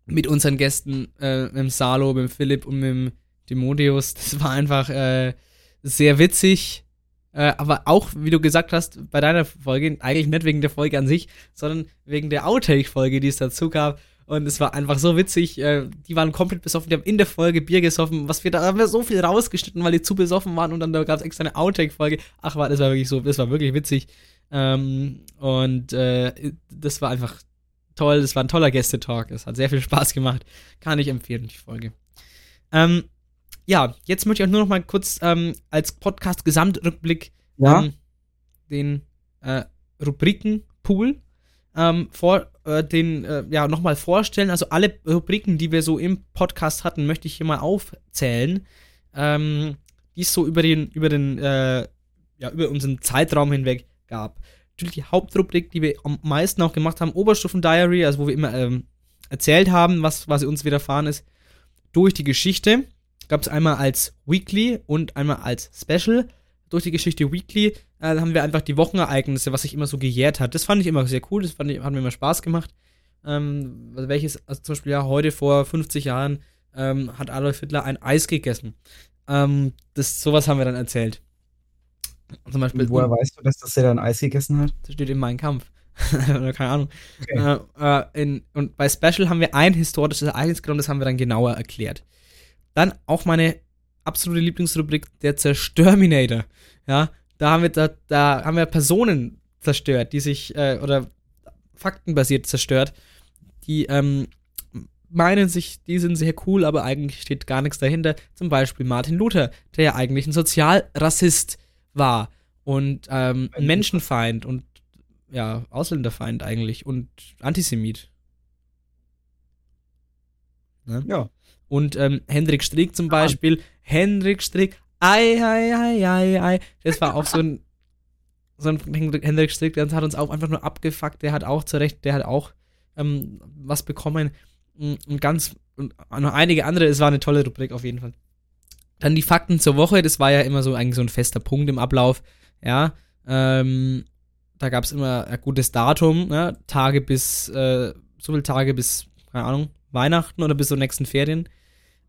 Speaker 2: mit unseren Gästen, äh, mit dem Salo, mit dem Philipp und mit dem Timotheus. Das war einfach äh, sehr witzig, äh, aber auch, wie du gesagt hast, bei deiner Folge, eigentlich nicht wegen der Folge an sich, sondern wegen der Outtake-Folge, die es dazu gab. Und es war einfach so witzig. Äh, die waren komplett besoffen. Die haben in der Folge Bier gesoffen. Was wir da haben wir so viel rausgeschnitten, weil die zu besoffen waren. Und dann da gab es extra eine Outtake-Folge. Ach, war, das war wirklich so, das war wirklich witzig. Ähm, und äh, das war einfach toll. Das war ein toller Gästetalk. Es hat sehr viel Spaß gemacht. Kann ich empfehlen, die Folge. Ähm, ja, jetzt möchte ich auch nur noch mal kurz ähm, als Podcast-Gesamtrückblick
Speaker 3: Ja.
Speaker 2: ähm, den äh, Rubrikenpool ähm, vor äh, den äh, ja nochmal vorstellen. Also alle Rubriken, die wir so im Podcast hatten, möchte ich hier mal aufzählen, ähm, die es so über den über den äh, ja über unseren Zeitraum hinweg gab. Natürlich die Hauptrubrik, die wir am meisten auch gemacht haben, Oberstufen Diary, also wo wir immer ähm, erzählt haben, was quasi uns widerfahren ist, durch die Geschichte. Gab es einmal als Weekly und einmal als Special. Durch die Geschichte Weekly äh, haben wir einfach die Wochenereignisse, was sich immer so gejährt hat. Das fand ich immer sehr cool, das fand ich, hat mir immer Spaß gemacht. Ähm, also welches, also zum Beispiel ja, heute vor 50 Jahren ähm, hat Adolf Hitler ein Eis gegessen. Ähm, das, sowas haben wir dann erzählt. Zum Beispiel,
Speaker 3: Woher weißt du, dass das der dann Eis gegessen hat?
Speaker 2: das steht in meinem Kampf. Keine Ahnung.
Speaker 3: Okay.
Speaker 2: Äh, äh, in, und bei Special haben wir ein historisches Ereignis genommen, das haben wir dann genauer erklärt. Dann auch meine absolute Lieblingsrubrik, der Zerstörminator. Ja, da haben wir, da, da haben wir Personen zerstört, die sich, äh, oder faktenbasiert zerstört, die ähm, meinen sich, die sind sehr cool, aber eigentlich steht gar nichts dahinter. Zum Beispiel Martin Luther, der ja eigentlich ein Sozialrassist war und ähm, ein Menschenfeind und ja, Ausländerfeind eigentlich und Antisemit. Ne?
Speaker 3: Ja.
Speaker 2: Und ähm, Hendrik Strick zum Beispiel. Hendrik Strick, ei, ei, ei, ei, ei. Das war auch so ein, so ein Hendrik, Strick, der hat uns auch einfach nur abgefuckt. Der hat auch zurecht, der hat auch ähm, was bekommen. Mm, Und ganz, und noch einige andere, es war eine tolle Rubrik auf jeden Fall. Dann die Fakten zur Woche, das war ja immer so eigentlich so ein fester Punkt im Ablauf. Ja, ähm, da gab es immer ein gutes Datum, ne? Tage bis, äh, so viele Tage bis, keine Ahnung, Weihnachten oder bis zur nächsten Ferien.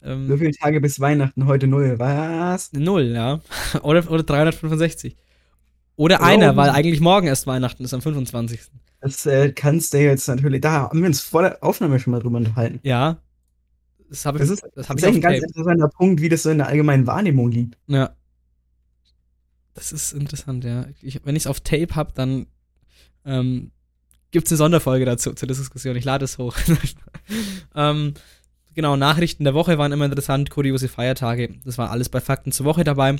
Speaker 2: Ähm,
Speaker 3: So viele Tage bis Weihnachten, heute null. Was?
Speaker 2: Null, ja. oder, oder 365. Oder
Speaker 3: Oh.
Speaker 2: einer, weil eigentlich morgen erst Weihnachten ist, am 25.
Speaker 3: Das äh, kannst du jetzt natürlich. Da haben wir uns vor der Aufnahme schon mal drüber unterhalten.
Speaker 2: Ja. Das habe ich,
Speaker 3: Das ist,
Speaker 2: das
Speaker 3: das
Speaker 2: hab
Speaker 3: ist
Speaker 2: ich auf
Speaker 3: echt ein ganz
Speaker 2: Tape.
Speaker 3: interessanter Punkt, wie das so in der allgemeinen Wahrnehmung liegt.
Speaker 2: Ja. Das ist interessant, ja. Ich, wenn ich es auf Tape habe, dann ähm, gibt es eine Sonderfolge dazu, zur Diskussion. Ich lade es hoch. ähm, genau, Nachrichten der Woche waren immer interessant, kuriose Feiertage. Das war alles bei Fakten zur Woche dabei.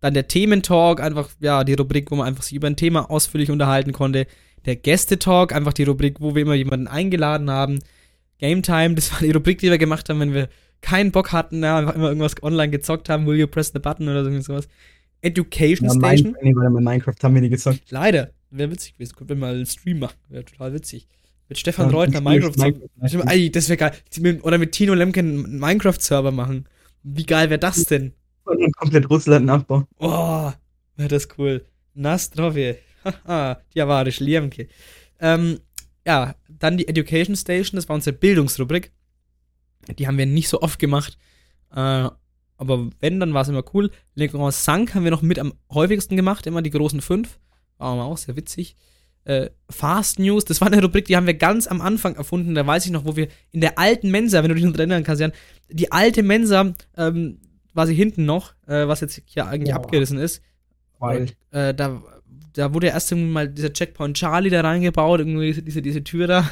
Speaker 2: Dann der Thementalk, einfach, ja, die Rubrik, wo man einfach sich über ein Thema ausführlich unterhalten konnte. Der Gästetalk, einfach die Rubrik, wo wir immer jemanden eingeladen haben. Game Time, das war die Rubrik, die wir gemacht haben, wenn wir keinen Bock hatten, ja, einfach immer irgendwas online gezockt haben, will you press the button oder so sowas. Education
Speaker 3: Ja,
Speaker 2: Station.
Speaker 3: Warte mal, Minecraft haben wir nie gezockt.
Speaker 2: Leider. Wäre witzig gewesen. Könnten wir mal einen Stream machen. Wäre total witzig. Mit Stefan
Speaker 3: Ja,
Speaker 2: Reutner Minecraft zocken.
Speaker 3: Minecraft.
Speaker 2: Ey, das wäre geil. Mit- Oder mit Tino Lemke einen Minecraft-Server machen. Wie geil wäre das denn?
Speaker 3: Und komplett Russland nachbauen.
Speaker 2: Oh, wäre das cool. Nastrovje. Haha, die avarisch Lemke. Ähm, ja, dann die Education Station. Das war unsere Bildungsrubrik. Die haben wir nicht so oft gemacht. Äh, aber wenn, dann war es immer cool. Le Grand Cinq haben wir noch mit am häufigsten gemacht. Immer die großen fünf. War auch sehr witzig. Äh, Fast News, das war eine Rubrik, die haben wir ganz am Anfang erfunden. Da weiß ich noch, wo wir in der alten Mensa, wenn du dich noch erinnern kannst, Jan, die alte Mensa, ähm, war sie hinten noch, äh, was jetzt hier eigentlich
Speaker 3: Boah.
Speaker 2: abgerissen ist.
Speaker 3: Weil
Speaker 2: Äh, da, da wurde erst irgendwie mal dieser Checkpoint Charlie da reingebaut, irgendwie diese, diese, Tür da.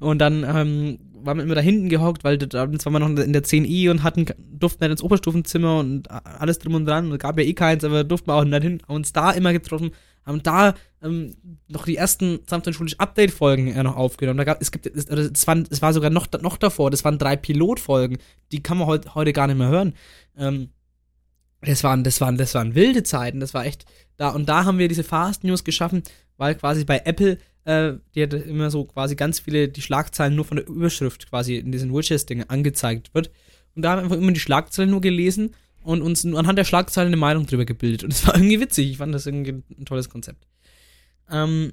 Speaker 2: Und dann ähm, waren wir immer da hinten gehockt, weil da, waren wir noch in der 10i und hatten, durften nicht ins Oberstufenzimmer und alles drum und dran. Und gab ja eh keins, aber durften wir auch nicht hin. Uns da immer getroffen, haben da ähm, noch die ersten sanft schulisch Update-Folgen äh, noch aufgenommen. Da gab, es, gibt, es, es, waren, es war sogar noch, noch davor, das waren drei Pilotfolgen. Die kann man heut, heute gar nicht mehr hören. Ähm, das waren, das waren, das waren wilde Zeiten. Das war echt da. Und da haben wir diese Fast News geschaffen, weil quasi bei Apple, äh, die hat immer so quasi ganz viele, die Schlagzeilen nur von der Überschrift quasi in diesen Widgets-Dingen angezeigt wird. Und da haben wir einfach immer die Schlagzeilen nur gelesen und uns anhand der Schlagzeilen eine Meinung drüber gebildet. Und es war irgendwie witzig. Ich fand das irgendwie ein tolles Konzept. Ähm,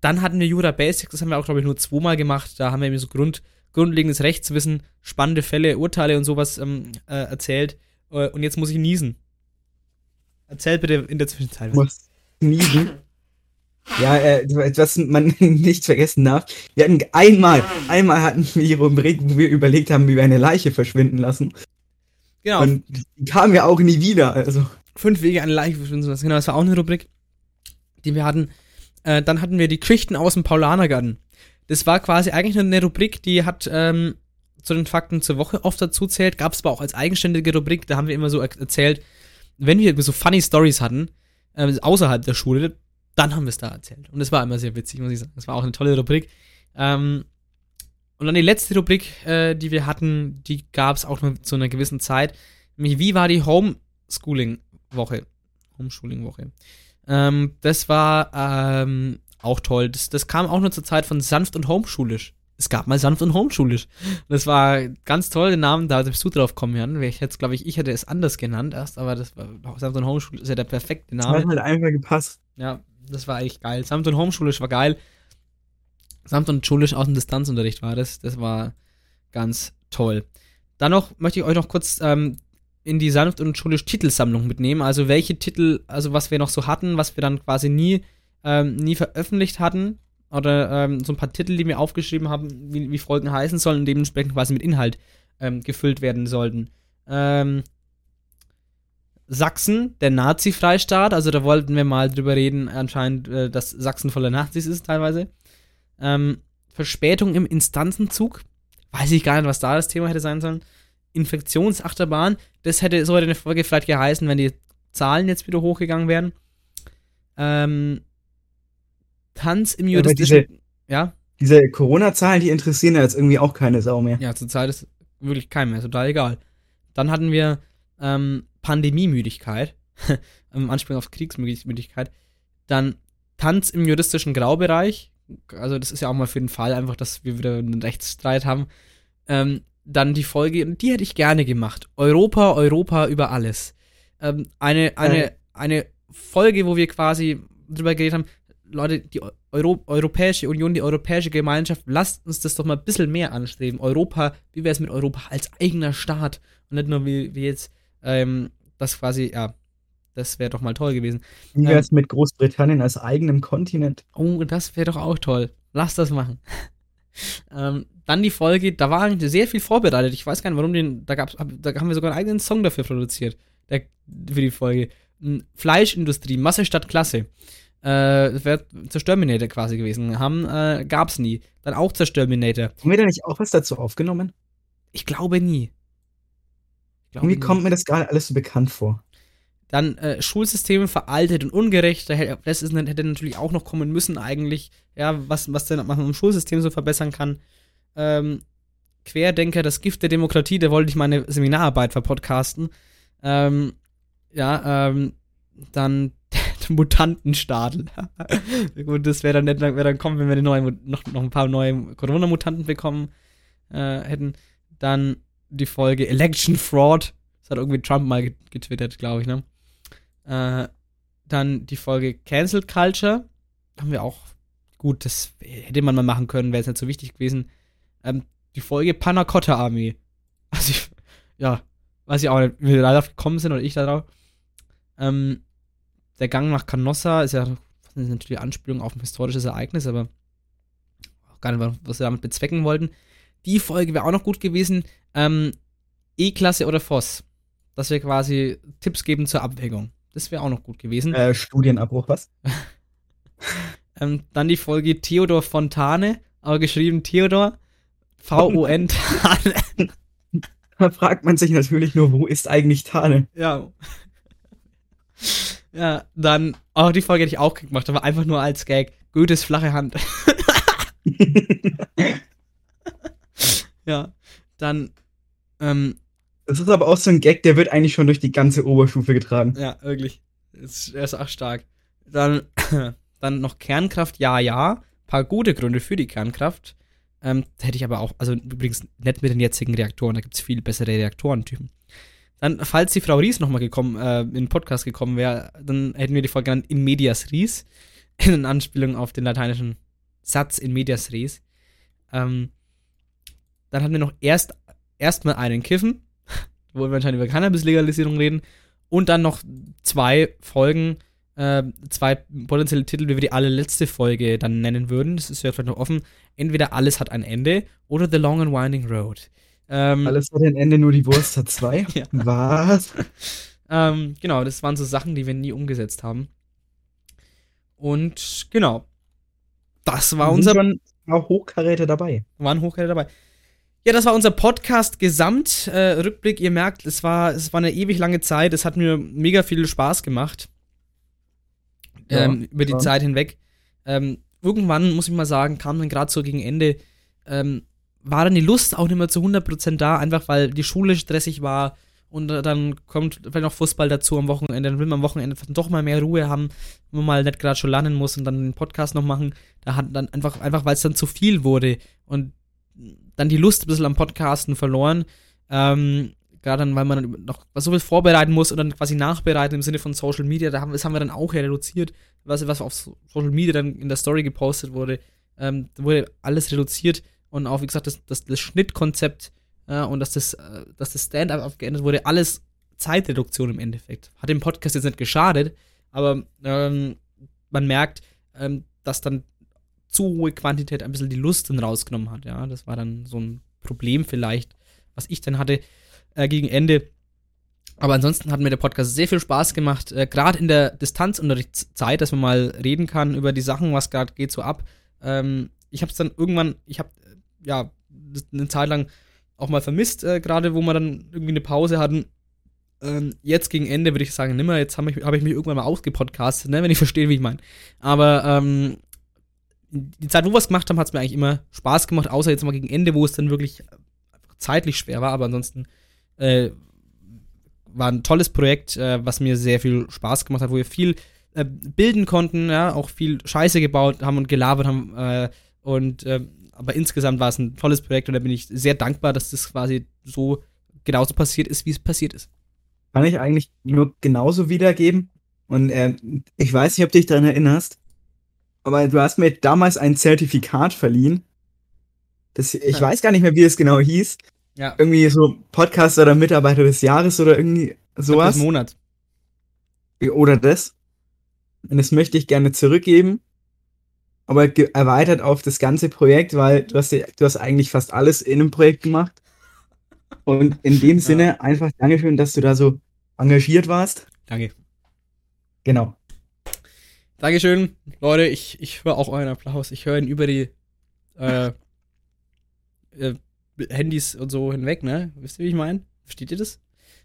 Speaker 2: dann hatten wir Jura Basics, das haben wir auch, glaube ich, nur zweimal gemacht. Da haben wir irgendwie so Grund, grundlegendes Rechtswissen, spannende Fälle, Urteile und sowas ähm, äh, erzählt. Äh, und jetzt muss ich niesen. Erzähl bitte in der Zwischenzeit.
Speaker 3: Ich muss sneezen. Ja, äh, was man nicht vergessen darf, wir hatten einmal, einmal hatten wir die Rubrik, wo wir überlegt haben, wie wir eine Leiche verschwinden lassen.
Speaker 2: Genau.
Speaker 3: Und die kamen ja auch nie wieder, also.
Speaker 2: Fünf Wege an Leiche verschwinden zu lassen. Genau, das war auch eine Rubrik, die wir hatten. Äh, dann hatten wir die Geschichten aus dem Paulanergarten. Das war quasi eigentlich nur eine Rubrik, die hat ähm, zu den Fakten zur Woche oft dazu zählt. Gab es aber auch als eigenständige Rubrik, da haben wir immer so er erzählt, wenn wir so funny Stories hatten, äh, außerhalb der Schule, dann haben wir es da erzählt. Und das war immer sehr witzig, muss ich sagen. Das war auch eine tolle Rubrik. Ähm, und dann die letzte Rubrik, äh, die wir hatten, die gab es auch nur zu einer gewissen Zeit. Nämlich, wie war die Homeschooling-Woche? Homeschooling-Woche. Ähm, das war ähm, auch toll. Das, das kam auch nur zur Zeit von sanft und homeschulisch. Es gab mal sanft und homeschulisch. Das war ganz toll, den Namen, da bist du drauf kommen, Jan. Ich hätte, glaube ich, ich hätte es anders genannt erst, aber das war sanft und homeschulisch ist ja der perfekte
Speaker 3: Das
Speaker 2: Name.
Speaker 3: hat halt einfach gepasst.
Speaker 2: Ja, das war echt geil. Samt und Homeschulisch war geil. Samt und Schulisch aus dem Distanzunterricht war das. Das war ganz toll. Dann noch möchte ich euch noch kurz ähm, in die Sanft und Schulisch Titelsammlung mitnehmen. Also welche Titel, also was wir noch so hatten, was wir dann quasi nie, ähm, nie veröffentlicht hatten. Oder ähm, so ein paar Titel, die wir aufgeschrieben haben, wie, wie Folgen heißen sollen und dementsprechend quasi mit Inhalt ähm, gefüllt werden sollten. Ähm, Sachsen, der Nazi-Freistaat, also da wollten wir mal drüber reden, anscheinend, äh, dass Sachsen voller Nazis ist teilweise. Ähm, Verspätung im Instanzenzug, weiß ich gar nicht, was da das Thema hätte sein sollen. Infektionsachterbahn, das hätte so hätte eine Folge vielleicht geheißen, wenn die Zahlen jetzt wieder hochgegangen wären. Ähm, Tanz im
Speaker 3: Ja, aber
Speaker 2: juristischen. Ja,
Speaker 3: Diese Corona-Zahlen, die interessieren ja jetzt irgendwie auch keine Sau mehr.
Speaker 2: Ja, zurzeit ist wirklich kein mehr, total egal. Dann hatten wir ähm, Pandemiemüdigkeit, im Anspielung auf Kriegsmüdigkeit. Dann Tanz im juristischen Graubereich. Also, das ist ja auch mal für den Fall, einfach, dass wir wieder einen Rechtsstreit haben. Ähm, dann die Folge, die hätte ich gerne gemacht. Europa, Europa über alles. Ähm, eine, eine, eine Folge, wo wir quasi drüber geredet haben, Leute, die Euro Europäische Union, die Europäische Gemeinschaft, lasst uns das doch mal ein bisschen mehr anstreben. Europa, wie wäre es mit Europa als eigener Staat und nicht nur wie, wie jetzt, ähm, das quasi, ja, das wäre doch mal toll gewesen.
Speaker 3: Wie wäre es mit Großbritannien als eigenem Kontinent?
Speaker 2: Oh, das wäre doch auch toll. Lass das machen. ähm, dann die Folge, da war eigentlich sehr viel vorbereitet. Ich weiß gar nicht, warum den, da gab's, da haben wir sogar einen eigenen Song dafür produziert. Der, für die Folge. Hm, Fleischindustrie, Masse statt Klasse. Äh, das wäre Zerstörminator quasi gewesen. Haben, äh, gab's nie. Dann auch Zerstörminator.
Speaker 3: Haben wir da nicht auch was dazu aufgenommen?
Speaker 2: Ich glaube nie. Ich glaube
Speaker 3: Irgendwie
Speaker 2: nie.
Speaker 3: kommt mir das gerade alles so bekannt vor.
Speaker 2: Dann äh, Schulsysteme veraltet und ungerecht. Das ist, hätte natürlich auch noch kommen müssen, eigentlich. Ja, was, was denn man im Schulsystem so verbessern kann. Ähm, Querdenker, das Gift der Demokratie, da wollte ich meine Seminararbeit verpodcasten. Ähm, ja, ähm, dann Mutantenstadel. Gut, das wäre dann nett, wäre dann kommen, wenn wir neue, noch, noch ein paar neue Corona-Mutanten bekommen äh, hätten. Dann die Folge Election Fraud. Das hat irgendwie Trump mal get- getwittert, glaube ich, ne? Äh, dann die Folge Cancel Culture. Haben wir auch. Gut, das hätte man mal machen können, wäre jetzt nicht so wichtig gewesen. Ähm, die Folge Panna Cotta Armee. Also, ich, ja, weiß ich auch nicht, wie wir darauf gekommen sind oder ich darauf. Ähm, der Gang nach Canossa ist ja ist natürlich Anspielung auf ein historisches Ereignis, aber auch gar nicht, was wir damit bezwecken wollten. Die Folge wäre auch noch gut gewesen. Ähm, E-Klasse oder Voss. Dass wir quasi Tipps geben zur Abwägung. Das wäre auch noch gut gewesen.
Speaker 3: Äh, Studienabbruch, was?
Speaker 2: Ähm, dann die Folge Theodor Fontane, aber geschrieben Theodor V-O-N Tane.
Speaker 3: Da fragt man sich natürlich nur, wo ist eigentlich Tane?
Speaker 2: ja. Ja, dann, auch die Folge hätte ich auch gemacht, aber einfach nur als Gag. Goethes flache Hand. ja, dann, ähm,
Speaker 3: Das ist aber auch so ein Gag, der wird eigentlich schon durch die ganze Oberstufe getragen.
Speaker 2: Ja, wirklich. Ist, er ist auch stark. Dann, dann noch Kernkraft, ja, ja. Paar gute Gründe für die Kernkraft. Ähm, hätte ich aber auch, also übrigens nicht mit den jetzigen Reaktoren, da gibt es viel bessere Reaktorentypen. Dann, falls die Frau Ries nochmal gekommen, äh, in den Podcast gekommen wäre, dann hätten wir die Folge genannt In Medias Ries. In Anspielung auf den lateinischen Satz In Medias Res. Ähm, dann hatten wir noch erst erstmal einen Kiffen, wo wir anscheinend über Cannabis-Legalisierung reden. Und dann noch zwei Folgen, äh, zwei potenzielle Titel, wie wir die allerletzte Folge dann nennen würden. Das ist ja vielleicht noch offen. Entweder Alles hat ein Ende oder The Long and Winding Road. Ähm,
Speaker 3: Alles hat ein Ende, nur die Wurst hat zwei.
Speaker 2: Ja.
Speaker 3: Was?
Speaker 2: Ähm, genau, das waren so Sachen, die wir nie umgesetzt haben. Und genau. Das war unser
Speaker 3: schon auch Hochkaräter dabei.
Speaker 2: waren Hochkaräter dabei. Ja, das war unser Podcast Gesamt äh, Rückblick. Ihr merkt, es war es war eine ewig lange Zeit. Es hat mir mega viel Spaß gemacht
Speaker 3: Ja,
Speaker 2: ähm, über die
Speaker 3: ja.
Speaker 2: Zeit hinweg. Ähm, irgendwann muss ich mal sagen, kam dann gerade so gegen Ende ähm, war dann die Lust auch nicht mehr zu 100% da, einfach weil die Schule stressig war und dann kommt vielleicht noch Fußball dazu am Wochenende. Dann will man am Wochenende doch mal mehr Ruhe haben, wenn man mal nicht gerade schon lernen muss und dann den Podcast noch machen. Da hat dann einfach, einfach weil es dann zu viel wurde und dann die Lust ein bisschen am Podcasten verloren. Ähm, gerade dann, weil man dann noch so viel vorbereiten muss und dann quasi nachbereiten im Sinne von Social Media. Da haben, das haben wir dann auch ja reduziert, was, was auf Social Media dann in der Story gepostet wurde. Ähm, wurde alles reduziert und auch, wie gesagt, das, das, das Schnittkonzept äh, und dass das, äh, dass das Stand-up aufgeändert wurde, alles Zeitreduktion im Endeffekt. Hat dem Podcast jetzt nicht geschadet, aber ähm, man merkt, ähm, dass dann zu hohe Quantität ein bisschen die Lust dann rausgenommen hat. Ja, das war dann so ein Problem vielleicht, was ich dann hatte äh, gegen Ende. Aber ansonsten hat mir der Podcast sehr viel Spaß gemacht, äh, gerade in der Distanzunterrichtszeit, dass man mal reden kann über die Sachen, was gerade geht so ab. Ähm, ich habe es dann irgendwann, ich habe ja eine Zeit lang auch mal vermisst, äh, gerade wo wir dann irgendwie eine Pause hatten. Ähm, jetzt gegen Ende würde ich sagen, nimmer, jetzt habe ich, hab ich mich irgendwann mal ausgepodcastet, ne, wenn ich verstehe, wie ich meine. Aber ähm, die Zeit, wo wir es gemacht haben, hat es mir eigentlich immer Spaß gemacht, außer jetzt mal gegen Ende, wo es dann wirklich zeitlich schwer war, aber ansonsten äh, war ein tolles Projekt, äh, was mir sehr viel Spaß gemacht hat, wo wir viel äh, bilden konnten, ja, auch viel Scheiße gebaut haben und gelabert haben. Äh, und äh, aber insgesamt war es ein tolles Projekt und da bin ich sehr dankbar, dass das quasi so genauso passiert ist, wie es passiert ist.
Speaker 3: Kann ich eigentlich nur genauso wiedergeben. Und ähm, ich weiß nicht, ob du dich daran erinnerst, aber du hast mir damals ein Zertifikat verliehen. Das, ich
Speaker 2: Ja.
Speaker 3: weiß gar nicht mehr, wie es genau hieß.
Speaker 2: Ja,
Speaker 3: Irgendwie so Podcaster oder Mitarbeiter des Jahres oder irgendwie sowas.
Speaker 2: des Monats.
Speaker 3: Oder das. Und das möchte ich gerne zurückgeben. Aber erweitert auf das ganze Projekt, weil du hast, ja, du hast eigentlich fast alles in einem Projekt gemacht. Und in dem Sinne einfach Dankeschön, dass du da so engagiert warst.
Speaker 2: Danke.
Speaker 3: Genau.
Speaker 2: Dankeschön, Leute. Ich, ich höre auch euren Applaus. Ich höre ihn über die äh, äh, Handys und so hinweg, ne? Wisst ihr, wie ich meine? Versteht ihr das?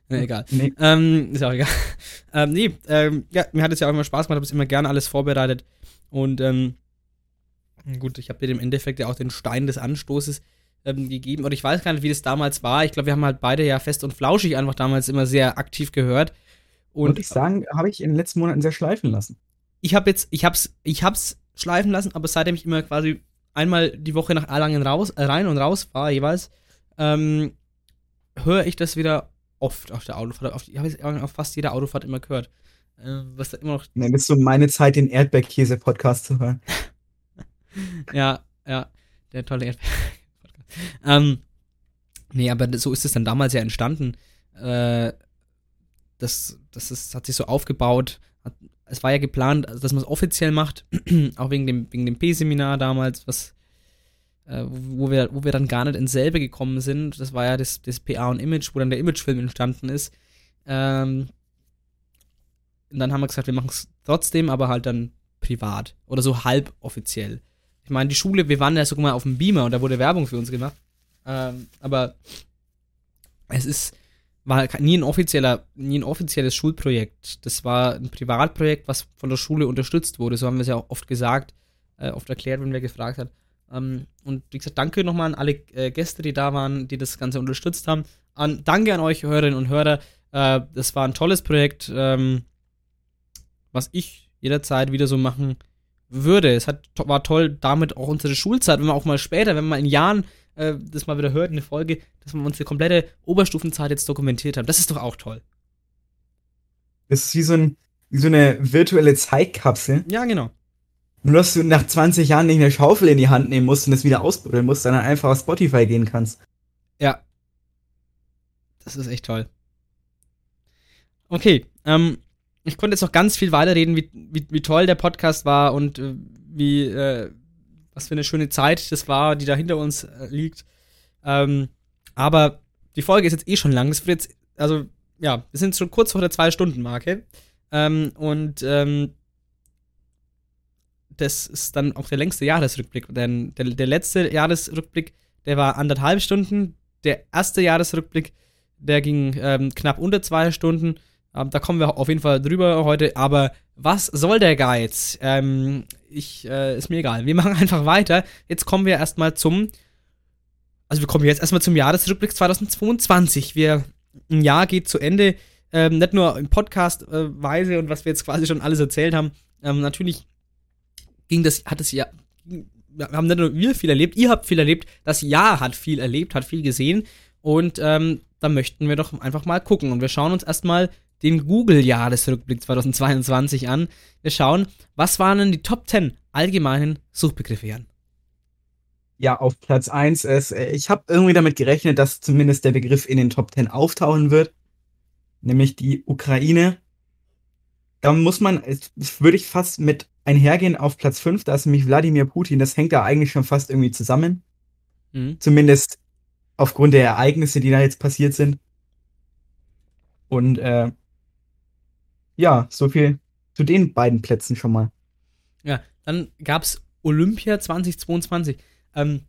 Speaker 2: Ne, egal.
Speaker 3: Nee.
Speaker 2: Ähm, ist auch egal. ähm, nee, ähm, ja, mir hat es ja auch immer Spaß gemacht, habe es immer gerne alles vorbereitet. Und ähm, gut, ich habe dir im Endeffekt ja auch den Stein des Anstoßes ähm, gegeben. Und ich weiß gar nicht, wie das damals war. Ich glaube, wir haben halt beide ja fest und flauschig einfach damals immer sehr aktiv gehört.
Speaker 3: Und
Speaker 2: Und
Speaker 3: ich sagen, habe ich in den letzten Monaten sehr schleifen lassen.
Speaker 2: ich habe jetzt, ich hab's, ich hab's schleifen lassen, aber seitdem ich immer quasi einmal die Woche nach Erlangen raus, äh, rein und raus fahre jeweils, ähm, höre ich das wieder oft auf der Autofahrt. Auf, ich habe es auf fast jeder Autofahrt immer gehört. Äh, was da immer noch,
Speaker 3: Ne, das ist so meine Zeit, den Erdbeerkäse-Podcast zu hören.
Speaker 2: ja, ja, der tolle Erdbeer. ähm, nee, aber so ist es dann damals ja entstanden. Äh, das, das ist, hat sich so aufgebaut. Hat, es war ja geplant, also, dass man es offiziell macht, auch wegen dem, wegen dem P-Seminar damals, was, äh, wo, wir, wo wir dann gar nicht ins selbe gekommen sind. Das war ja das, das PA und Image, wo dann der Imagefilm entstanden ist. Ähm, und dann haben wir gesagt, wir machen es trotzdem, aber halt dann privat oder so halb offiziell. Ich meine, die Schule, wir waren ja sogar mal auf dem Beamer und da wurde Werbung für uns gemacht. Ähm, aber es ist, war nie ein offizieller, nie ein offizielles Schulprojekt. Das war ein Privatprojekt, was von der Schule unterstützt wurde. So haben wir es ja auch oft gesagt, äh, oft erklärt, wenn wer gefragt hat. Ähm, und wie gesagt, danke nochmal an alle äh, Gäste, die da waren, die das Ganze unterstützt haben. An, danke an euch Hörerinnen und Hörer. Äh, das war ein tolles Projekt, ähm, was ich jederzeit wieder so machen würde. Es hat, war toll, damit auch unsere Schulzeit, wenn man auch mal später, wenn man in Jahren äh, das mal wieder hört, eine Folge, dass wir unsere komplette Oberstufenzeit jetzt dokumentiert haben. Das ist doch auch toll.
Speaker 3: Das ist wie so, ein, wie so eine virtuelle Zeitkapsel.
Speaker 2: Ja, genau.
Speaker 3: Nur dass du nach 20 Jahren nicht eine Schaufel in die Hand nehmen musst und es wieder ausbuddeln musst, sondern einfach auf Spotify gehen kannst.
Speaker 2: Ja. Das ist echt toll. Okay, ähm, ich konnte jetzt noch ganz viel weiterreden, wie, wie, wie toll der Podcast war und äh, wie, äh, was für eine schöne Zeit das war, die da hinter uns äh, liegt. Ähm, aber die Folge ist jetzt eh schon lang. Das wird jetzt, also, ja, wir sind schon kurz vor der Zwei-Stunden-Marke. Ähm, und ähm, das ist dann auch der längste Jahresrückblick. Denn der, der letzte Jahresrückblick, der war anderthalb Stunden. Der erste Jahresrückblick, der ging ähm, knapp unter zwei Stunden. Ähm, da kommen wir auf jeden Fall drüber heute. Aber was soll der Geiz? Ähm, ich, äh, ist mir egal. Wir machen einfach weiter. Jetzt kommen wir erstmal zum. Also, wir kommen jetzt erstmal zum Jahresrückblick 2022. Wir, ein Jahr geht zu Ende. Ähm, nicht nur im Podcast-Weise und was wir jetzt quasi schon alles erzählt haben. Ähm, natürlich ging das, hat es ja, wir haben nicht nur wir viel erlebt, ihr habt viel erlebt, das Jahr hat viel erlebt, hat viel gesehen und ähm, da möchten wir doch einfach mal gucken und wir schauen uns erstmal den Google-Jahresrückblick 2022 an. Wir schauen, was waren denn die Top 10 allgemeinen Suchbegriffe, Jan?
Speaker 3: Ja, auf Platz 1 ist, äh, ich habe irgendwie damit gerechnet, dass zumindest der Begriff in den Top 10 auftauchen wird, nämlich die Ukraine. Da muss man, würde ich fast mit einhergehen auf Platz 5, da ist nämlich Wladimir Putin, das hängt da eigentlich schon fast irgendwie zusammen. Mhm. Zumindest aufgrund der Ereignisse, die da jetzt passiert sind. Und äh, ja, so viel zu den beiden Plätzen schon mal.
Speaker 2: Ja, dann gab es Olympia 2022. Ähm,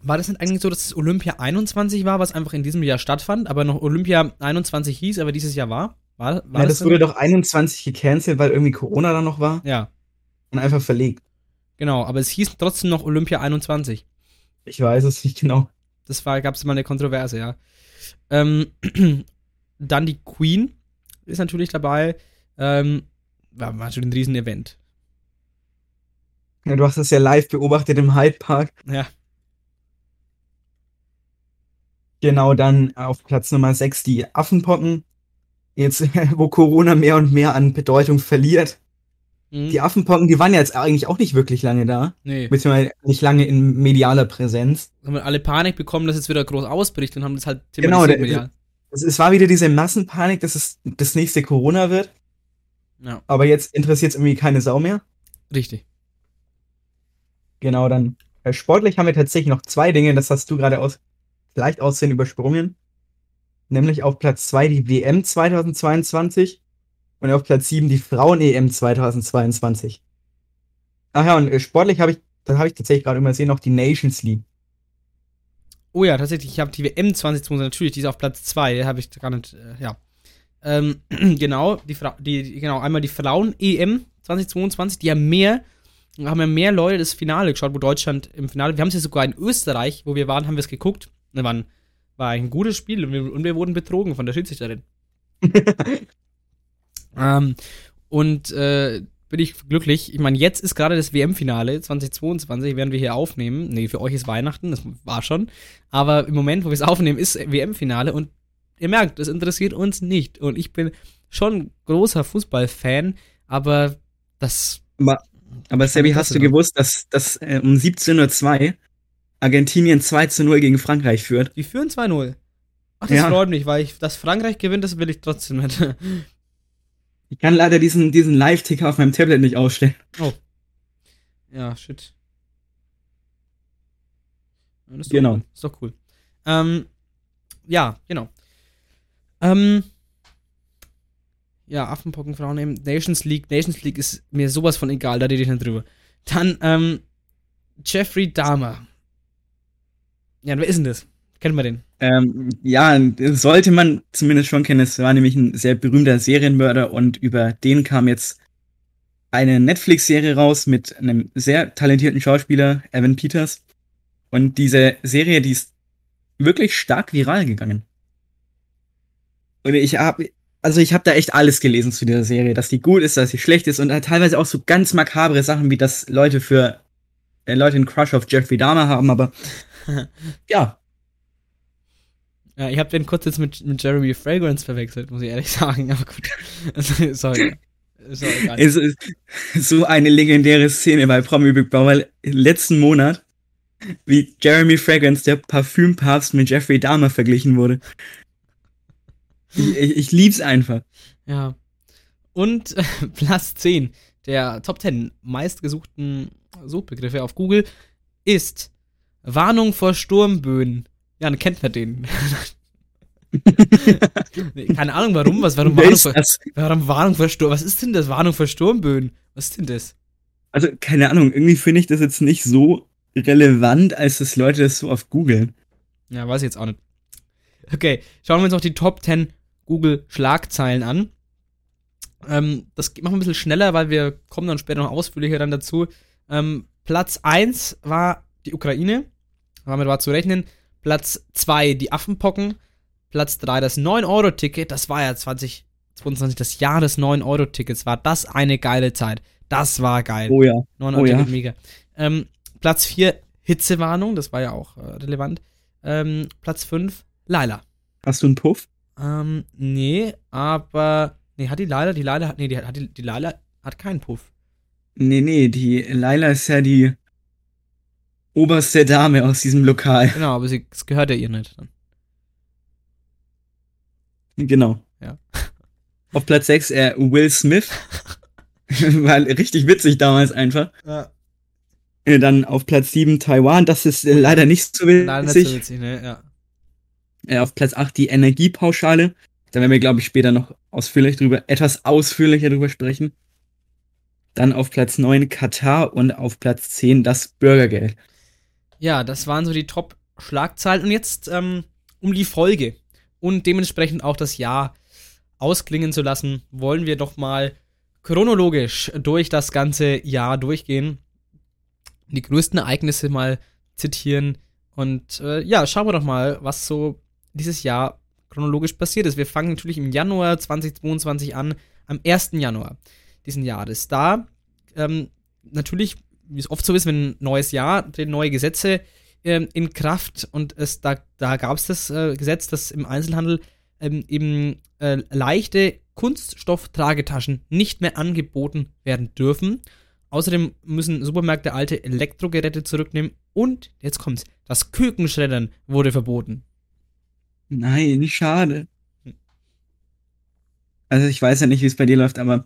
Speaker 2: war das nicht eigentlich so, dass es Olympia 21 war, was einfach in diesem Jahr stattfand, aber noch Olympia 21 hieß, aber dieses Jahr war? War,
Speaker 3: war ja, das, das wurde doch 21 gecancelt, weil irgendwie Corona da noch war.
Speaker 2: Ja.
Speaker 3: Und einfach verlegt.
Speaker 2: Genau, aber es hieß trotzdem noch Olympia 21.
Speaker 3: Ich weiß es nicht genau.
Speaker 2: Das war, gab es mal eine Kontroverse, ja. Ähm, dann die Queen ist natürlich dabei. Ähm, war, war schon ein Riesenevent.
Speaker 3: Ja, du hast das ja live beobachtet im Hyde Park.
Speaker 2: Ja.
Speaker 3: Genau, dann auf Platz Nummer 6 die Affenpocken. Jetzt, wo Corona mehr und mehr an Bedeutung verliert. Mhm. Die Affenpocken, die waren ja jetzt eigentlich auch nicht wirklich lange da.
Speaker 2: Nee.
Speaker 3: Beziehungsweise nicht lange in medialer Präsenz.
Speaker 2: Haben wir alle Panik bekommen, dass es wieder groß ausbricht und haben das halt
Speaker 3: genau, medial. Es, es war wieder diese Massenpanik, dass es das nächste Corona wird.
Speaker 2: Ja.
Speaker 3: Aber jetzt interessiert es irgendwie keine Sau mehr.
Speaker 2: Richtig.
Speaker 3: Genau, dann äh, sportlich haben wir tatsächlich noch zwei Dinge, das hast du gerade aus, leicht aussehen übersprungen. Nämlich auf Platz 2 die WM 2022 und auf Platz 7 die Frauen-EM 2022. Ach ja, und äh, sportlich habe ich, das habe ich tatsächlich gerade übersehen, noch die Nations League.
Speaker 2: Oh ja, tatsächlich, ich habe die WM 2022, natürlich, die ist auf Platz 2, habe ich gar nicht, äh, ja. Ähm, genau, die, Fra die, genau, einmal die Frauen-EM 2022, die haben mehr, haben ja mehr Leute das Finale geschaut, wo Deutschland im Finale, wir haben es ja sogar in Österreich, wo wir waren, haben wir es geguckt. Da war ein, war ein gutes Spiel und wir, und wir wurden betrogen von der Schiedsrichterin. ähm, und äh, bin ich glücklich. Ich meine, jetzt ist gerade das WM-Finale 2022, werden wir hier aufnehmen. Nee, für euch ist Weihnachten, das war schon. Aber im Moment, wo wir es aufnehmen, ist WM-Finale und ihr merkt, das interessiert uns nicht. Und ich bin schon großer Fußballfan, aber das.
Speaker 3: Aber, aber Sebi, hast du gewusst, dass, dass äh, um 17.02 Uhr Argentinien 2 zu 0 gegen Frankreich führt?
Speaker 2: Die führen 2-0. Ach, das ja. freut mich, weil ich, dass Frankreich gewinnt, das will ich trotzdem nicht.
Speaker 3: Ich kann leider diesen, diesen Live-Ticker auf meinem Tablet nicht ausstellen.
Speaker 2: Oh. Ja, shit.
Speaker 3: Ja, ist genau.
Speaker 2: Cool. Ist doch cool. Ähm, ja, genau. Ähm, ja, Affenpocken, Frauen nehmen. Nations League. Nations League ist mir sowas von egal, da rede ich nicht drüber. Dann, ähm, Jeffrey Dahmer. Ja, wer ist denn das? Kennen wir den?
Speaker 3: Ähm, ja, sollte man zumindest schon kennen. Es war nämlich ein sehr berühmter Serienmörder und über den kam jetzt eine Netflix-Serie raus mit einem sehr talentierten Schauspieler, Evan Peters. Und diese Serie, die ist wirklich stark viral gegangen. Und ich habe, also ich habe da echt alles gelesen zu dieser Serie, dass die gut ist, dass sie schlecht ist und teilweise auch so ganz makabre Sachen, wie das Leute für äh, Leute einen Crush auf Jeffrey Dahmer haben, aber ja,
Speaker 2: ja, ich habe den kurz jetzt mit, mit Jeremy Fragrance verwechselt, muss ich ehrlich sagen, aber gut. Sorry.
Speaker 3: Ist es ist so eine legendäre Szene bei Promi Big Brother letzten Monat, wie Jeremy Fragrance, der Parfümpapst, mit Jeffrey Dahmer verglichen wurde. Ich, ich, ich lieb's einfach.
Speaker 2: Ja. Und äh, Platz 10 der Top 10 meistgesuchten Suchbegriffe auf Google ist Warnung vor Sturmböen. Ja, dann kennt man den. Keine Ahnung warum, was warum Warnung
Speaker 3: das?
Speaker 2: warum Warnung vor Sturm. Was ist denn das? Warnung vor Sturmböen? Was ist denn das?
Speaker 3: Also, keine Ahnung, irgendwie finde ich das jetzt nicht so relevant, als dass Leute das so oft googeln.
Speaker 2: Ja, weiß ich jetzt auch nicht. Okay, schauen wir uns noch die Top 10 Google Schlagzeilen an. Ähm, das machen wir ein bisschen schneller, weil wir kommen dann später noch ausführlicher dann dazu. Ähm, Platz 1 war die Ukraine. Damit war zu rechnen. Platz 2 die Affenpocken. Platz 3 das 9-Euro-Ticket. Das war ja 2022 das Jahr des 9-Euro-Tickets. War das eine geile Zeit. Das war geil.
Speaker 3: Oh ja.
Speaker 2: 9
Speaker 3: Oh ja.
Speaker 2: Mega. Ähm, Platz 4 Hitzewarnung. Das war ja auch äh, relevant. Ähm, Platz 5 Laila.
Speaker 3: Hast du einen Puff?
Speaker 2: Ähm, nee, aber. Nee, hat die Laila, die Laila hat. Nee, die, hat die, die Laila hat keinen Puff.
Speaker 3: Nee, nee, die Laila ist ja die oberste Dame aus diesem Lokal.
Speaker 2: Genau, aber sie, es gehört ja ihr nicht. Dann.
Speaker 3: Genau.
Speaker 2: Ja.
Speaker 3: Auf Platz 6 äh, Will Smith. War richtig witzig damals einfach.
Speaker 2: Ja.
Speaker 3: Äh, Dann auf Platz 7 Taiwan. Das ist äh, leider nicht so
Speaker 2: Leider nicht
Speaker 3: witzig.
Speaker 2: so witzig, ne? Ja.
Speaker 3: Äh, auf Platz 8 die Energiepauschale. Da werden wir, glaube ich, später noch ausführlich drüber, etwas ausführlicher drüber sprechen. Dann auf Platz 9 Katar und auf Platz 10 das Bürgergeld.
Speaker 2: Ja, das waren so die Top-Schlagzeilen. Und jetzt ähm, um die Folge und dementsprechend auch das Jahr ausklingen zu lassen, wollen wir doch mal chronologisch durch das ganze Jahr durchgehen. Die größten Ereignisse mal zitieren. Und äh, ja, schauen wir doch mal, was so dieses Jahr chronologisch passiert ist. Wir fangen natürlich im Januar 2022 an, am 1. Januar diesen Jahres. Da ähm, natürlich, wie es oft so ist, wenn ein neues Jahr, treten neue Gesetze ähm, in Kraft und es da, da gab es das äh, Gesetz, dass im Einzelhandel ähm, eben äh, leichte Kunststofftragetaschen nicht mehr angeboten werden dürfen. Außerdem müssen Supermärkte alte Elektrogeräte zurücknehmen und, jetzt kommt's, das Kükenschreddern wurde verboten.
Speaker 3: Nein, schade.
Speaker 2: Hm.
Speaker 3: Also ich weiß ja nicht, wie es bei dir läuft, aber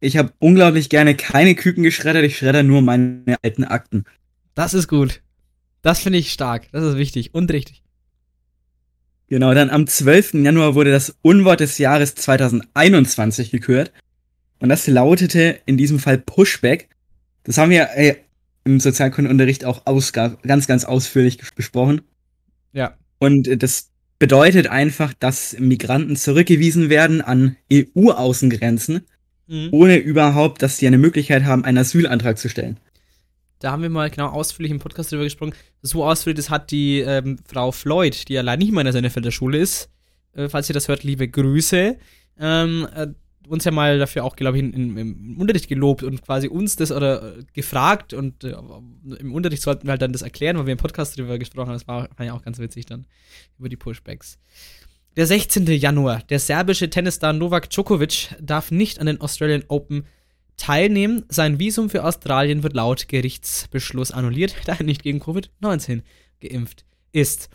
Speaker 3: ich habe unglaublich gerne keine Küken geschreddert. Ich schredder nur meine alten Akten.
Speaker 2: Das ist gut. Das finde ich stark. Das ist wichtig und richtig.
Speaker 3: Genau, dann am 12. Januar wurde das Unwort des Jahres 2021 gekürt. Und das lautete in diesem Fall Pushback. Das haben wir äh, im Sozialkundenunterricht auch ganz, ganz ausführlich besprochen.
Speaker 2: Ja.
Speaker 3: Und äh, das bedeutet einfach, dass Migranten zurückgewiesen werden an EU-Außengrenzen,
Speaker 2: Mhm.
Speaker 3: ohne überhaupt, dass sie eine Möglichkeit haben, einen Asylantrag zu stellen.
Speaker 2: Da haben wir mal genau ausführlich im Podcast drüber gesprochen. So ausführlich, das hat die ähm, Frau Floyd, die ja leider nicht mehr in der Sennefelder Schule ist. Äh, falls ihr das hört, liebe Grüße. Ähm, äh, uns ja mal dafür auch, glaube ich, in, in, im Unterricht gelobt und quasi uns das oder äh, gefragt und äh, im Unterricht sollten wir halt dann das erklären, weil wir im Podcast drüber gesprochen haben. Das war, war ja auch ganz witzig dann über die Pushbacks. Der 16. Januar. Der serbische Tennisstar Novak Djokovic darf nicht an den Australian Open teilnehmen. Sein Visum für Australien wird laut Gerichtsbeschluss annulliert, da er nicht gegen Covid-19 geimpft ist.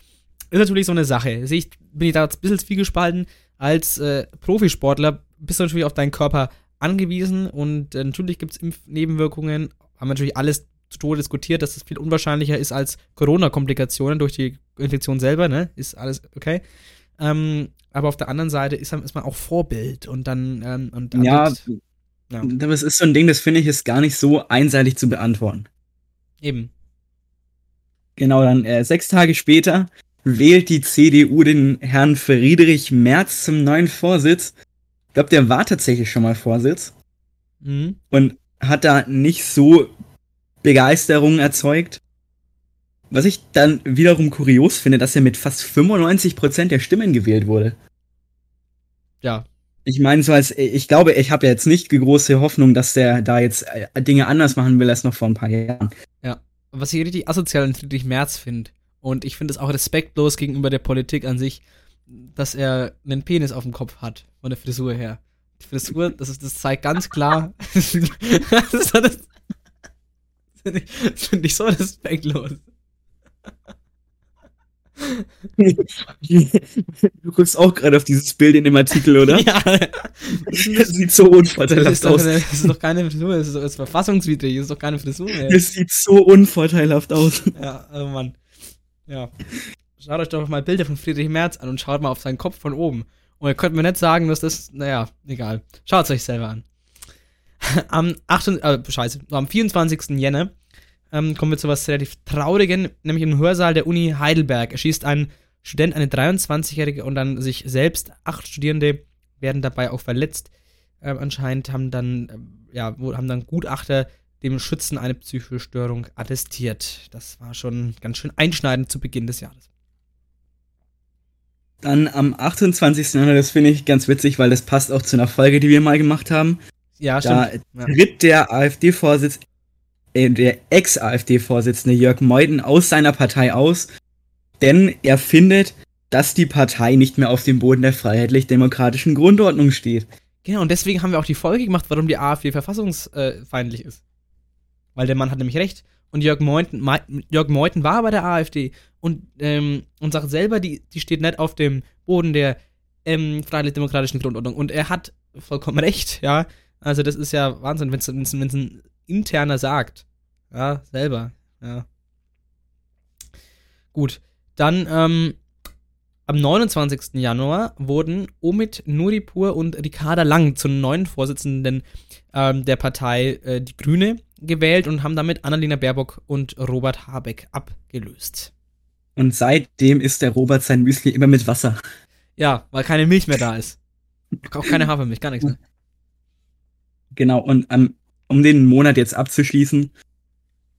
Speaker 2: Ist natürlich so eine Sache. Ich, bin ich da ein bisschen zwiegespalten. Als äh, Profisportler bist du natürlich auf deinen Körper angewiesen und äh, natürlich gibt es Impfnebenwirkungen. Haben wir natürlich alles zu Tode diskutiert, dass es viel unwahrscheinlicher ist als Corona-Komplikationen durch die Infektion selber, ne? Ist alles okay. Ähm, aber auf der anderen Seite ist, ist man auch Vorbild und dann ähm, und
Speaker 3: Ja,
Speaker 2: wird- ja,
Speaker 3: aber es ist so ein Ding, das finde ich ist gar nicht so einseitig zu beantworten.
Speaker 2: eben.
Speaker 3: Genau, dann äh, sechs Tage später wählt die CDU den Herrn Friedrich Merz zum neuen Vorsitz. Ich glaube, der war tatsächlich schon mal Vorsitz
Speaker 2: Mhm.
Speaker 3: und hat da nicht so Begeisterung erzeugt. Was ich dann wiederum kurios finde, dass er mit fast 95% der Stimmen gewählt wurde.
Speaker 2: Ja,
Speaker 3: Ich meine, so als, ich glaube, ich habe ja jetzt nicht die große Hoffnung, dass der da jetzt äh, Dinge anders machen will als noch vor ein paar Jahren.
Speaker 2: was ich richtig asozial an Friedrich Merz finde. Und ich finde es auch respektlos gegenüber der Politik an sich, dass er einen Penis auf dem Kopf hat, von der Frisur her. Die Frisur, das, ist, das zeigt ganz klar. das ist das, finde ich, das find ich so respektlos.
Speaker 3: Du guckst auch gerade auf dieses Bild in dem Artikel, oder?
Speaker 2: Ja.
Speaker 3: Das sieht so
Speaker 2: Das
Speaker 3: unvorteilhaft aus.
Speaker 2: das ist doch keine Frisur, das ist, das ist verfassungswidrig, das ist doch keine Frisur mehr.
Speaker 3: Es sieht so unvorteilhaft aus.
Speaker 2: Ja, oh Mann. Ja. Schaut euch doch mal Bilder von Friedrich Merz an und schaut mal auf seinen Kopf von oben. Und ihr könnt mir nicht sagen, dass das, naja, egal. Schaut es euch selber an. Am 8, äh, scheiße, am 24. Jänner ähm, kommen wir zu was relativ Traurigen, nämlich im Hörsaal der Uni Heidelberg erschießt ein Student eine 23-Jährige und dann sich selbst. Acht Studierende werden dabei auch verletzt. Ähm, anscheinend haben dann, ähm, ja, haben dann Gutachter dem Schützen eine psychische Störung attestiert. Das war schon ganz schön einschneidend zu Beginn des Jahres.
Speaker 3: Dann am 28. Januar, das finde ich ganz witzig, weil das passt auch zu einer Folge, die wir mal gemacht haben.
Speaker 2: Ja,
Speaker 3: Da
Speaker 2: stimmt. Ja.
Speaker 3: tritt der AfD-Vorsitz, äh, der Ex-AfD-Vorsitzende Jörg Meuthen aus seiner Partei aus, denn er findet, dass die Partei nicht mehr auf dem Boden der freiheitlich-demokratischen Grundordnung steht.
Speaker 2: Genau, und deswegen haben wir auch die Folge gemacht, warum die AfD verfassungsfeindlich ist. Weil der Mann hat nämlich recht. Und Jörg Meuthen, Jörg Meuthen war bei der AfD und, ähm, und sagt selber, die, die steht nicht auf dem Boden der ähm, freiheitlich-demokratischen Grundordnung. Und er hat vollkommen recht, ja. Also das ist ja Wahnsinn, wenn es ein interner sagt. Ja, selber. Ja. Gut. Dann, ähm, am 29. Januar wurden Omid Nuripur und Ricarda Lang zu neuen Vorsitzenden ähm, der Partei äh, Die Grüne gewählt und haben damit Annalena Baerbock und Robert Habeck abgelöst.
Speaker 3: Und seitdem isst der Robert sein Müsli immer mit Wasser.
Speaker 2: Ja, weil keine Milch mehr da ist. Auch keine Hafermilch, gar nichts mehr.
Speaker 3: Genau, und ähm, um den Monat jetzt abzuschließen,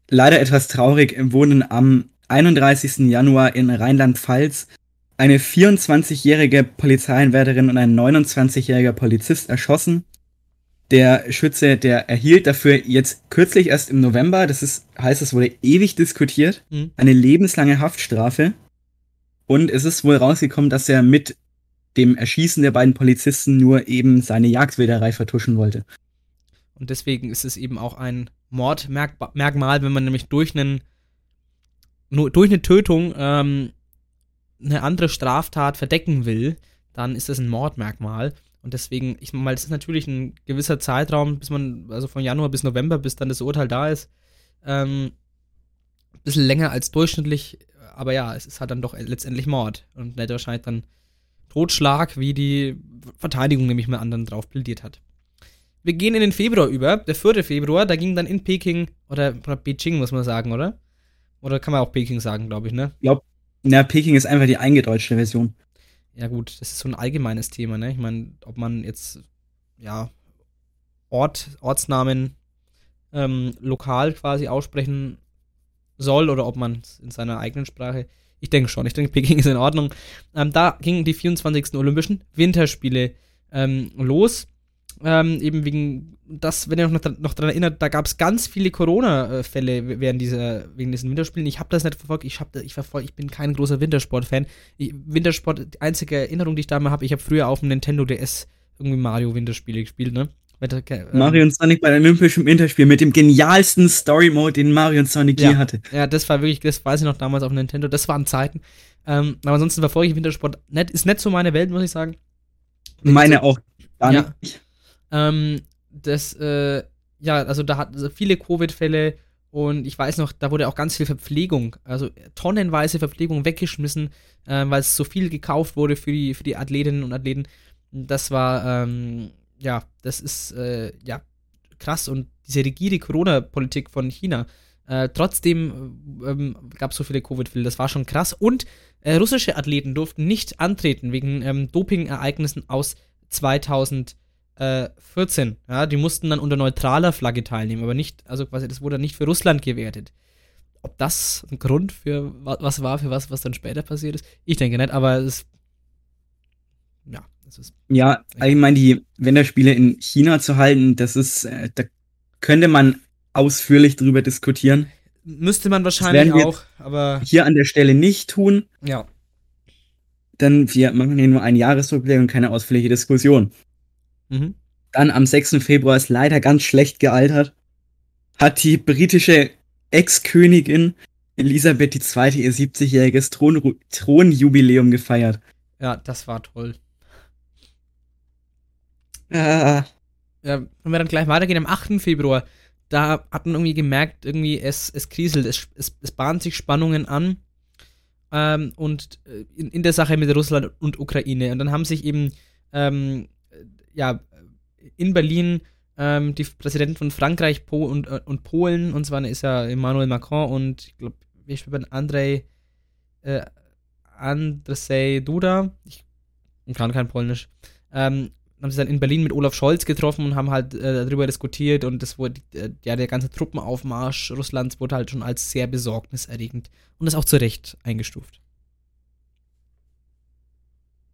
Speaker 3: leider etwas traurig, wurden am 31. Januar in Rheinland-Pfalz eine 24-jährige Polizeieinwärterin und ein 29-jähriger Polizist erschossen. Der Schütze, der erhielt dafür jetzt kürzlich erst im November, das ist, heißt, es wurde ewig diskutiert,
Speaker 2: Mhm.
Speaker 3: eine lebenslange Haftstrafe. Und es ist wohl rausgekommen, dass er mit dem Erschießen der beiden Polizisten nur eben seine Jagdwilderei vertuschen wollte.
Speaker 2: Und deswegen ist es eben auch ein Mordmerkmal, wenn man nämlich durch einen durch eine Tötung ähm, eine andere Straftat verdecken will, dann ist das ein Mordmerkmal. Und deswegen, ich meine, das ist natürlich ein gewisser Zeitraum, bis man, also von Januar bis November, bis dann das Urteil da ist. Ähm, ein bisschen länger als durchschnittlich, aber ja, es ist halt dann doch letztendlich Mord. Und nicht wahrscheinlich dann Totschlag, wie die Verteidigung nämlich mal anderen drauf plädiert hat. Wir gehen in den Februar über, der 4. Februar, da ging dann in Peking, oder, oder Beijing muss man sagen, oder? Oder kann man auch Peking sagen, glaube ich, ne?
Speaker 3: Na, Peking ist einfach die eingedeutschte Version.
Speaker 2: Ja gut, das ist so ein allgemeines Thema, ne? Ich meine, ob man jetzt, ja, Ort, Ortsnamen ähm, lokal quasi aussprechen soll oder ob man es in seiner eigenen Sprache. Ich denke schon, ich denke, Peking ist in Ordnung. Ähm, da gingen die 24. Olympischen Winterspiele ähm, los. Ähm, eben wegen das, wenn ihr noch, noch daran erinnert, da gab es ganz viele Corona-Fälle während dieser, wegen diesen Winterspielen. Ich habe das nicht verfolgt, ich, hab, ich, verfolg, ich bin kein großer Wintersport-Fan. Wintersport, die einzige Erinnerung, die ich da mal habe, ich habe früher auf dem Nintendo DS irgendwie Mario-Winterspiele gespielt, ne? Ähm,
Speaker 3: Mario und Sonic bei den Olympischen Winterspielen mit dem genialsten Story-Mode, den Mario und Sonic je
Speaker 2: Ja.
Speaker 3: hatte.
Speaker 2: Ja, das war wirklich, das weiß ich noch damals auf Nintendo, das waren Zeiten. Ähm, aber ansonsten verfolge ich Wintersport nicht, ist nicht so meine Welt, muss ich sagen.
Speaker 3: Meine auch gar
Speaker 2: Ja.
Speaker 3: nicht.
Speaker 2: Ähm, das, äh, ja, also da hatten sie viele Covid-Fälle und ich weiß noch, da wurde auch ganz viel Verpflegung, also tonnenweise Verpflegung weggeschmissen, äh, weil es so viel gekauft wurde für die, für die Athletinnen und Athleten. Das war, ähm, ja, das ist, äh, ja, krass und diese rigide Corona-Politik von China. Äh, trotzdem ähm, gab es so viele Covid-Fälle, das war schon krass. Und äh, russische Athleten durften nicht antreten wegen ähm, Doping-Ereignissen aus 2014. Ja, die mussten dann unter neutraler Flagge teilnehmen, aber nicht, also quasi, das wurde dann nicht für Russland gewertet. Ob das ein Grund für wa- was war, für was, was dann später passiert ist? Ich denke nicht, aber es. Ja, es ist.
Speaker 3: Ja, ich meine, die Winterspiele in China zu halten, das ist, äh, da könnte man ausführlich drüber diskutieren.
Speaker 2: Müsste man wahrscheinlich auch, aber
Speaker 3: Hier an der Stelle nicht tun,
Speaker 2: ja.
Speaker 3: denn wir machen hier nur einen Jahresrückblick und keine ausführliche Diskussion.
Speaker 2: Mhm.
Speaker 3: Dann am 6. Februar ist leider ganz schlecht gealtert. Hat die britische Ex-Königin Elisabeth II. ihr 70-jähriges Thron Thronjubiläum gefeiert.
Speaker 2: Ja, das war toll.
Speaker 3: Ah,
Speaker 2: Ja, wenn wir dann gleich weitergehen, am 8. Februar, da hat man irgendwie gemerkt, irgendwie es, es kriselt, es, es, es bahnen sich Spannungen an. Ähm, und äh, in, in der Sache mit Russland und Ukraine. Und dann haben sich eben, ähm, ja, in Berlin ähm, die Präsidenten von Frankreich Po und, äh, und Polen, und zwar ist ja Emmanuel Macron und ich glaube, wie spielt man Andrzej, äh, Andrzej Duda, ich kann kein Polnisch, ähm, haben sie dann in Berlin mit Olaf Scholz getroffen und haben halt äh, darüber diskutiert. Und das wurde, äh, ja, der ganze Truppenaufmarsch Russlands wurde halt schon als sehr besorgniserregend und das auch zu Recht eingestuft.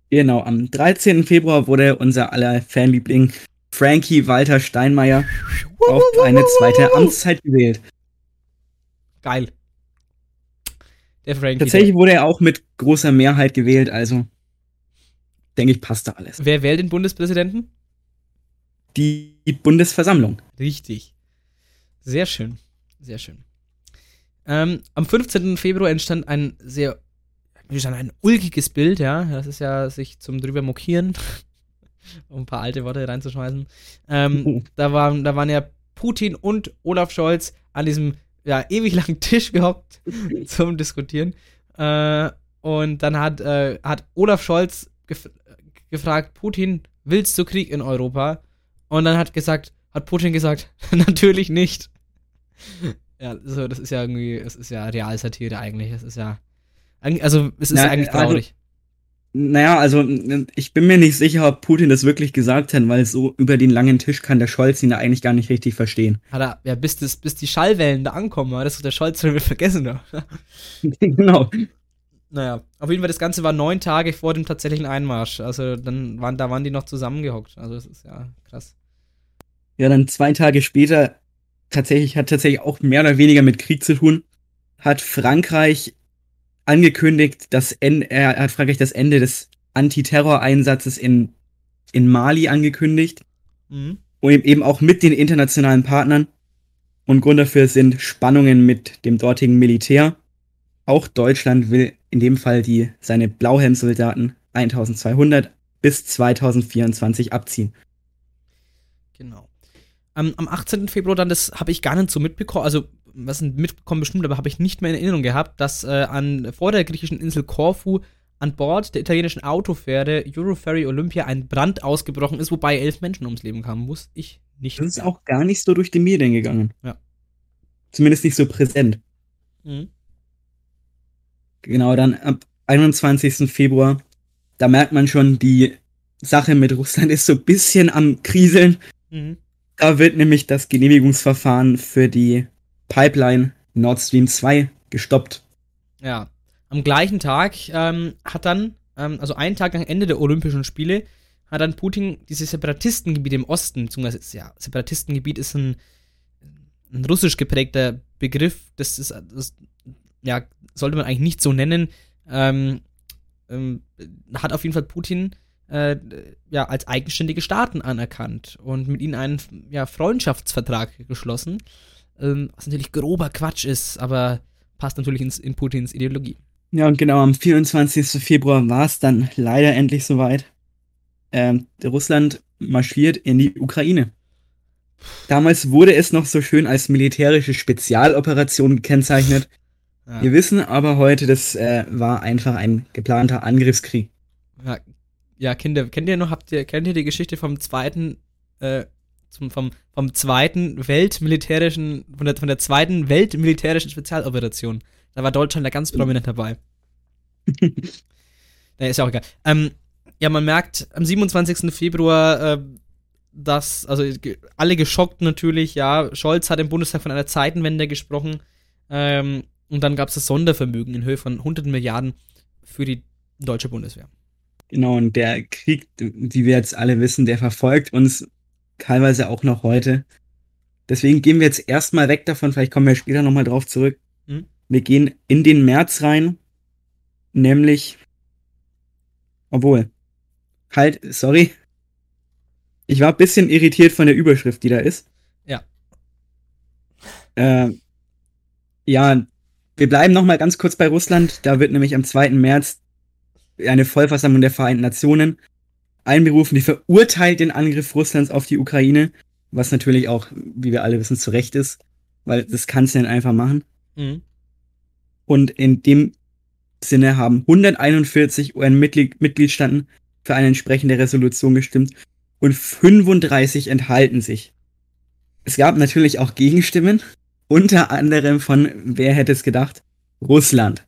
Speaker 3: Genau, am 13. Februar wurde unser aller Fanliebling Frankie Walter Steinmeier auf eine zweite Amtszeit gewählt.
Speaker 2: Geil. Der Frankie.
Speaker 3: Tatsächlich wurde er auch mit großer Mehrheit gewählt, also denke ich, passt da alles.
Speaker 2: Wer wählt den Bundespräsidenten?
Speaker 3: Die Bundesversammlung.
Speaker 2: Richtig. Sehr schön. Sehr schön. Ähm, am 15. Februar entstand ein sehr, wie gesagt, ein ulkiges Bild, ja. Das ist ja sich zum drüber mokieren, um ein paar alte Worte reinzuschmeißen. Ähm, da, waren, da waren ja Putin und Olaf Scholz an diesem ja, ewig langen Tisch gehockt zum Diskutieren. Äh, und dann hat, äh, hat Olaf Scholz gef gefragt, Putin, willst du Krieg in Europa? Und dann hat gesagt, hat Putin gesagt, natürlich nicht. Ja, so, das ist ja irgendwie, es ist ja Realsatire eigentlich. Es ist ja, also es ist
Speaker 3: Na,
Speaker 2: ja eigentlich
Speaker 3: also-
Speaker 2: traurig.
Speaker 3: Naja, also ich bin mir nicht sicher, ob Putin das wirklich gesagt hat, weil so über den langen Tisch kann der Scholz ihn ja eigentlich gar nicht richtig verstehen.
Speaker 2: Hat er, ja, bis, das, bis die Schallwellen da ankommen, war das ist der Scholz schon wieder vergessen.
Speaker 3: Genau.
Speaker 2: Naja, auf jeden Fall, das Ganze war neun Tage vor dem tatsächlichen Einmarsch. Also dann waren, da waren die noch zusammengehockt. Also das ist ja krass.
Speaker 3: Ja, dann zwei Tage später, tatsächlich hat tatsächlich auch mehr oder weniger mit Krieg zu tun, hat Frankreich angekündigt, das Ende, er hat Frankreich das Ende des Antiterroreinsatzes in, in Mali angekündigt.
Speaker 2: Mhm.
Speaker 3: und eben auch mit den internationalen Partnern. Und Grund dafür sind Spannungen mit dem dortigen Militär. Auch Deutschland will in dem Fall die, seine Blauhelmsoldaten 1200 bis 2024 abziehen.
Speaker 2: Genau. Am, am 18. Februar dann, das habe ich gar nicht so mitbekommen, also was mitbekommen bestimmt, aber habe ich nicht mehr in Erinnerung gehabt, dass äh, an, vor der griechischen Insel Korfu an Bord der italienischen Autofähre Euroferry Olympia ein Brand ausgebrochen ist, wobei elf Menschen ums Leben kamen. Muss ich nicht.
Speaker 3: Das ist auch gar nicht so durch die Medien gegangen.
Speaker 2: Ja.
Speaker 3: Zumindest nicht so präsent.
Speaker 2: Mhm.
Speaker 3: Genau, dann ab 21. Februar, da merkt man schon, die Sache mit Russland ist so ein bisschen am Kriseln.
Speaker 2: Mhm.
Speaker 3: Da wird nämlich das Genehmigungsverfahren für die Pipeline Nord Stream 2 gestoppt.
Speaker 2: Ja. Am gleichen Tag ähm, hat dann, ähm, also einen Tag nach Ende der Olympischen Spiele, hat dann Putin diese Separatistengebiete im Osten, beziehungsweise ja, Separatistengebiet ist ein, ein russisch geprägter Begriff, das ist, das, ja, sollte man eigentlich nicht so nennen, ähm, ähm, hat auf jeden Fall Putin äh, ja, als eigenständige Staaten anerkannt und mit ihnen einen ja, Freundschaftsvertrag geschlossen, ähm, was natürlich grober Quatsch ist, aber passt natürlich ins, in Putins Ideologie.
Speaker 3: Ja, und genau am 24. Februar war es dann leider endlich soweit. Ähm, Russland marschiert in die Ukraine. Damals wurde es noch so schön als militärische Spezialoperation gekennzeichnet.
Speaker 2: Ja.
Speaker 3: Wir wissen aber heute, das äh, war einfach ein geplanter Angriffskrieg.
Speaker 2: Ja, ja, Kinder, kennt ihr noch, habt ihr, kennt ihr die Geschichte vom zweiten, äh, zum, vom, vom zweiten weltmilitärischen, von der, von der zweiten weltmilitärischen Spezialoperation? Da war Deutschland da ganz prominent dabei. naja, ist ja auch egal. Ähm, ja, man merkt am 27. Februar, äh, dass, also alle geschockt natürlich, ja, Scholz hat im Bundestag von einer Zeitenwende gesprochen. Ähm, und dann gab es das Sondervermögen in Höhe von 100 Milliarden für die deutsche Bundeswehr.
Speaker 3: Genau, und der Krieg, wie wir jetzt alle wissen, der verfolgt uns teilweise auch noch heute. Deswegen gehen wir jetzt erstmal weg davon, vielleicht kommen wir später nochmal drauf zurück.
Speaker 2: Mhm.
Speaker 3: Wir gehen in den März rein, nämlich, obwohl, halt, sorry, ich war ein bisschen irritiert von der Überschrift, die da ist.
Speaker 2: Ja.
Speaker 3: Äh, ja, Wir bleiben noch mal ganz kurz bei Russland. Da wird nämlich am 2. März eine Vollversammlung der Vereinten Nationen einberufen, die verurteilt den Angriff Russlands auf die Ukraine, was natürlich auch, wie wir alle wissen, zu Recht ist, weil das kannst du nicht einfach machen.
Speaker 2: Mhm.
Speaker 3: Und in dem Sinne haben 141 UN-Mitgliedstaaten für eine entsprechende Resolution gestimmt und 35 enthalten sich. Es gab natürlich auch Gegenstimmen, unter anderem von, wer hätte es gedacht, Russland.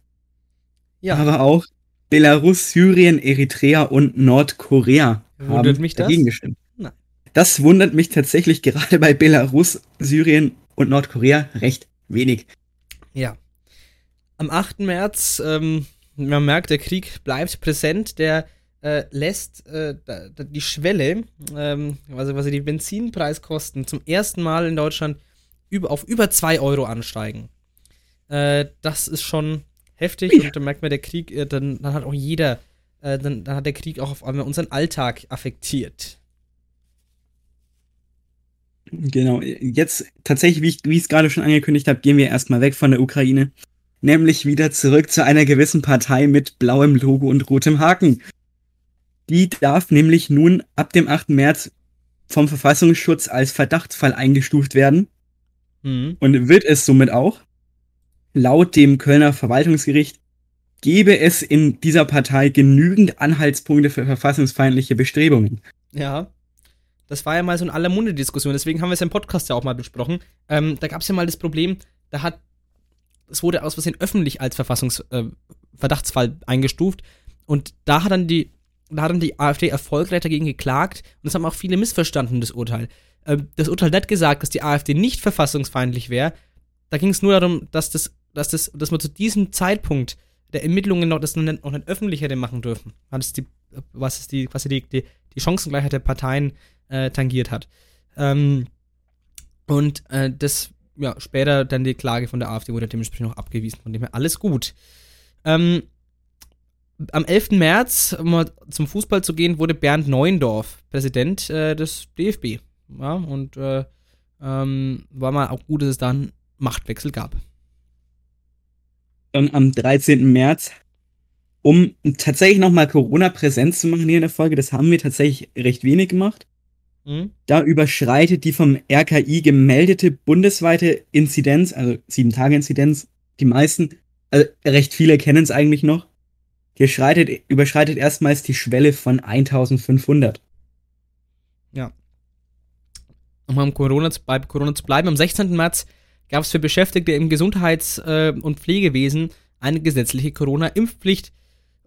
Speaker 2: Ja.
Speaker 3: Aber auch Belarus, Syrien, Eritrea und Nordkorea
Speaker 2: Wundert
Speaker 3: haben
Speaker 2: mich das?
Speaker 3: dagegen gestimmt.
Speaker 2: Nein.
Speaker 3: Das wundert mich tatsächlich gerade bei Belarus, Syrien und Nordkorea recht wenig.
Speaker 2: Ja. Am 8. März, ähm, man merkt, der Krieg bleibt präsent, der äh, lässt äh, die Schwelle, ähm, also quasi die Benzinpreiskosten zum ersten Mal in Deutschland über, auf über 2 Euro ansteigen. Äh, das ist schon heftig
Speaker 3: Ja.
Speaker 2: und da merkt man, der Krieg, äh, dann, dann hat auch jeder, äh, dann, dann hat der Krieg auch auf einmal unseren Alltag affektiert.
Speaker 3: Genau, jetzt tatsächlich, wie ich wie ich es gerade schon angekündigt habe, gehen wir erstmal weg von der Ukraine. Nämlich wieder zurück zu einer gewissen Partei mit blauem Logo und rotem Haken. Die darf nämlich nun ab dem 8. März vom Verfassungsschutz als Verdachtsfall eingestuft werden
Speaker 2: Mhm.
Speaker 3: und wird es somit auch. Laut dem Kölner Verwaltungsgericht gäbe es in dieser Partei genügend Anhaltspunkte für verfassungsfeindliche Bestrebungen.
Speaker 2: Ja. Das war ja mal so eine aller Munde Diskussion, deswegen haben wir es im Podcast ja auch mal besprochen. Ähm, da gab es ja mal das Problem, da hat, es wurde aus Versehen öffentlich als Verfassungsverdachtsfall äh, eingestuft und da hat dann die, da hat dann die AfD erfolgreich dagegen geklagt und das haben auch viele missverstanden, das Urteil. Ähm, das Urteil hat gesagt, dass die AfD nicht verfassungsfeindlich wäre. Da ging es nur darum, dass das, dass das, dass man zu diesem Zeitpunkt der Ermittlungen noch das noch nicht, noch nicht öffentlich hätte machen dürfen. Es die, was die, quasi die, die, die Chancengleichheit der Parteien äh, tangiert hat. Ähm, und äh, das, ja, später dann die Klage von der AfD wurde dementsprechend noch abgewiesen, von dem her alles gut. Ähm, am 11. März, um mal zum Fußball zu gehen, wurde Bernd Neuendorf Präsident äh, des DFB. Ja, und äh, ähm, war mal auch gut, dass es da einen Machtwechsel gab.
Speaker 3: Dann am 13. März, um tatsächlich nochmal Corona präsent zu machen hier in der Folge. Das haben wir tatsächlich recht wenig gemacht.
Speaker 2: Mhm.
Speaker 3: Da überschreitet die vom RKI gemeldete bundesweite Inzidenz, also 7-Tage-Inzidenz, die meisten, also recht viele kennen es eigentlich noch, hier schreitet, überschreitet erstmals die Schwelle von 1500.
Speaker 2: um am Corona zu, bei Corona zu bleiben, am 16. März gab es für Beschäftigte im Gesundheits- äh, und Pflegewesen eine gesetzliche Corona-Impfpflicht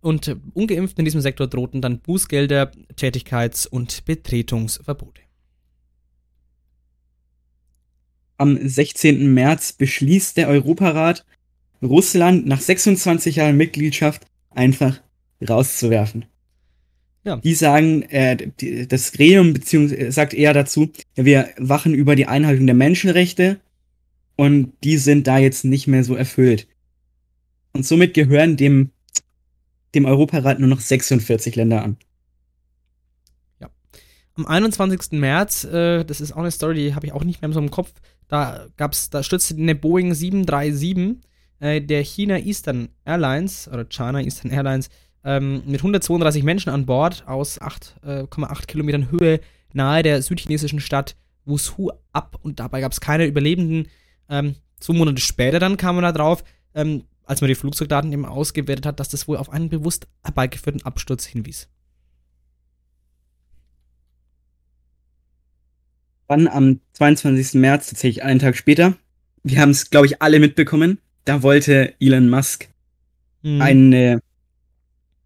Speaker 2: und Ungeimpften in diesem Sektor drohten dann Bußgelder, Tätigkeits- und Betretungsverbote.
Speaker 3: Am 16. März beschließt der Europarat, Russland nach 26 Jahren Mitgliedschaft einfach rauszuwerfen.
Speaker 2: Ja.
Speaker 3: Die sagen, äh, die, das Gremium beziehungsweise sagt eher dazu, wir wachen über die Einhaltung der Menschenrechte und die sind da jetzt nicht mehr so erfüllt. Und somit gehören dem, dem Europarat nur noch 46 Länder an.
Speaker 2: Am 21. März, äh, das ist auch eine Story, die habe ich auch nicht mehr so im Kopf, da gab's, da stürzte eine Boeing 737 äh, der China Eastern Airlines oder China Eastern Airlines ähm, mit 132 Menschen an Bord aus 8,8 Kilometern Höhe nahe der südchinesischen Stadt Wushu ab und dabei gab es keine Überlebenden. Ähm, zwei Monate später dann kam man da drauf, ähm, als man die Flugzeugdaten eben ausgewertet hat, dass das wohl auf einen bewusst herbeigeführten Absturz hinwies.
Speaker 3: Dann am 22. März, tatsächlich einen Tag später, wir haben es, glaube ich, alle mitbekommen, da wollte Elon Musk
Speaker 2: Mhm.
Speaker 3: eine,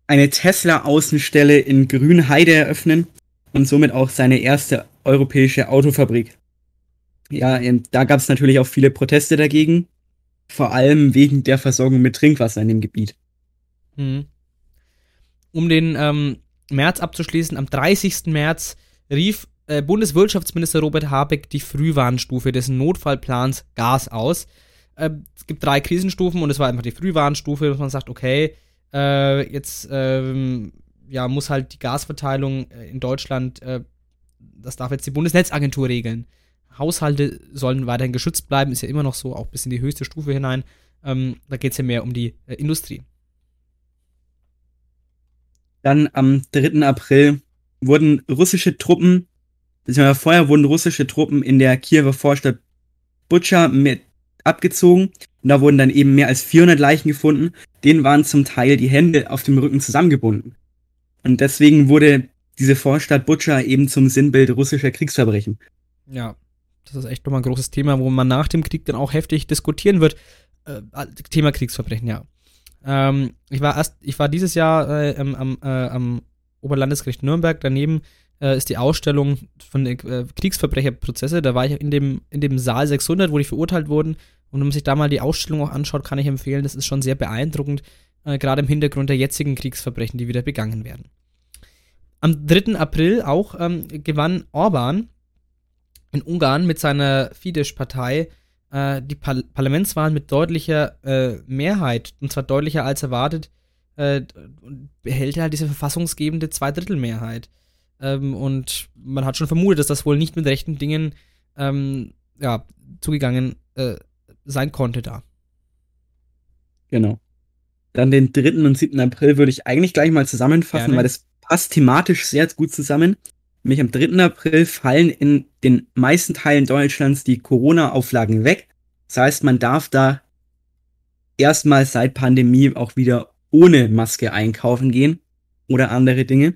Speaker 3: eine Tesla-Außenstelle in Grünheide eröffnen und somit auch seine erste europäische Autofabrik. Ja, ähm, da gab es natürlich auch viele Proteste dagegen, vor allem wegen der Versorgung mit Trinkwasser in dem Gebiet.
Speaker 2: Mhm. Um den ähm, März abzuschließen, am 30. März rief äh, Bundeswirtschaftsminister Robert Habeck die Frühwarnstufe des Notfallplans Gas aus. Äh, es gibt drei Krisenstufen und es war einfach die Frühwarnstufe, dass man sagt, okay, äh, jetzt ähm, ja, muss halt die Gasverteilung äh, in Deutschland, äh, das darf jetzt die Bundesnetzagentur regeln. Haushalte sollen weiterhin geschützt bleiben, ist ja immer noch so, auch bis in die höchste Stufe hinein. Ähm, da geht es ja mehr um die äh, Industrie.
Speaker 3: Dann am 3. April wurden russische Truppen, beziehungsweise vorher wurden russische Truppen in der Kiewer Vorstadt Butscha mit abgezogen. Und da wurden dann eben mehr als 400 Leichen gefunden. Denen waren zum Teil die Hände auf dem Rücken zusammengebunden. Und deswegen wurde diese Vorstadt Butscha eben zum Sinnbild russischer Kriegsverbrechen.
Speaker 2: Ja, das ist echt nochmal ein großes Thema, wo man nach dem Krieg dann auch heftig diskutieren wird. Äh, Thema Kriegsverbrechen, ja. Ähm, ich war erst, ich war dieses Jahr äh, am, äh, am Oberlandesgericht Nürnberg. Daneben äh, ist die Ausstellung von äh, Kriegsverbrecherprozesse. Da war ich in dem, in dem Saal 600, wo die verurteilt wurden. Und wenn man sich da mal die Ausstellung auch anschaut, kann ich empfehlen, das ist schon sehr beeindruckend, äh, gerade im Hintergrund der jetzigen Kriegsverbrechen, die wieder begangen werden. Am 3. April auch ähm, gewann Orban in Ungarn mit seiner Fidesz-Partei äh, die Par Parlamentswahlen mit deutlicher äh, Mehrheit, und zwar deutlicher als erwartet, äh, behält er halt diese verfassungsgebende Zweidrittelmehrheit. Ähm, und man hat schon vermutet, dass das wohl nicht mit rechten Dingen ähm, ja, zugegangen äh, sein konnte da.
Speaker 3: Genau. Dann den 3. und 7. April würde ich eigentlich gleich mal zusammenfassen, Gerne. weil das passt thematisch sehr gut zusammen. Nämlich am 3. April fallen in den meisten Teilen Deutschlands die Corona-Auflagen weg. Das heißt, man darf da erstmal seit Pandemie auch wieder ohne Maske einkaufen gehen oder andere Dinge.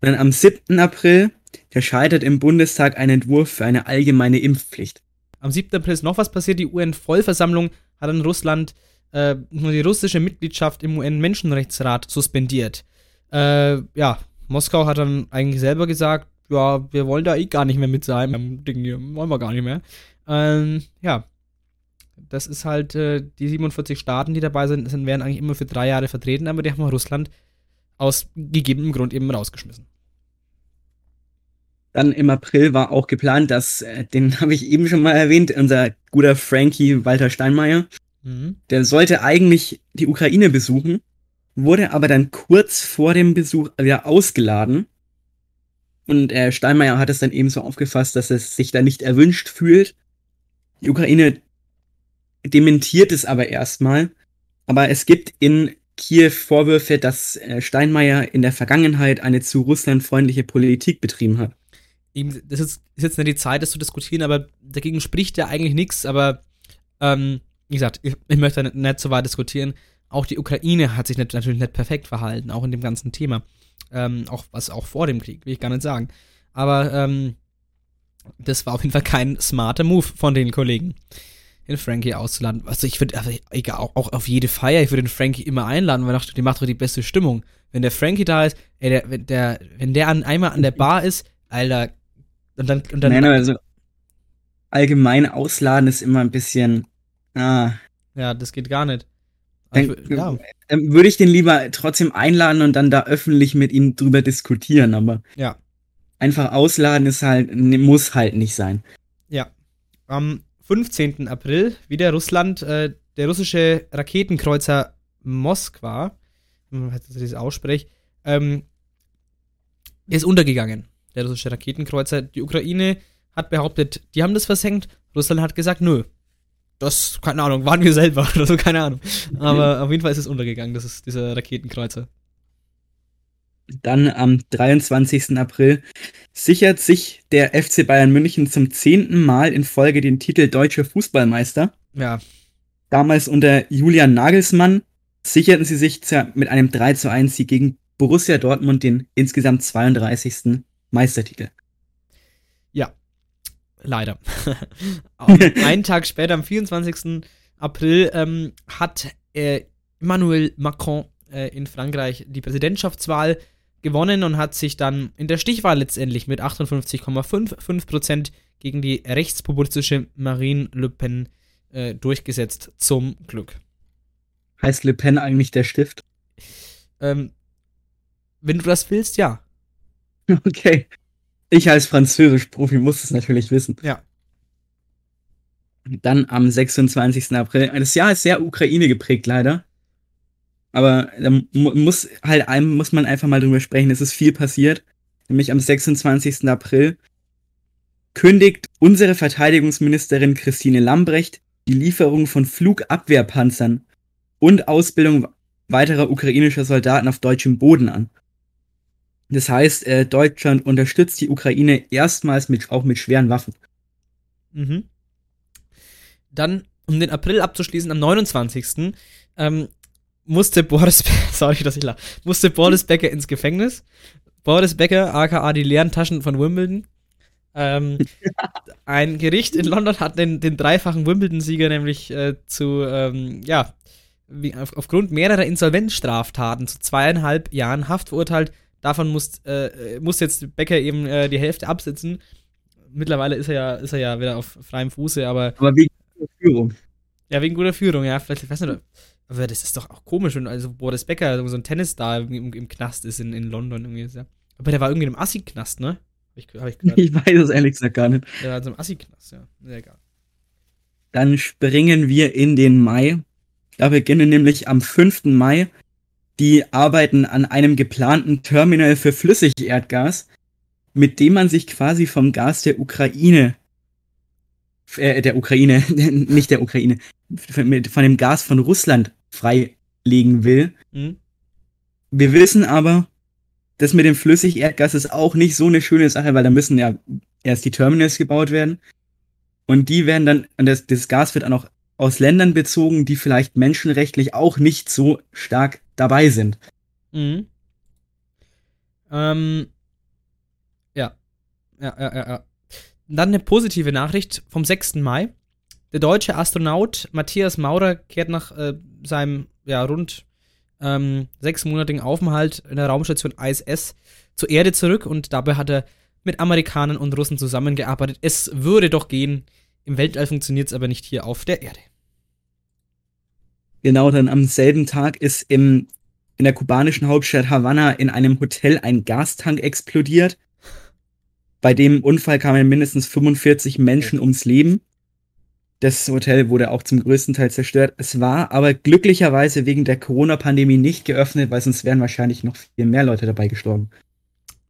Speaker 3: Und dann am 7. April, da scheitert im Bundestag ein Entwurf für eine allgemeine Impfpflicht.
Speaker 2: Am 7. April ist noch was passiert. Die UN-Vollversammlung hat in Russland äh, nur die russische Mitgliedschaft im UN-Menschenrechtsrat suspendiert. Äh, ja, Moskau hat dann eigentlich selber gesagt, ja, wir wollen da eh gar nicht mehr mit sein. Ding hier wollen wir gar nicht mehr. Ähm, ja, das ist halt, äh, die 47 Staaten, die dabei sind, sind, werden eigentlich immer für drei Jahre vertreten, aber die haben Russland aus gegebenem Grund eben rausgeschmissen.
Speaker 3: Dann im April war auch geplant, dass, äh, den habe ich eben schon mal erwähnt, unser guter Frankie Walter Steinmeier, mhm. der sollte eigentlich die Ukraine besuchen, wurde aber dann kurz vor dem Besuch wieder ausgeladen. Und äh, Steinmeier hat es dann eben so aufgefasst, dass es sich da nicht erwünscht fühlt. Die Ukraine dementiert es aber erstmal. Aber es gibt in Kiew Vorwürfe, dass äh, Steinmeier in der Vergangenheit eine zu Russland freundliche Politik betrieben hat.
Speaker 2: Eben, das ist, ist, jetzt nicht die Zeit, das zu diskutieren, aber dagegen spricht ja eigentlich nichts. Aber ähm, wie gesagt, ich, ich möchte nicht so weit diskutieren. Auch die Ukraine hat sich nicht, natürlich nicht perfekt verhalten, auch in dem ganzen Thema. Ähm, auch was auch vor dem Krieg, will ich gar nicht sagen. Aber ähm, das war auf jeden Fall kein smarter Move von den Kollegen, den Frankie auszuladen. Also ich würde, also egal, auch, auch, auf jede Feier, ich würde den Frankie immer einladen, weil ich dachte, die macht doch die beste Stimmung. Wenn der Frankie da ist, ey, der, wenn der, wenn der an, einmal an der Bar ist, Alter, und dann, und dann.
Speaker 3: Nein, also allgemein ausladen ist immer ein bisschen. Ah.
Speaker 2: Ja, das geht gar nicht.
Speaker 3: Dann, ja. dann würde ich den lieber trotzdem einladen und dann da öffentlich mit ihm drüber diskutieren, aber
Speaker 2: ja.
Speaker 3: einfach ausladen ist halt, muss halt nicht sein.
Speaker 2: Ja. Am 15. April wieder Russland, äh, der russische Raketenkreuzer Moskwa, wenn man das ausspricht, ähm, ist untergegangen. Der russische Raketenkreuzer. Die Ukraine hat behauptet, die haben das versenkt. Russland hat gesagt, nö, das, keine Ahnung, waren wir selber oder so, keine Ahnung. Aber auf jeden Fall ist es untergegangen, das ist dieser Raketenkreuzer.
Speaker 3: Dann am 23. April sichert sich der FC Bayern München zum zehnten Mal in Folge den Titel Deutscher Fußballmeister.
Speaker 2: Ja.
Speaker 3: Damals unter Julian Nagelsmann sicherten sie sich mit einem 3 zu 1 Sieg gegen Borussia Dortmund den insgesamt 32. Meistertitel.
Speaker 2: Leider. einen Tag später, am 24. April, ähm, hat äh, Emmanuel Macron äh, in Frankreich die Präsidentschaftswahl gewonnen und hat sich dann in der Stichwahl letztendlich mit 58,55% gegen die rechtspopulistische Marine Le Pen äh, durchgesetzt. Zum Glück.
Speaker 3: Heißt Le Pen eigentlich der Stift?
Speaker 2: Ähm, wenn du das willst, ja.
Speaker 3: Okay. Ich als Französisch-Profi muss es natürlich wissen.
Speaker 2: Ja.
Speaker 3: Dann am 26. April. Das Jahr ist sehr Ukraine geprägt, leider. Aber da muss halt einem, muss man einfach mal drüber sprechen. Es ist viel passiert. Nämlich am 26. April kündigt unsere Verteidigungsministerin Christine Lambrecht die Lieferung von Flugabwehrpanzern und Ausbildung weiterer ukrainischer Soldaten auf deutschem Boden an. Das heißt, äh, Deutschland unterstützt die Ukraine erstmals mit, auch mit schweren Waffen.
Speaker 2: Mhm. Dann, um den April abzuschließen, am 29. Ähm, musste Boris, sorry, dass ich lache, musste Boris Becker ins Gefängnis. Boris Becker, aka die leeren Taschen von Wimbledon. Ähm, ein Gericht in London hat den, den dreifachen Wimbledon-Sieger nämlich äh, zu, ähm, ja, wie, auf, aufgrund mehrerer Insolvenzstraftaten zu zweieinhalb Jahren Haft verurteilt. Davon muss, äh, muss jetzt Becker eben äh, die Hälfte absitzen. Mittlerweile ist er ja, ist er ja wieder auf freiem Fuße, aber.
Speaker 3: Aber wegen guter Führung.
Speaker 2: Ja, wegen guter Führung, ja. Vielleicht, ich weiß nicht, aber das ist doch auch komisch, wenn also Boris Becker so ein Tennisstar im, im Knast ist in, in London irgendwie. Ja. Aber der war irgendwie im Assi-Knast, ne?
Speaker 3: Ich, ich, ich, weiß es ehrlich gesagt gar nicht.
Speaker 2: Der war so im Assi-Knast, ja. Sehr egal.
Speaker 3: Dann springen wir in den Mai. Da beginnen nämlich am 5. Mai die Arbeiten an einem geplanten Terminal für Flüssigerdgas, mit dem man sich quasi vom Gas der Ukraine, äh, der Ukraine, nicht der Ukraine, von dem Gas von Russland freilegen will. Mhm. Wir wissen aber, das mit dem Flüssigerdgas ist auch nicht so eine schöne Sache, weil da müssen ja erst die Terminals gebaut werden. Und die werden dann, und das, das Gas wird dann auch aus Ländern bezogen, die vielleicht menschenrechtlich auch nicht so stark dabei sind.
Speaker 2: Mhm. Ähm, ja. Ja, ja, ja, ja. Dann eine positive Nachricht vom 6. Mai. Der deutsche Astronaut Matthias Maurer kehrt nach äh, seinem ja, rund ähm, sechsmonatigen Aufenthalt in der Raumstation ISS zur Erde zurück und dabei hat er mit Amerikanern und Russen zusammengearbeitet. Es würde doch gehen. Im Weltall funktioniert es aber nicht hier auf der Erde.
Speaker 3: Genau, dann am selben Tag ist im, in der kubanischen Hauptstadt Havanna in einem Hotel ein Gastank explodiert. Bei dem Unfall kamen mindestens 45 Menschen ums Leben. Das Hotel wurde auch zum größten Teil zerstört. Es war aber glücklicherweise wegen der Corona-Pandemie nicht geöffnet, weil sonst wären wahrscheinlich noch viel mehr Leute dabei gestorben.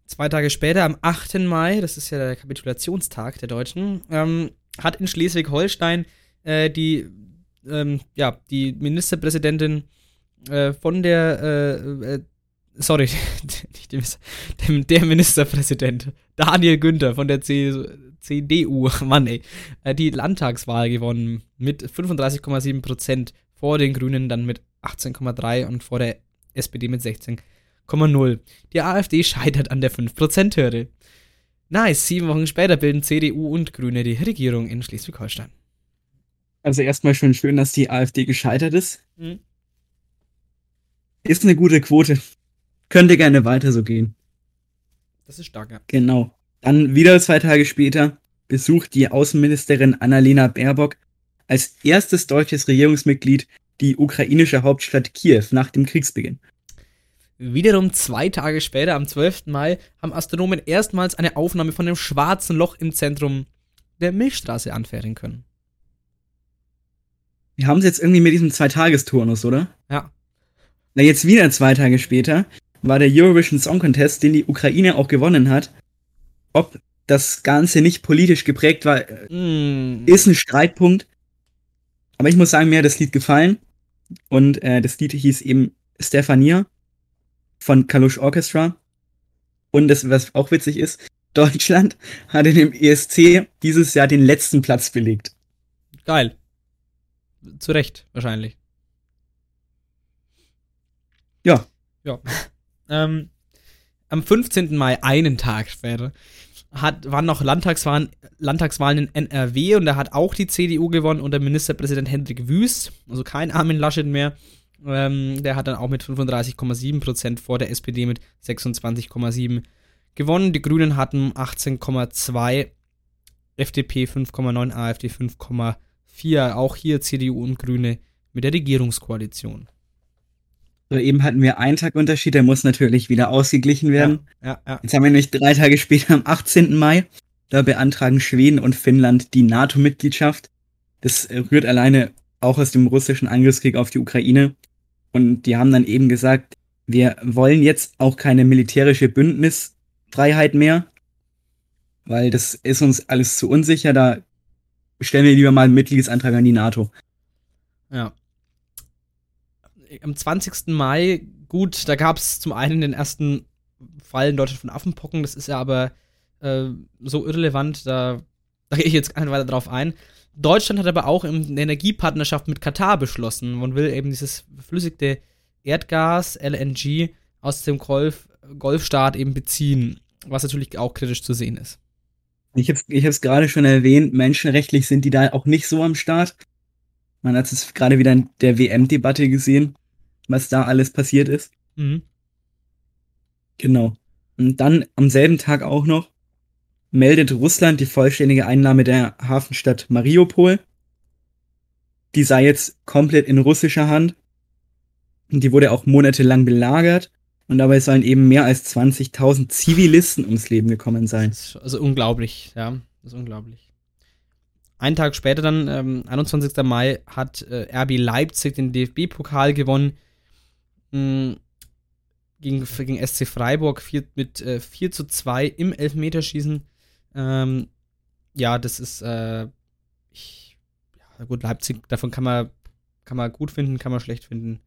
Speaker 2: Zwei Tage später, am 8. Mai, das ist ja der Kapitulationstag der Deutschen, ähm, hat in Schleswig-Holstein äh, die ähm, ja, die Ministerpräsidentin äh, von der, äh, äh, sorry, nicht dem, der Ministerpräsident, Daniel Günther von der CDU, Mann ey, äh, die Landtagswahl gewonnen mit 35,7 Prozent vor den Grünen dann mit 18,3 und vor der SPD mit 16,0. Die AfD scheitert an der 5%-Hürde. Nice, sieben Wochen später bilden CDU und Grüne die Regierung in Schleswig-Holstein.
Speaker 3: Also erstmal schon schön, dass die AfD gescheitert ist. Mhm. Ist eine gute Quote. Könnte gerne weiter so gehen.
Speaker 2: Das ist stark, ja.
Speaker 3: Genau. Dann wieder zwei Tage später besucht die Außenministerin Annalena Baerbock als erstes deutsches Regierungsmitglied die ukrainische Hauptstadt Kiew nach dem Kriegsbeginn.
Speaker 2: Wiederum zwei Tage später, am 12. Mai, haben Astronomen erstmals eine Aufnahme von dem schwarzen Loch im Zentrum der Milchstraße anfertigen können.
Speaker 3: Wir haben es jetzt irgendwie mit diesem Zweitagesturnus, oder?
Speaker 2: Ja.
Speaker 3: Na, jetzt wieder zwei Tage später war der Eurovision Song Contest, den die Ukraine auch gewonnen hat. Ob das Ganze nicht politisch geprägt war, mm. ist ein Streitpunkt. Aber ich muss sagen, mir hat das Lied gefallen. Und äh, das Lied hieß eben Stefania von Kalush Orchestra. Und das, was auch witzig ist, Deutschland hat in dem ESC dieses Jahr den letzten Platz belegt.
Speaker 2: Geil zu Recht, wahrscheinlich.
Speaker 3: Ja.
Speaker 2: Ja. ähm, am 15. Mai, einen Tag später, hat, waren noch Landtagswahlen, Landtagswahlen in NRW und da hat auch die CDU gewonnen unter Ministerpräsident Hendrik Wüst, also kein Armin Laschet mehr. Ähm, der hat dann auch mit 35,7% vor der SPD mit 26,7% gewonnen. Die Grünen hatten 18,2, FDP 5,9, AfD 5,4. 4 auch hier CDU und Grüne mit der Regierungskoalition.
Speaker 3: So, eben hatten wir einen Tag Unterschied, der muss natürlich wieder ausgeglichen werden.
Speaker 2: Ja, ja, ja.
Speaker 3: Jetzt haben wir nämlich drei Tage später, am 18. Mai, da beantragen Schweden und Finnland die NATO-Mitgliedschaft. Das rührt alleine auch aus dem russischen Angriffskrieg auf die Ukraine. Und die haben dann eben gesagt, wir wollen jetzt auch keine militärische Bündnisfreiheit mehr, weil das ist uns alles zu unsicher. Da stellen wir lieber mal einen Mitgliedsantrag an die NATO.
Speaker 2: Ja. Am 20. Mai, gut, da gab es zum einen den ersten Fall in Deutschland von Affenpocken, das ist ja aber äh, so irrelevant, da, da gehe ich jetzt gar nicht weiter drauf ein. Deutschland hat aber auch eine Energiepartnerschaft mit Katar beschlossen. Man will eben dieses flüssigte Erdgas, LNG, aus dem Golf, Golfstaat eben beziehen, was natürlich auch kritisch zu sehen ist.
Speaker 3: Ich habe es gerade schon erwähnt, menschenrechtlich sind die da auch nicht so am Start. Man hat es gerade wieder in der WM-Debatte gesehen, was da alles passiert ist. Mhm. Genau. Und dann am selben Tag auch noch meldet Russland die vollständige Einnahme der Hafenstadt Mariupol. Die sei jetzt komplett in russischer Hand. Und die wurde auch monatelang belagert. Und dabei sollen eben mehr als 20.000 Zivilisten ums Leben gekommen sein.
Speaker 2: also unglaublich, ja. Das ist unglaublich. Einen Tag später dann, ähm, 21. Mai, hat äh, RB Leipzig den DFB-Pokal gewonnen. Mh, gegen, gegen SC Freiburg vier, mit äh, 4 zu 2 im Elfmeterschießen. Ähm, ja, das ist, äh, ich, ja, gut, Leipzig, davon kann man, kann man gut finden, kann man schlecht finden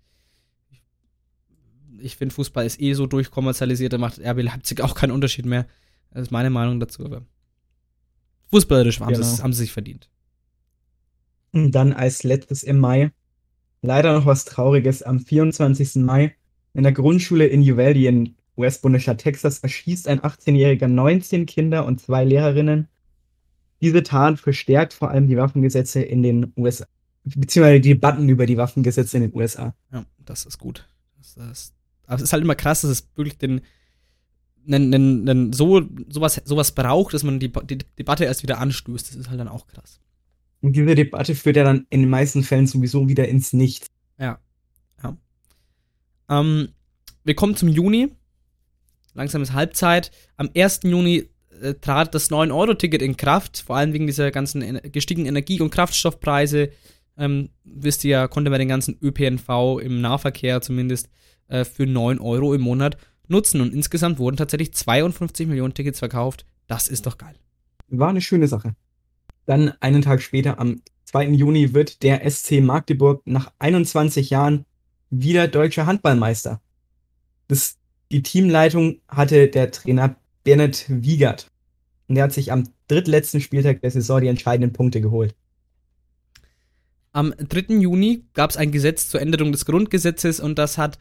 Speaker 2: ich finde, Fußball ist eh so durchkommerzialisiert, da macht RB Leipzig auch keinen Unterschied mehr. Das ist meine Meinung dazu, aber fußballerisch haben, genau. sie, haben sie sich verdient.
Speaker 3: Und dann als letztes im Mai, leider noch was Trauriges, am 24. Mai in der Grundschule in Uvalde in US-Bundesstaat Texas erschießt ein 18-Jähriger 19 Kinder und zwei Lehrerinnen. Diese Tat verstärkt vor allem die Waffengesetze in den USA, beziehungsweise die Debatten über die Waffengesetze in den USA.
Speaker 2: Ja, das ist gut. Das, das, aber es ist halt immer krass, dass es wirklich den, den, den, den so, sowas, sowas braucht, dass man die, die Debatte erst wieder anstößt. Das ist halt dann auch krass.
Speaker 3: Und diese Debatte führt ja dann in den meisten Fällen sowieso wieder ins Nichts.
Speaker 2: Ja. ja. Ähm, wir kommen zum Juni. Langsam ist Halbzeit. Am 1. Juni äh, trat das 9-Euro-Ticket in Kraft, vor allem wegen dieser ganzen gestiegenen Energie- und Kraftstoffpreise. Ähm, wisst ihr ja, konnte man den ganzen ÖPNV im Nahverkehr zumindest äh, für 9 Euro im Monat nutzen. Und insgesamt wurden tatsächlich 52 Millionen Tickets verkauft. Das ist doch geil.
Speaker 3: War eine schöne Sache. Dann einen Tag später, am 2. Juni, wird der SC Magdeburg nach 21 Jahren wieder deutscher Handballmeister. Das, die Teamleitung hatte der Trainer Bernhard Wiegert. Und der hat sich am drittletzten Spieltag der Saison die entscheidenden Punkte geholt.
Speaker 2: Am 3. Juni gab es ein Gesetz zur Änderung des Grundgesetzes und das hat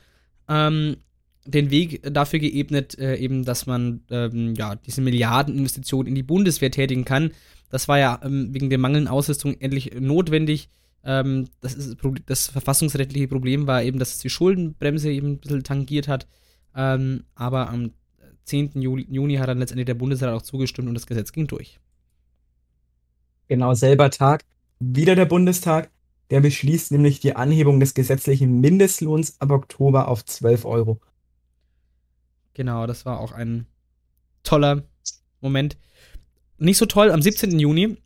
Speaker 2: ähm, den Weg dafür geebnet, äh, eben, dass man ähm, ja, diese Milliardeninvestition in die Bundeswehr tätigen kann. Das war ja ähm, wegen der mangelnden Ausrüstung endlich notwendig. Ähm, das, ist, das verfassungsrechtliche Problem war eben, dass es die Schuldenbremse eben ein bisschen tangiert hat. Ähm, aber am 10. Juli, Juni hat dann letztendlich der Bundesrat auch zugestimmt und das Gesetz ging durch.
Speaker 3: Genau, selber Tag. Wieder der Bundestag. Der beschließt nämlich die Anhebung des gesetzlichen Mindestlohns ab Oktober auf 12 Euro.
Speaker 2: Genau, das war auch ein toller Moment. Nicht so toll, am 17. Juni,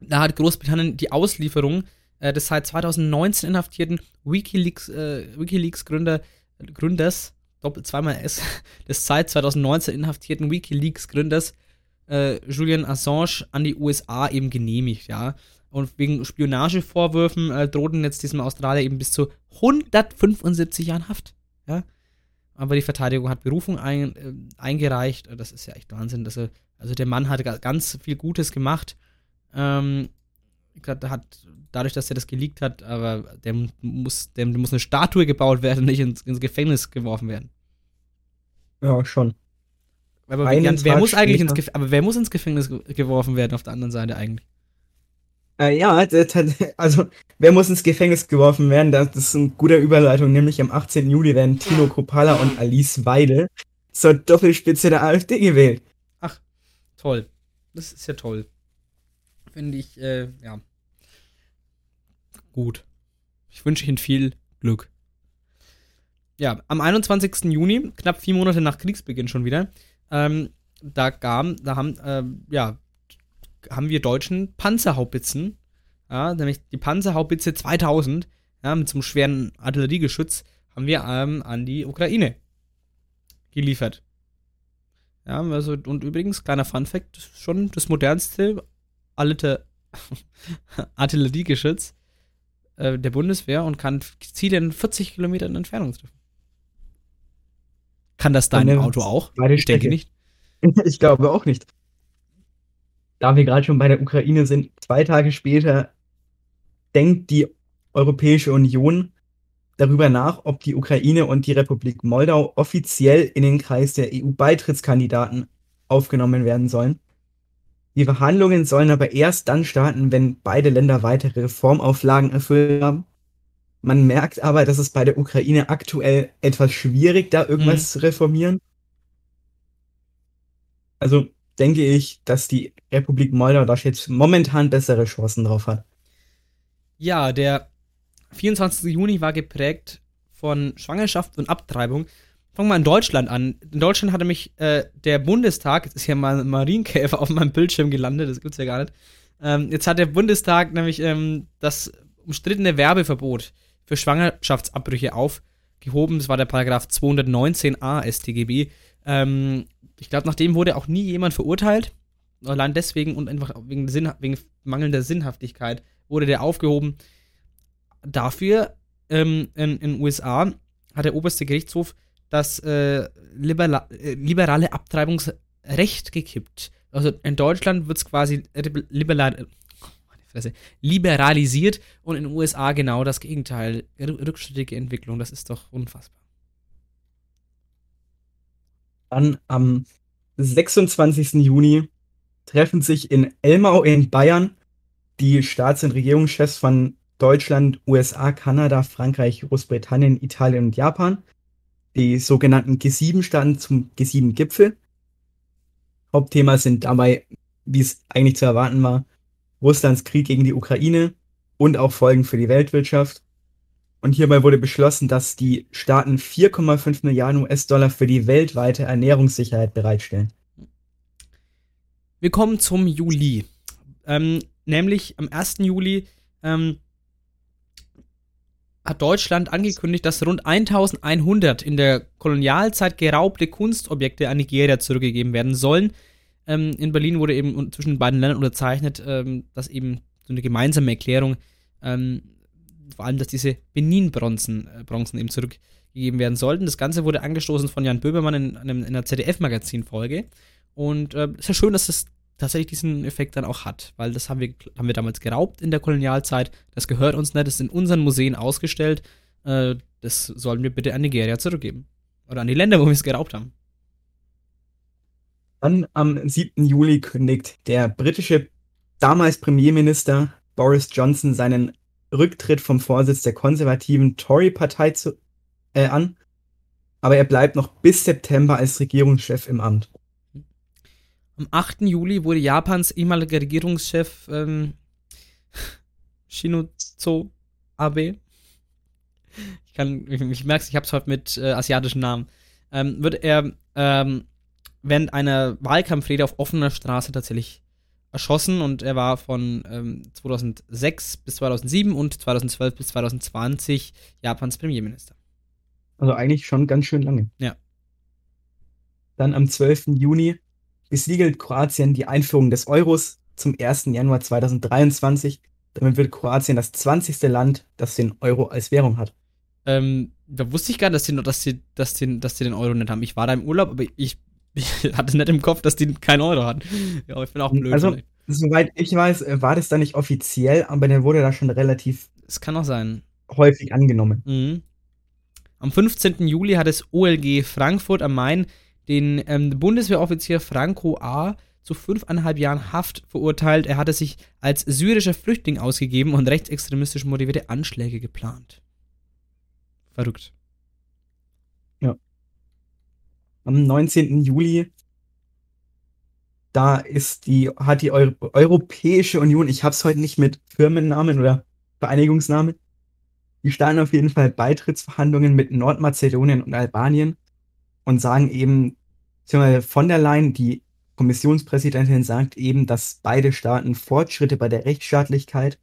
Speaker 2: da hat Großbritannien die Auslieferung äh, des seit 2019 inhaftierten Wikileaks, äh, Wikileaks Gründer, Gründers, doppelt zweimal S, des seit 2019 inhaftierten Wikileaks Gründers äh, Julian Assange an die USA eben genehmigt, ja. Und wegen Spionagevorwürfen äh, drohten jetzt diesem Australier eben bis zu 175 Jahren Haft. Ja. Aber die Verteidigung hat Berufung ein, äh, eingereicht. Das ist ja echt Wahnsinn. Dass er, also der Mann hat ganz viel Gutes gemacht. Ähm, hat dadurch, dass er das geleakt hat, aber dem muss, dem muss eine Statue gebaut werden, nicht ins, ins Gefängnis geworfen werden.
Speaker 3: Ja, schon.
Speaker 2: Aber wer, wer muss eigentlich ins Gefängnis, aber wer muss ins Gefängnis geworfen werden auf der anderen Seite eigentlich?
Speaker 3: Äh, ja, also wer muss ins Gefängnis geworfen werden? Das ist eine gute Überleitung, nämlich am 18. Juli werden Tino Kropala und Alice Weidel zur Doppelspitze der AfD gewählt.
Speaker 2: Ach, toll. Das ist ja toll. Finde ich, äh, ja. Gut. Ich wünsche Ihnen viel Glück. Ja, am 21. Juni, knapp vier Monate nach Kriegsbeginn schon wieder, ähm, da, kam, da haben, äh, ja, haben wir Deutschen Panzerhaubitzen, ja, nämlich die Panzerhaubitze 2000, ja, mit so einem schweren Artilleriegeschütz, haben wir ähm, an die Ukraine geliefert. Ja, also, und übrigens, kleiner Funfact, schon das modernste Alter, Artilleriegeschütz äh, der Bundeswehr und kann Ziele in 40 Kilometern Entfernung treffen. Kann das dein Auto auch? Ich denke nicht.
Speaker 3: Ich glaube auch nicht. Da wir gerade schon bei der Ukraine sind, zwei Tage später denkt die Europäische Union darüber nach, ob die Ukraine und die Republik Moldau offiziell in den Kreis der EU-Beitrittskandidaten aufgenommen werden sollen. Die Verhandlungen sollen aber erst dann starten, wenn beide Länder weitere Reformauflagen erfüllt haben. Man merkt aber, dass es bei der Ukraine aktuell etwas schwierig, da irgendwas zu reformieren. Also denke ich, dass die Republik Moldau da jetzt momentan bessere Chancen drauf hat.
Speaker 2: Ja, der 24. Juni war geprägt von Schwangerschaft und Abtreibung. Fangen wir in Deutschland an. In Deutschland hatte mich äh, der Bundestag, jetzt ist hier mal ein Marienkäfer auf meinem Bildschirm gelandet, das gibt's ja gar nicht. Ähm, jetzt hat der Bundestag nämlich ähm, das umstrittene Werbeverbot für Schwangerschaftsabbrüche aufgehoben. Das war der Paragraph 219a StGB. Ähm, ich glaube, nach dem wurde auch nie jemand verurteilt. Allein deswegen und einfach wegen, Sinn, wegen mangelnder Sinnhaftigkeit wurde der aufgehoben. Dafür ähm, in den USA hat der oberste Gerichtshof das äh, liberala äh, liberale Abtreibungsrecht gekippt. Also in Deutschland wird es quasi liberal äh, Fresse, liberalisiert und in den USA genau das Gegenteil. Rückschrittige Entwicklung, das ist doch unfassbar.
Speaker 3: Dann am 26. Juni treffen sich in Elmau in Bayern die Staats- und Regierungschefs von Deutschland, USA, Kanada, Frankreich, Großbritannien, Italien und Japan. Die sogenannten G7-Staaten zum G7-Gipfel. Hauptthema sind dabei, wie es eigentlich zu erwarten war, Russlands Krieg gegen die Ukraine und auch Folgen für die Weltwirtschaft. Und hierbei wurde beschlossen, dass die Staaten 4,5 Milliarden US-Dollar für die weltweite Ernährungssicherheit bereitstellen.
Speaker 2: Wir kommen zum Juli. Ähm, nämlich am 1. Juli ähm, hat Deutschland angekündigt, dass rund 1100 in der Kolonialzeit geraubte Kunstobjekte an Nigeria zurückgegeben werden sollen. Ähm, in Berlin wurde eben zwischen den beiden Ländern unterzeichnet, ähm, dass eben so eine gemeinsame Erklärung, ähm, vor allem, dass diese Benin-Bronzen äh, Bronzen eben zurückgegeben werden sollten. Das Ganze wurde angestoßen von Jan Böhmermann in, in einer ZDF-Magazin-Folge. Und äh, ist ja schön, dass das tatsächlich diesen Effekt dann auch hat, weil das haben wir, haben wir damals geraubt in der Kolonialzeit. Das gehört uns nicht, das ist in unseren Museen ausgestellt. Äh, das sollen wir bitte an Nigeria zurückgeben. Oder an die Länder, wo wir es geraubt haben.
Speaker 3: Dann am 7. Juli kündigt der britische damals Premierminister Boris Johnson seinen Rücktritt vom Vorsitz der konservativen Tory-Partei äh, an. Aber er bleibt noch bis September als Regierungschef im Amt.
Speaker 2: Am 8. Juli wurde Japans ehemaliger Regierungschef ähm, Shinozo Abe. Ich kann, ich, merke ich habe es heute mit äh, asiatischen Namen. Ähm, wird er ähm, während einer Wahlkampfrede auf offener Straße tatsächlich erschossen und er war von ähm, 2006 bis 2007 und 2012 bis 2020 Japans Premierminister.
Speaker 3: Also eigentlich schon ganz schön lange.
Speaker 2: Ja.
Speaker 3: Dann am 12. Juni besiegelt Kroatien die Einführung des Euros zum 1. Januar 2023. Damit wird Kroatien das 20. Land, das den Euro als Währung hat.
Speaker 2: Ähm, da wusste ich gar nicht, dass die, dass, die, dass, die, dass die den Euro nicht haben. Ich war da im Urlaub, aber ich, ich hatte nicht im Kopf, dass die keinen Euro hatten. Ja, aber ich bin auch blöd.
Speaker 3: Also-
Speaker 2: vielleicht.
Speaker 3: Soweit ich weiß, äh, war das da nicht offiziell, aber der wurde da schon relativ
Speaker 2: Es kann auch sein.
Speaker 3: häufig angenommen.
Speaker 2: Mhm. Am 15. Juli hat das OLG Frankfurt am Main den ähm, Bundeswehroffizier Franco A. zu fünfeinhalb Jahren Haft verurteilt. Er hatte sich als syrischer Flüchtling ausgegeben und rechtsextremistisch motivierte Anschläge geplant. Verrückt.
Speaker 3: Am 19. Juli, da ist die, hat die Eu Europäische Union, ich hab's heute nicht mit Firmennamen oder Vereinigungsnamen, die starten auf jeden Fall Beitrittsverhandlungen mit Nordmazedonien und Albanien und sagen eben, von der Leyen, die Kommissionspräsidentin sagt eben, dass beide Staaten Fortschritte bei der Rechtsstaatlichkeit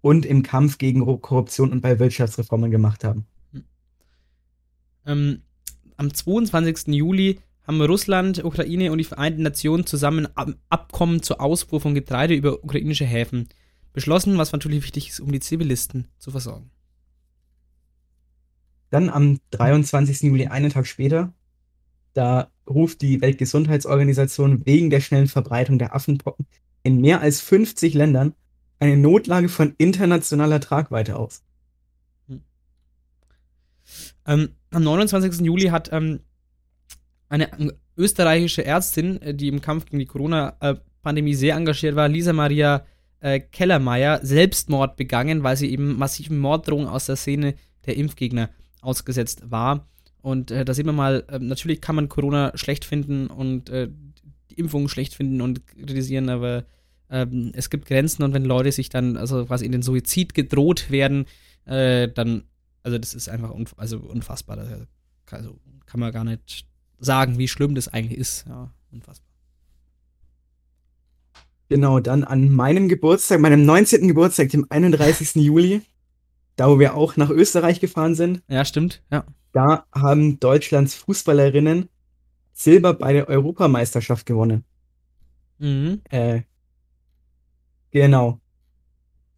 Speaker 3: und im Kampf gegen Korruption und bei Wirtschaftsreformen gemacht haben.
Speaker 2: Ähm, am 22. Juli haben Russland, Ukraine und die Vereinten Nationen zusammen ein Abkommen zur Ausfuhr von Getreide über ukrainische Häfen beschlossen, was natürlich wichtig ist, um die Zivilisten zu versorgen.
Speaker 3: Dann am 23. Juli, einen Tag später, da ruft die Weltgesundheitsorganisation wegen der schnellen Verbreitung der Affenpocken in mehr als 50 Ländern eine Notlage von internationaler Tragweite aus.
Speaker 2: Ähm, am 29. Juli hat ähm, eine österreichische Ärztin, äh, die im Kampf gegen die Corona-Pandemie sehr engagiert war, Lisa Maria äh, Kellermeier, Selbstmord begangen, weil sie eben massiven Morddrohungen aus der Szene der Impfgegner ausgesetzt war. Und äh, da sieht man mal, äh, natürlich kann man Corona schlecht finden und äh, die Impfung schlecht finden und kritisieren, aber ähm, es gibt Grenzen und wenn Leute sich dann also quasi in den Suizid gedroht werden, äh, dann, also das ist einfach unf also unfassbar. Also kann man gar nicht sagen, wie schlimm das eigentlich ist. Ja, unfassbar.
Speaker 3: Genau, dann an meinem Geburtstag, meinem 19. Geburtstag, dem 31. Juli, da wo wir auch nach Österreich gefahren sind.
Speaker 2: Ja, stimmt, ja.
Speaker 3: Da haben Deutschlands Fußballerinnen Silber bei der Europameisterschaft gewonnen.
Speaker 2: Mhm.
Speaker 3: Äh, genau.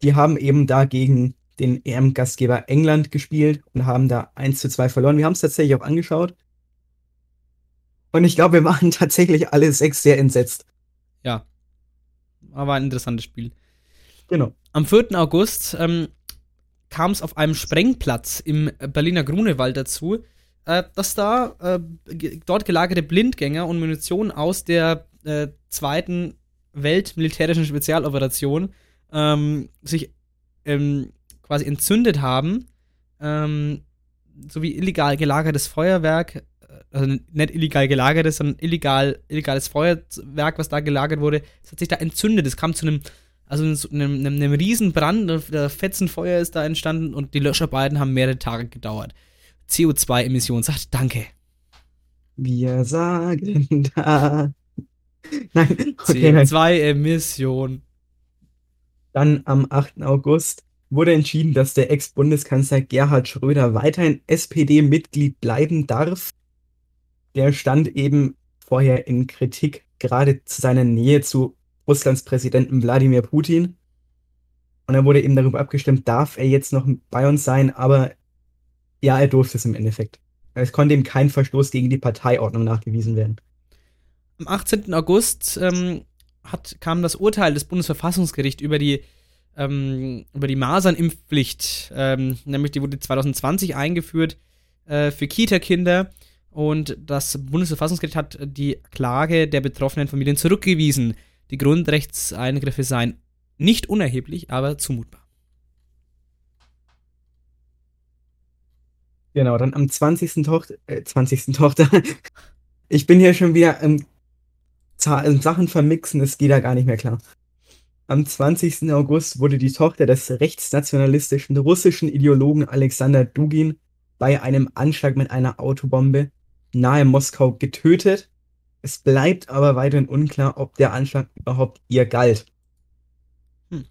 Speaker 3: Die haben eben da gegen den EM-Gastgeber England gespielt und haben da 1 zu 2 verloren. Wir haben es tatsächlich auch angeschaut. Und ich glaube, wir waren tatsächlich alle sechs sehr entsetzt.
Speaker 2: Ja. Aber ein interessantes Spiel.
Speaker 3: Genau.
Speaker 2: Am 4. August ähm, kam es auf einem Sprengplatz im Berliner Grunewald dazu, äh, dass da äh, dort gelagerte Blindgänger und Munition aus der äh, zweiten Weltmilitärischen Spezialoperation ähm, sich ähm, quasi entzündet haben, ähm, sowie illegal gelagertes Feuerwerk, also nicht illegal gelagertes, sondern illegal, illegales Feuerwerk, was da gelagert wurde, es hat sich da entzündet. Es kam zu einem also einem, einem, einem Riesenbrand, der Fetzenfeuer ist da entstanden und die Löscharbeiten haben mehrere Tage gedauert. CO2-Emission sagt Danke.
Speaker 3: Wir sagen da.
Speaker 2: Nein, okay, CO2-Emission.
Speaker 3: Dann am 8. August wurde entschieden, dass der Ex-Bundeskanzler Gerhard Schröder weiterhin SPD-Mitglied bleiben darf. Der stand eben vorher in Kritik, gerade zu seiner Nähe zu Russlands Präsidenten Wladimir Putin. Und dann wurde eben darüber abgestimmt, darf er jetzt noch bei uns sein, aber ja, er durfte es im Endeffekt. Es konnte ihm kein Verstoß gegen die Parteiordnung nachgewiesen werden.
Speaker 2: Am 18. August ähm, hat, kam das Urteil des Bundesverfassungsgerichts über die, ähm, über die Masernimpfpflicht, ähm, nämlich die wurde 2020 eingeführt äh, für Kita-Kinder. Und das Bundesverfassungsgericht hat die Klage der betroffenen Familien zurückgewiesen. Die Grundrechtseingriffe seien nicht unerheblich, aber zumutbar.
Speaker 3: Genau, dann am 20. Tochter, äh, 20. Tochter. ich bin hier schon wieder im, im Sachen vermixen, es geht da gar nicht mehr klar. Am 20. August wurde die Tochter des rechtsnationalistischen russischen Ideologen Alexander Dugin bei einem Anschlag mit einer Autobombe nahe Moskau getötet es bleibt aber weiterhin unklar, ob der Anschlag überhaupt ihr galt.
Speaker 2: Hm.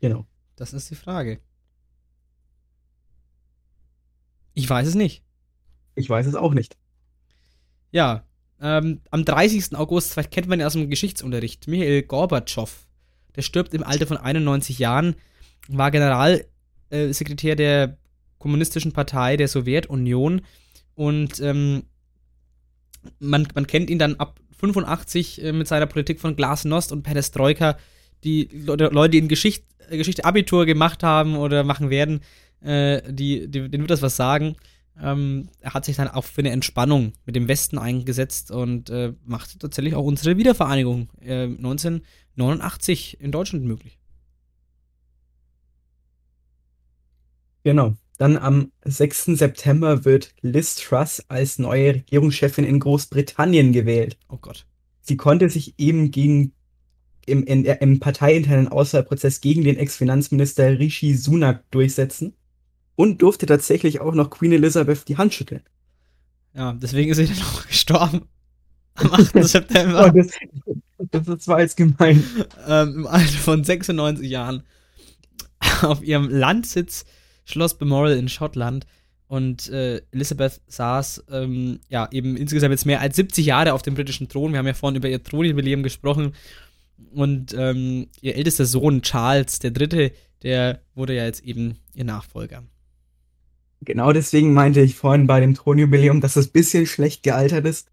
Speaker 3: Genau.
Speaker 2: Das ist die Frage. Ich weiß es nicht.
Speaker 3: Ich weiß es auch nicht.
Speaker 2: Ja, ähm, am 30. August, vielleicht kennt man ihn aus dem Geschichtsunterricht, Michael Gorbatschow. Der stirbt im Alter von 91 Jahren, war Generalsekretär der Kommunistischen Partei der Sowjetunion und ähm, man, man kennt ihn dann ab 85 äh, mit seiner Politik von Glasnost und Perestroika. Die Leute, Leute die in Geschicht, äh, Geschichte Abitur gemacht haben oder machen werden, äh, die, die, denen wird das was sagen. Ähm, er hat sich dann auch für eine Entspannung mit dem Westen eingesetzt und äh, macht tatsächlich auch unsere Wiedervereinigung 1989 äh, in Deutschland möglich.
Speaker 3: Genau. Dann am 6. September wird Liz Truss als neue Regierungschefin in Großbritannien gewählt.
Speaker 2: Oh Gott.
Speaker 3: Sie konnte sich eben gegen im, in, im parteiinternen Auswahlprozess gegen den Ex-Finanzminister Rishi Sunak durchsetzen und durfte tatsächlich auch noch Queen Elizabeth die Hand schütteln.
Speaker 2: Ja, deswegen ist sie dann auch gestorben. Am 8. September.
Speaker 3: Oh, das, das war jetzt gemein.
Speaker 2: Ähm, Im Alter von 96 Jahren. Auf ihrem Landsitz Schloss Balmoral in Schottland. Und äh, Elizabeth saß ähm, ja eben insgesamt jetzt mehr als 70 Jahre auf dem britischen Thron. Wir haben ja vorhin über ihr Thronjubiläum gesprochen. Und ähm, ihr ältester Sohn Charles der Dritte, der wurde ja jetzt eben ihr Nachfolger.
Speaker 3: Genau deswegen meinte ich vorhin bei dem Thronjubiläum, dass es ein bisschen schlecht gealtert ist.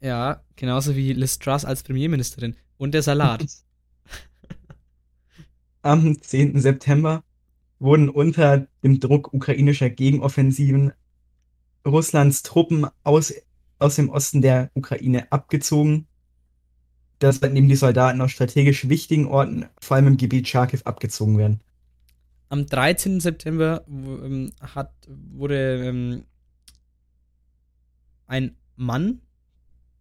Speaker 2: Ja, genauso wie Liz Truss als Premierministerin. Und der Salat.
Speaker 3: Am 10. September wurden unter dem Druck ukrainischer Gegenoffensiven Russlands Truppen aus, aus dem Osten der Ukraine abgezogen. Das neben die Soldaten aus strategisch wichtigen Orten, vor allem im Gebiet Charkiw, abgezogen werden.
Speaker 2: Am 13. September ähm, hat, wurde ähm, ein Mann,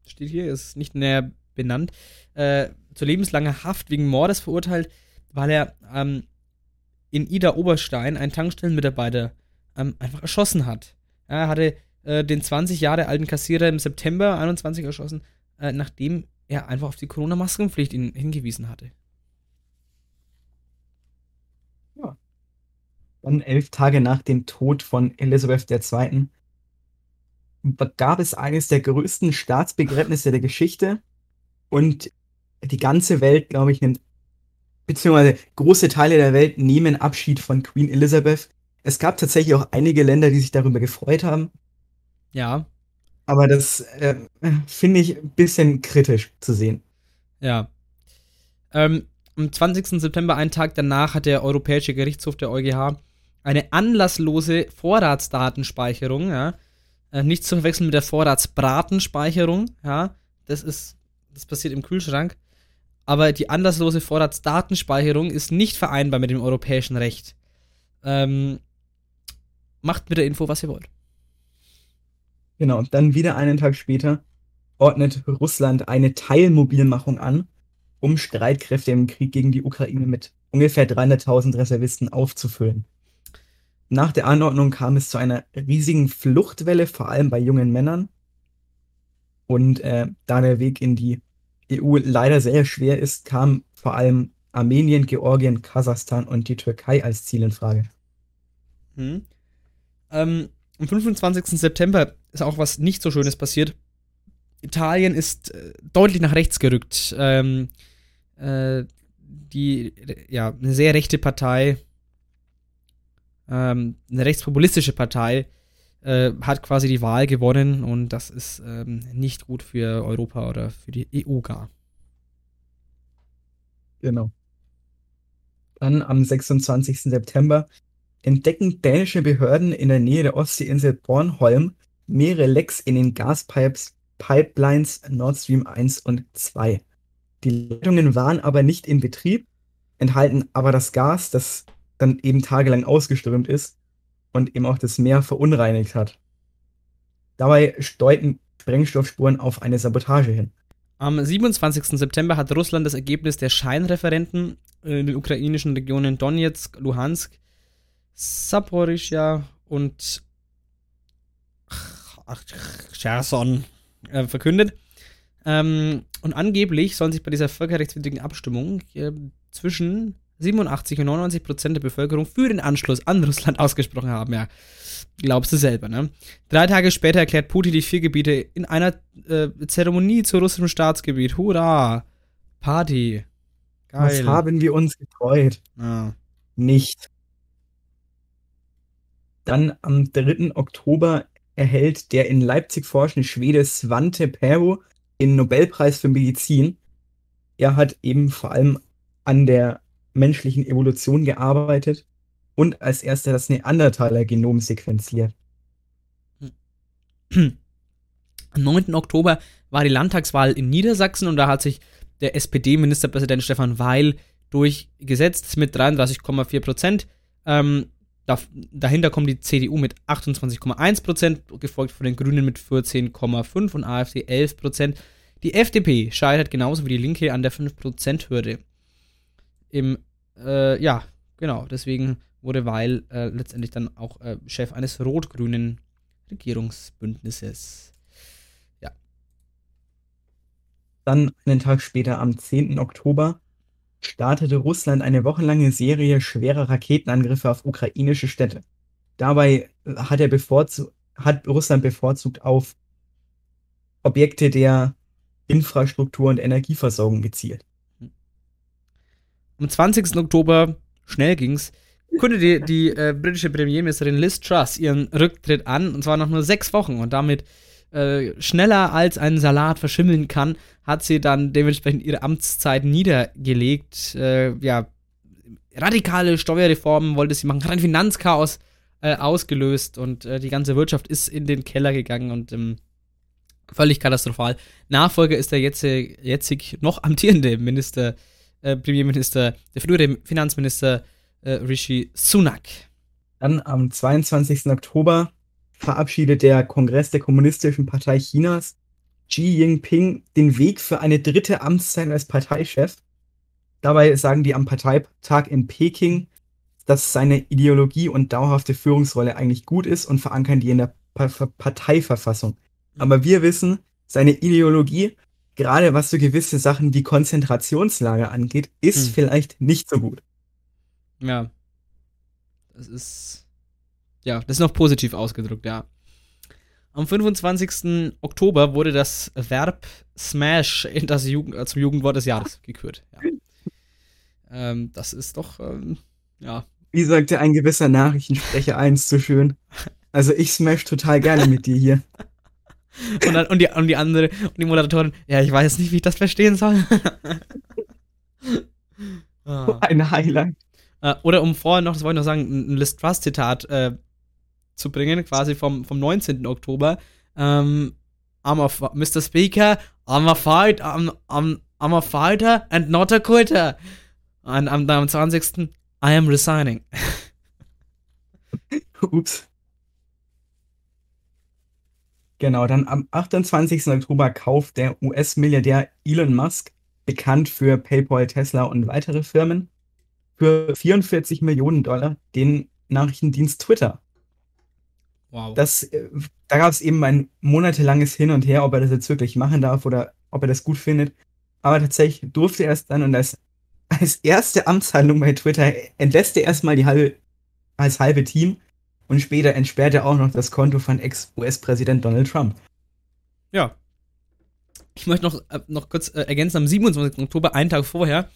Speaker 2: steht hier, ist nicht näher benannt, äh, zu lebenslanger Haft wegen Mordes verurteilt, weil er ähm, in Ida Oberstein einen Tankstellenmitarbeiter ähm, einfach erschossen hat. Er hatte äh, den 20 Jahre alten Kassierer im September 21 erschossen, äh, nachdem er einfach auf die Corona-Maskenpflicht hingewiesen hatte.
Speaker 3: Ja. Dann elf Tage nach dem Tod von Elisabeth II. gab es eines der größten Staatsbegräbnisse der Geschichte und die ganze Welt, glaube ich, nimmt beziehungsweise große Teile der Welt nehmen Abschied von Queen Elizabeth. Es gab tatsächlich auch einige Länder, die sich darüber gefreut haben.
Speaker 2: Ja.
Speaker 3: Aber das äh, finde ich ein bisschen kritisch zu sehen.
Speaker 2: Ja. Ähm, am 20. September, einen Tag danach, hat der Europäische Gerichtshof der EuGH eine anlasslose Vorratsdatenspeicherung, ja, äh, nicht zu verwechseln mit der Vorratsbratenspeicherung, ja, das ist, das passiert im Kühlschrank, aber die anlasslose Vorratsdatenspeicherung ist nicht vereinbar mit dem europäischen Recht. Ähm, macht mit der Info, was ihr wollt.
Speaker 3: Genau, dann wieder einen Tag später ordnet Russland eine Teilmobilmachung an, um Streitkräfte im Krieg gegen die Ukraine mit ungefähr 300.000 Reservisten aufzufüllen. Nach der Anordnung kam es zu einer riesigen Fluchtwelle, vor allem bei jungen Männern. Und äh, da der Weg in die EU leider sehr schwer ist, kam vor allem Armenien, Georgien, Kasachstan und die Türkei als Ziel in Frage.
Speaker 2: Hm. Ähm, am 25. September ist auch was nicht so Schönes passiert. Italien ist äh, deutlich nach rechts gerückt. Ähm, äh, die, ja, eine sehr rechte Partei, ähm, eine rechtspopulistische Partei, äh, hat quasi die Wahl gewonnen und das ist ähm, nicht gut für Europa oder für die EU gar.
Speaker 3: Genau. Dann am 26. September entdecken dänische Behörden in der Nähe der Ostseeinsel Bornholm mehrere Lecks in den Gaspipelines Nord Stream 1 und 2. Die Leitungen waren aber nicht in Betrieb, enthalten aber das Gas, das dann eben tagelang ausgeströmt ist und eben auch das Meer verunreinigt hat. Dabei deuten Sprengstoffspuren auf eine Sabotage hin.
Speaker 2: Am 27. September hat Russland das Ergebnis der Scheinreferenten in den ukrainischen Regionen Donetsk, Luhansk, Saporischja und Cherson äh, verkündet. Ähm, und angeblich sollen sich bei dieser völkerrechtswidrigen Abstimmung äh, zwischen 87 und 99 Prozent der Bevölkerung für den Anschluss an Russland ausgesprochen haben. Ja, glaubst du selber, ne? Drei Tage später erklärt Putin die vier Gebiete in einer äh, Zeremonie zu russischem Staatsgebiet. Hurra! Party.
Speaker 3: Geil. Was haben wir uns gefreut?
Speaker 2: Ah.
Speaker 3: Nicht. Dann am 3. Oktober erhält der in Leipzig forschende Schwede Svante Pero den Nobelpreis für Medizin. Er hat eben vor allem an der menschlichen Evolution gearbeitet und als erster das Neandertaler-Genom sequenziert.
Speaker 2: Am 9. Oktober war die Landtagswahl in Niedersachsen und da hat sich der SPD-Ministerpräsident Stefan Weil durchgesetzt mit 33,4 Prozent. Ähm, da, dahinter kommt die CDU mit 28,1 Prozent, gefolgt von den Grünen mit 14,5 und AfD 11 Prozent. Die FDP scheitert genauso wie die Linke an der 5%-Hürde im, äh, ja, genau, deswegen wurde Weil äh, letztendlich dann auch äh, Chef eines rot-grünen Regierungsbündnisses. Ja.
Speaker 3: Dann einen Tag später, am 10. Oktober, startete Russland eine wochenlange Serie schwerer Raketenangriffe auf ukrainische Städte. Dabei hat, er bevorzu hat Russland bevorzugt auf Objekte der Infrastruktur und Energieversorgung gezielt.
Speaker 2: Am 20. Oktober, schnell ging's, kündigte die, die äh, britische Premierministerin Liz Truss ihren Rücktritt an, und zwar nach nur sechs Wochen. Und damit äh, schneller als ein Salat verschimmeln kann, hat sie dann dementsprechend ihre Amtszeit niedergelegt. Äh, ja, radikale Steuerreformen wollte sie machen, hat ein Finanzchaos äh, ausgelöst und äh, die ganze Wirtschaft ist in den Keller gegangen und ähm, völlig katastrophal. Nachfolger ist der jetzt, jetzig noch amtierende Minister, äh, Premierminister, der frühere Finanzminister äh, Rishi Sunak.
Speaker 3: Dann am 22. Oktober verabschiedet der Kongress der Kommunistischen Partei Chinas Xi Jinping den Weg für eine dritte Amtszeit als Parteichef. Dabei sagen die am Parteitag in Peking, dass seine Ideologie und dauerhafte Führungsrolle eigentlich gut ist und verankern die in der pa Parteiverfassung. Aber wir wissen, seine Ideologie, gerade was so gewisse Sachen wie Konzentrationslager angeht, ist hm. vielleicht nicht so gut.
Speaker 2: Ja. Das ist. Ja, das ist noch positiv ausgedrückt, ja. Am 25. Oktober wurde das Verb Smash in das Jugend, äh, zum Jugendwort des Jahres gekürt. Ja. Ähm, das ist doch, ähm, ja.
Speaker 3: Wie sagte ein gewisser Nachrichtensprecher eins so schön? Also ich smash total gerne mit dir hier.
Speaker 2: und, dann, und, die, und die andere, und die Moderatorin, ja, ich weiß nicht, wie ich das verstehen soll.
Speaker 3: ah. Ein Highlight.
Speaker 2: Äh, oder um vorher noch, das wollte ich noch sagen, ein Liz Truss-Zitat äh, zu bringen, quasi vom, vom 19. Oktober. Ähm, I'm a, Mr. Speaker, I'm a fight, I'm, I'm, I'm a fighter and not a quitter. Und am, am 20. I am resigning.
Speaker 3: Ups. Genau, dann am 28. Oktober kauft der US-Milliardär Elon Musk, bekannt für PayPal, Tesla und weitere Firmen, für 44 Millionen Dollar den Nachrichtendienst Twitter. Wow. Das, äh, da gab es eben ein monatelanges Hin und Her, ob er das jetzt wirklich machen darf oder ob er das gut findet. Aber tatsächlich durfte er es dann und als, als erste Amtshandlung bei Twitter entlässt er erstmal die halbe, als halbe Team und später entsperrt er auch noch das Konto von Ex-US-Präsident Donald Trump.
Speaker 2: Ja. Ich möchte noch, äh, noch kurz äh, ergänzen, am 27. Oktober, einen Tag vorher,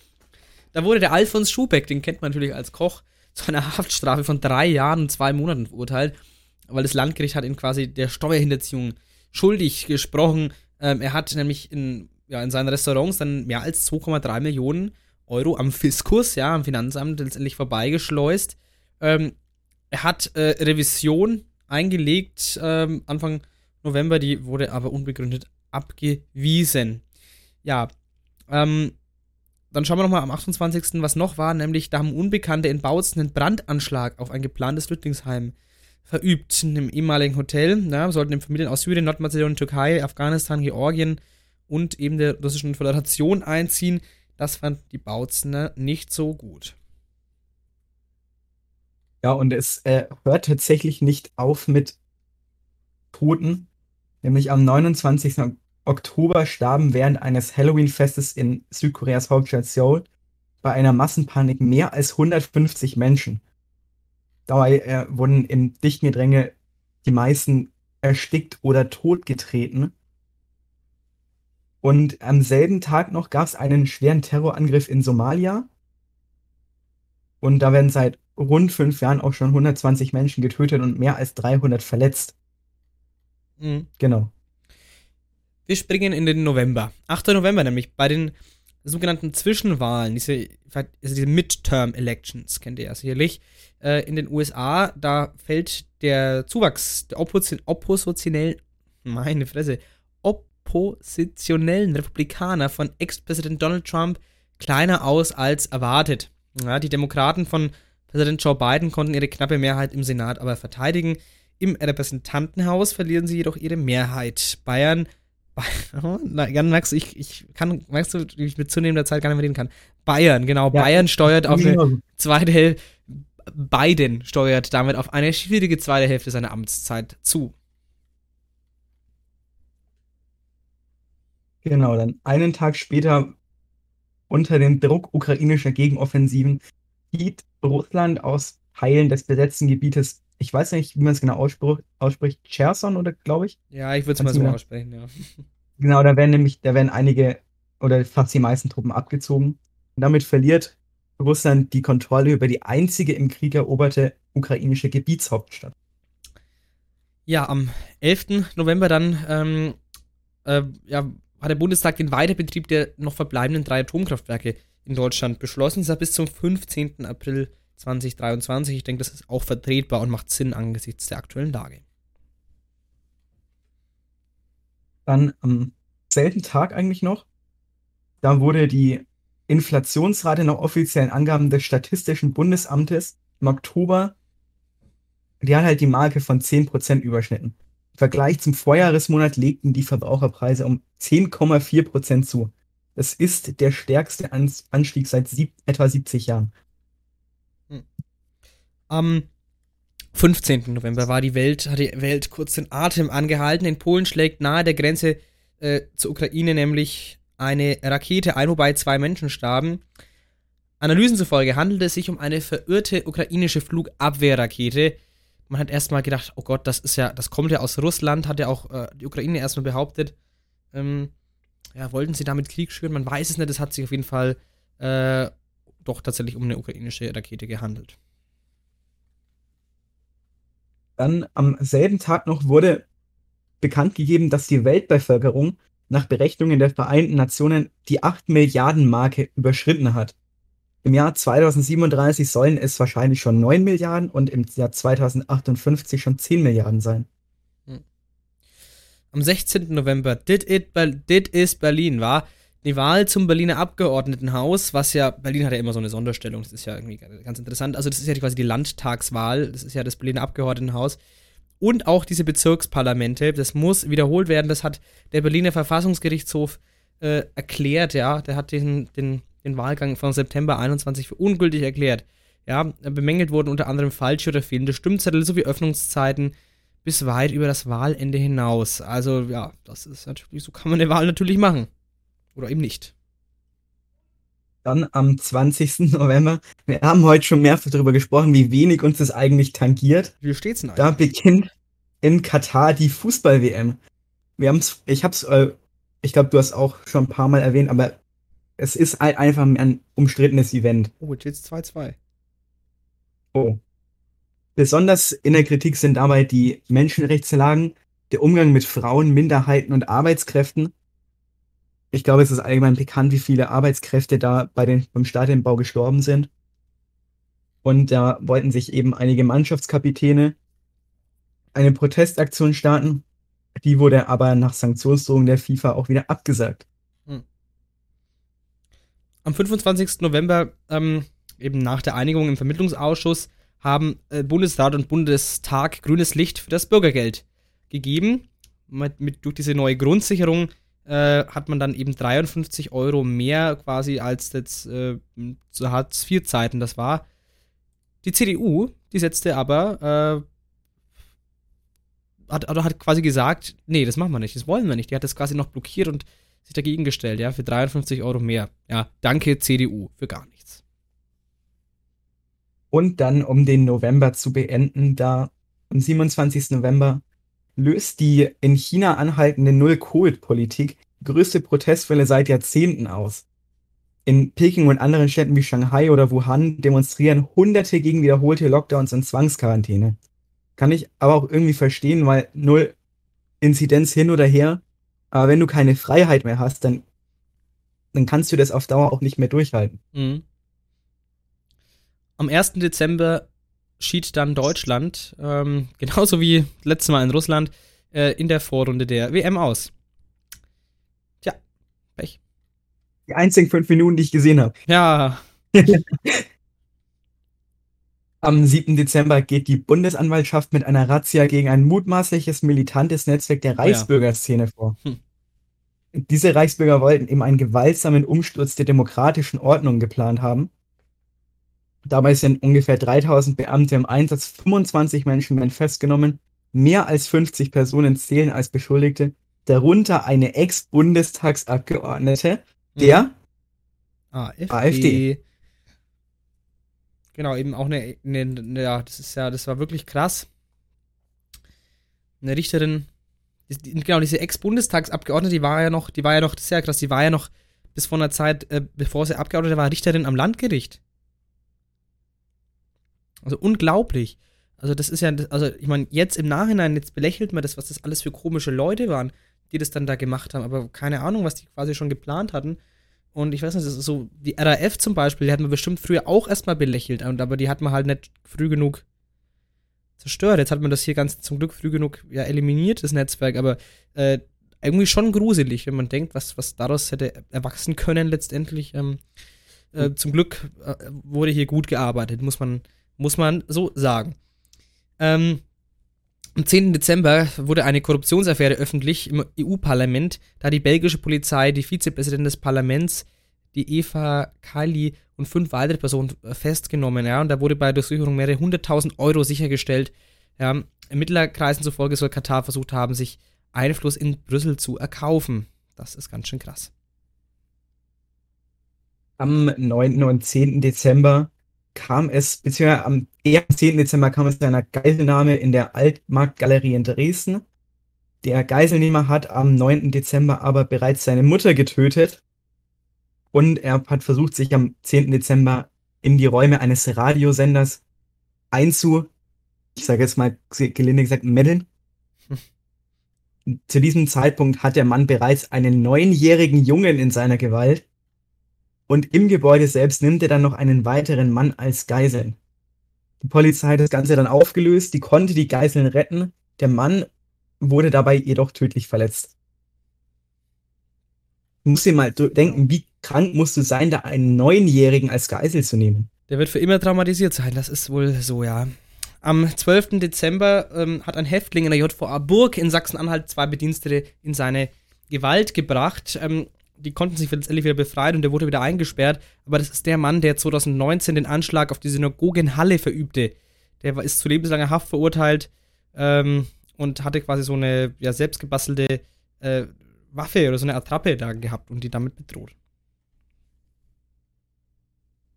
Speaker 2: da wurde der Alfons Schubeck, den kennt man natürlich als Koch, zu einer Haftstrafe von drei Jahren und zwei Monaten verurteilt, weil das Landgericht hat ihn quasi der Steuerhinterziehung schuldig gesprochen. Ähm, er hat nämlich in, ja, in seinen Restaurants dann mehr als 2,3 Millionen Euro am Fiskus, ja, am Finanzamt letztendlich vorbeigeschleust. Ähm, er hat äh, Revision eingelegt ähm, Anfang November, die wurde aber unbegründet abgewiesen. Ja, ähm, dann schauen wir nochmal am 28. was noch war, nämlich da haben Unbekannte in Bautzen einen Brandanschlag auf ein geplantes Flüchtlingsheim verübt. In einem ehemaligen Hotel, ja, sollten Familien aus Syrien, Nordmazedonien, Türkei, Afghanistan, Georgien und eben der Russischen Föderation einziehen. Das fand die Bautzener nicht so gut.
Speaker 3: Ja, und es äh, hört tatsächlich nicht auf mit Toten. Nämlich am 29. Oktober starben während eines Halloween-Festes in Südkoreas Hauptstadt Seoul bei einer Massenpanik mehr als 150 Menschen. Dabei äh, wurden im dichten Gedränge die meisten erstickt oder totgetreten. Und am selben Tag noch gab es einen schweren Terrorangriff in Somalia. Und da werden seit rund fünf Jahren auch schon 120 Menschen getötet und mehr als 300 verletzt.
Speaker 2: Mhm. Genau. Wir springen in den November. 8. November nämlich, bei den sogenannten Zwischenwahlen, diese, also diese Midterm Elections, kennt ihr ja sicherlich, äh, in den USA, da fällt der Zuwachs der Opposition, oppositionellen, meine Fresse, oppositionellen Republikaner von Ex-Präsident Donald Trump kleiner aus als erwartet. Ja, die Demokraten von Präsident Joe Biden konnten ihre knappe Mehrheit im Senat aber verteidigen. Im Repräsentantenhaus verlieren sie jedoch ihre Mehrheit. Bayern Jan, merkst du, ich, ich kann, merkst du, wie ich mit zunehmender Zeit gar nicht mehr reden kann. Bayern, genau. Ja, Bayern steuert auf eine zweite Hälfte. Biden steuert damit auf eine schwierige zweite Hälfte seiner Amtszeit zu.
Speaker 3: Genau, dann einen Tag später unter dem Druck ukrainischer Gegenoffensiven zieht Russland aus Teilen des besetzten Gebietes ich weiß nicht, wie man es genau ausspricht, Cherson oder glaube ich?
Speaker 2: Ja, ich würde es mal so aussprechen, ja.
Speaker 3: Genau, da werden nämlich, da werden einige oder fast die meisten Truppen abgezogen. Und damit verliert Russland die Kontrolle über die einzige im Krieg eroberte ukrainische Gebietshauptstadt.
Speaker 2: Ja, am 11. November dann ähm, äh, ja, hat der Bundestag den Weiterbetrieb der noch verbleibenden drei Atomkraftwerke in Deutschland beschlossen. Das ist bis zum 15. April 2023. Ich denke, das ist auch vertretbar und macht Sinn angesichts der aktuellen Lage.
Speaker 3: Dann am selben Tag eigentlich noch, da wurde die Inflationsrate nach offiziellen Angaben des Statistischen Bundesamtes im Oktober, die hat halt die Marke von 10% überschnitten. Im Vergleich zum Vorjahresmonat legten die Verbraucherpreise um 10,4% zu. Das ist der stärkste Anstieg seit sieb etwa 70 Jahren.
Speaker 2: Hm. Am 15. November war die Welt, hat die Welt kurz den Atem angehalten. In Polen schlägt nahe der Grenze äh, zur Ukraine nämlich eine Rakete ein, wobei zwei Menschen starben. Analysen zufolge handelte es sich um eine verirrte ukrainische Flugabwehrrakete. Man hat erstmal gedacht, oh Gott, das ist ja, das kommt ja aus Russland, hat ja auch äh, die Ukraine erstmal behauptet. Ähm, ja, wollten sie damit Krieg schüren? Man weiß es nicht, es hat sich auf jeden Fall äh, doch tatsächlich um eine ukrainische Rakete gehandelt.
Speaker 3: Dann am selben Tag noch wurde bekannt gegeben, dass die Weltbevölkerung nach Berechnungen der Vereinten Nationen die 8 Milliarden Marke überschritten hat. Im Jahr 2037 sollen es wahrscheinlich schon 9 Milliarden und im Jahr 2058 schon 10 Milliarden sein.
Speaker 2: Am 16. November Did It, Did Is Berlin war die Wahl zum Berliner Abgeordnetenhaus, was ja, Berlin hat ja immer so eine Sonderstellung, das ist ja irgendwie ganz interessant. Also, das ist ja quasi die Landtagswahl, das ist ja das Berliner Abgeordnetenhaus und auch diese Bezirksparlamente. Das muss wiederholt werden. Das hat der Berliner Verfassungsgerichtshof äh, erklärt, ja. Der hat den, den, den Wahlgang von September 21 für ungültig erklärt. Ja, bemängelt wurden unter anderem falsche oder fehlende Stimmzettel sowie Öffnungszeiten bis weit über das Wahlende hinaus. Also, ja, das ist natürlich, so kann man eine Wahl natürlich machen. Oder eben nicht.
Speaker 3: Dann am 20. November. Wir haben heute schon mehrfach darüber gesprochen, wie wenig uns das eigentlich tangiert.
Speaker 2: Wie steht's denn eigentlich?
Speaker 3: Da beginnt in Katar die Fußball-WM. Wir haben's, ich hab's, äh, ich glaube, du hast auch schon ein paar Mal erwähnt, aber es ist halt einfach ein umstrittenes Event.
Speaker 2: Oh, jetzt steht's 2-2.
Speaker 3: Oh. Besonders in der Kritik sind dabei die Menschenrechtslagen, der Umgang mit Frauen, Minderheiten und Arbeitskräften ich glaube, es ist allgemein bekannt, wie viele Arbeitskräfte da bei den, beim Stadionbau gestorben sind. Und da wollten sich eben einige Mannschaftskapitäne eine Protestaktion starten. Die wurde aber nach Sanktionsdrohung der FIFA auch wieder abgesagt. Hm.
Speaker 2: Am 25. November, ähm, eben nach der Einigung im Vermittlungsausschuss, haben äh, Bundesrat und Bundestag grünes Licht für das Bürgergeld gegeben. Mit, mit, durch diese neue Grundsicherung äh, hat man dann eben 53 Euro mehr quasi als jetzt äh, zu Hartz-IV-Zeiten das war. Die CDU, die setzte aber, äh, hat, oder hat quasi gesagt, nee, das machen wir nicht, das wollen wir nicht. Die hat das quasi noch blockiert und sich dagegen gestellt, ja, für 53 Euro mehr. Ja, danke CDU für gar nichts.
Speaker 3: Und dann, um den November zu beenden, da am 27. November löst die in China anhaltende Null-Covid-Politik größte Protestwelle seit Jahrzehnten aus. In Peking und anderen Städten wie Shanghai oder Wuhan demonstrieren Hunderte gegen wiederholte Lockdowns und Zwangsquarantäne. Kann ich aber auch irgendwie verstehen, weil null Inzidenz hin oder her. Aber wenn du keine Freiheit mehr hast, dann, dann kannst du das auf Dauer auch nicht mehr durchhalten. Mhm.
Speaker 2: Am 1. Dezember schied dann Deutschland, ähm, genauso wie letztes Mal in Russland, äh, in der Vorrunde der WM aus. Tja, Pech.
Speaker 3: Die einzigen fünf Minuten, die ich gesehen habe.
Speaker 2: Ja.
Speaker 3: Am 7. Dezember geht die Bundesanwaltschaft mit einer Razzia gegen ein mutmaßliches militantes Netzwerk der Reichsbürgerszene vor. Hm. Diese Reichsbürger wollten eben einen gewaltsamen Umsturz der demokratischen Ordnung geplant haben. Dabei sind ungefähr 3000 Beamte im Einsatz, 25 Menschen werden festgenommen, mehr als 50 Personen zählen als Beschuldigte, darunter eine Ex-Bundestagsabgeordnete der mhm.
Speaker 2: AfD. AfD. Genau, eben auch eine, eine, ja, das ist ja, das war wirklich krass. Eine Richterin, genau, diese Ex-Bundestagsabgeordnete, die war ja noch, die war ja noch, das ist ja krass, die war ja noch bis vor einer Zeit, äh, bevor sie Abgeordnete war, Richterin am Landgericht. Also unglaublich. Also das ist ja, also ich meine, jetzt im Nachhinein, jetzt belächelt man das, was das alles für komische Leute waren, die das dann da gemacht haben, aber keine Ahnung, was die quasi schon geplant hatten. Und ich weiß nicht, das ist so, die RAF zum Beispiel, die hat man bestimmt früher auch erstmal belächelt, aber die hat man halt nicht früh genug zerstört. Jetzt hat man das hier ganz zum Glück früh genug ja, eliminiert, das Netzwerk, aber äh, irgendwie schon gruselig, wenn man denkt, was, was daraus hätte erwachsen können letztendlich. Ähm, äh, zum Glück äh, wurde hier gut gearbeitet, muss man, muss man so sagen. Ähm, am 10. Dezember wurde eine Korruptionsaffäre öffentlich im EU-Parlament, da die belgische Polizei die Vizepräsidentin des Parlaments, die Eva Kaili und fünf weitere Personen festgenommen. Ja, und da wurde bei Durchsuchung mehrere hunderttausend Euro sichergestellt. Ja, Ermittlerkreisen zufolge soll Katar versucht haben, sich Einfluss in Brüssel zu erkaufen. Das ist ganz schön krass.
Speaker 3: Am 9. und 10. Dezember kam es, beziehungsweise am 10. Dezember kam es zu einer Geiselnahme in der Altmarktgalerie in Dresden. Der Geiselnehmer hat am 9. Dezember aber bereits seine Mutter getötet und er hat versucht, sich am 10. Dezember in die Räume eines Radiosenders einzu, ich sage jetzt mal gelinde gesagt, meddeln. Hm. Zu diesem Zeitpunkt hat der Mann bereits einen neunjährigen Jungen in seiner Gewalt und im Gebäude selbst nimmt er dann noch einen weiteren Mann als Geiseln. Die Polizei hat das Ganze dann aufgelöst, die konnte die Geiseln retten. Der Mann wurde dabei jedoch tödlich verletzt. Du musst dir mal denken, wie krank musst du sein, da einen Neunjährigen als Geisel zu nehmen.
Speaker 2: Der wird für immer traumatisiert sein, das ist wohl so, ja. Am 12. Dezember ähm, hat ein Häftling in der JVA Burg in Sachsen-Anhalt zwei Bedienstete in seine Gewalt gebracht. Ähm, die konnten sich letztendlich wieder befreien und der wurde wieder eingesperrt. Aber das ist der Mann, der 2019 den Anschlag auf die Synagoge in Halle verübte. Der ist zu lebenslanger Haft verurteilt ähm, und hatte quasi so eine ja, selbstgebastelte äh, Waffe oder so eine Attrappe da gehabt und die damit bedroht.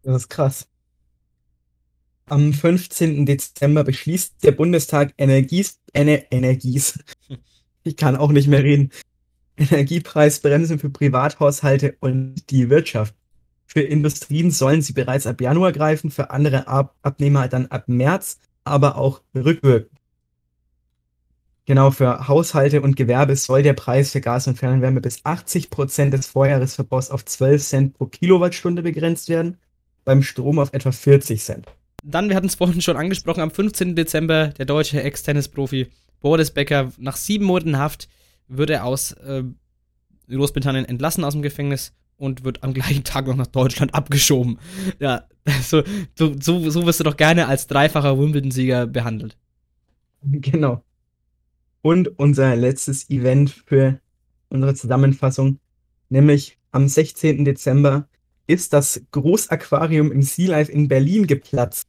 Speaker 3: Das ist krass. Am 15. Dezember beschließt der Bundestag Energies, Ener, Energies. Ich kann auch nicht mehr reden. Energiepreisbremsen für Privathaushalte und die Wirtschaft. Für Industrien sollen sie bereits ab Januar greifen, für andere ab Abnehmer dann ab März, aber auch rückwirkend. Genau, für Haushalte und Gewerbe soll der Preis für Gas und Fernwärme bis 80 Prozent des Vorjahresverbrauchs auf 12 Cent pro Kilowattstunde begrenzt werden, beim Strom auf etwa 40 Cent.
Speaker 2: Dann, wir hatten es vorhin schon angesprochen, am 15. Dezember der deutsche Ex-Tennis-Profi Boris Becker nach sieben Monaten Haft wird er aus äh, Großbritannien entlassen aus dem Gefängnis und wird am gleichen Tag noch nach Deutschland abgeschoben. Ja, so, so, so, so wirst du doch gerne als dreifacher Wimbledon-Sieger behandelt.
Speaker 3: Genau. Und unser letztes Event für unsere Zusammenfassung, nämlich am 16. Dezember ist das Großaquarium im Sea Life in Berlin geplatzt.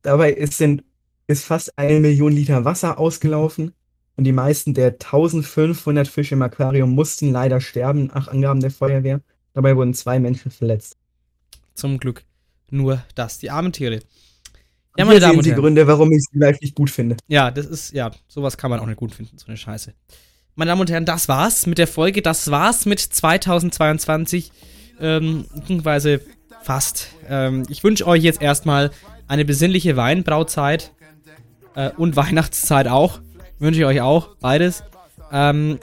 Speaker 3: Dabei ist, sind, ist fast eine Million Liter Wasser ausgelaufen und die meisten der 1500 Fische im Aquarium mussten leider sterben, nach Angaben der Feuerwehr. Dabei wurden zwei Menschen verletzt.
Speaker 2: Zum Glück nur das, die armen Tiere.
Speaker 3: Ja, meine Damen und Herren. die Gründe, warum ich sie live nicht gut finde.
Speaker 2: Ja, das ist, ja, sowas kann man auch nicht gut finden, so eine Scheiße. Meine Damen und Herren, das war's mit der Folge, das war's mit 2022, ähm, beziehungsweise fast. Ähm, ich wünsche euch jetzt erstmal eine besinnliche Weinbrauzeit äh, und Weihnachtszeit auch. Wünsche ich euch auch, beides. Ähm,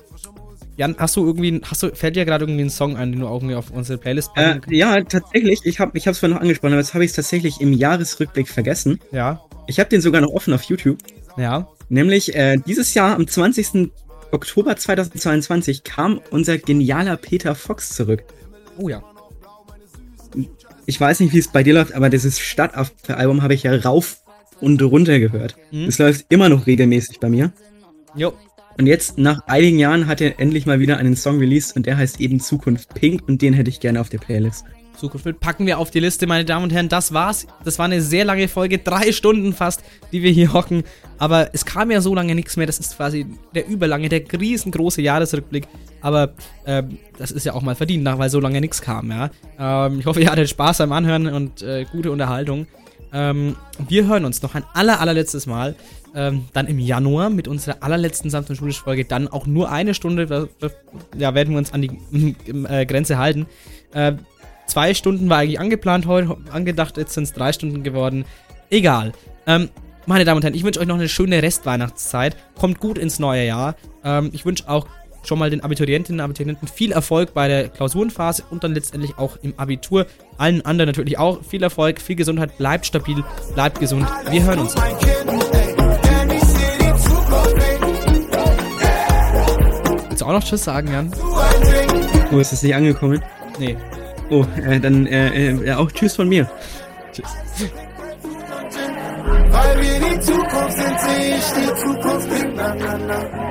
Speaker 2: Jan, hast du irgendwie, hast du, fällt dir gerade irgendwie ein Song ein, den du irgendwie auf unsere Playlist
Speaker 3: äh, Ja, tatsächlich. Ich habe, ich habe es vorhin noch angesprochen, aber jetzt habe ich es tatsächlich im Jahresrückblick vergessen.
Speaker 2: Ja.
Speaker 3: Ich habe den sogar noch offen auf YouTube.
Speaker 2: Ja.
Speaker 3: Nämlich äh, dieses Jahr am 20. Oktober 2022 kam unser genialer Peter Fox zurück.
Speaker 2: Oh ja.
Speaker 3: Ich weiß nicht, wie es bei dir läuft, aber dieses Stadtaffe-Album habe ich ja rauf und runter gehört. Mhm. Das läuft immer noch regelmäßig bei mir.
Speaker 2: Jo.
Speaker 3: Und jetzt, nach einigen Jahren, hat er endlich mal wieder einen Song released und der heißt eben Zukunft Pink und den hätte ich gerne auf der Playlist.
Speaker 2: Zukunft packen wir auf die Liste, meine Damen und Herren. Das war's. Das war eine sehr lange Folge, drei Stunden fast, die wir hier hocken. Aber es kam ja so lange nichts mehr. Das ist quasi der überlange, der riesengroße Jahresrückblick. Aber äh, das ist ja auch mal verdient, weil so lange nichts kam. Ja. Ähm, ich hoffe, ihr hattet Spaß beim Anhören und äh, gute Unterhaltung. Ähm, wir hören uns noch ein aller, allerletztes Mal ähm, dann im Januar mit unserer allerletzten Samt- und Schulisch-Folge. Dann auch nur eine Stunde, ja, werden wir uns an die äh, Grenze halten. Äh, zwei Stunden war eigentlich angeplant heute, angedacht, jetzt sind es drei Stunden geworden. Egal. Ähm, meine Damen und Herren, ich wünsche euch noch eine schöne Restweihnachtszeit. Kommt gut ins neue Jahr. Ähm, ich wünsche auch schon mal den Abiturientinnen und Abiturienten viel Erfolg bei der Klausurenphase und dann letztendlich auch im Abitur. Allen anderen natürlich auch viel Erfolg, viel Gesundheit, bleibt stabil, bleibt gesund. Wir hören uns. Willst du auch noch Tschüss sagen, Jan?
Speaker 3: Oh, ist das nicht angekommen?
Speaker 2: Nee.
Speaker 3: Oh, äh, dann äh, äh, auch Tschüss von mir.
Speaker 2: Tschüss.
Speaker 4: Weil wir die Zukunft sind, sehe ich die Zukunft miteinander.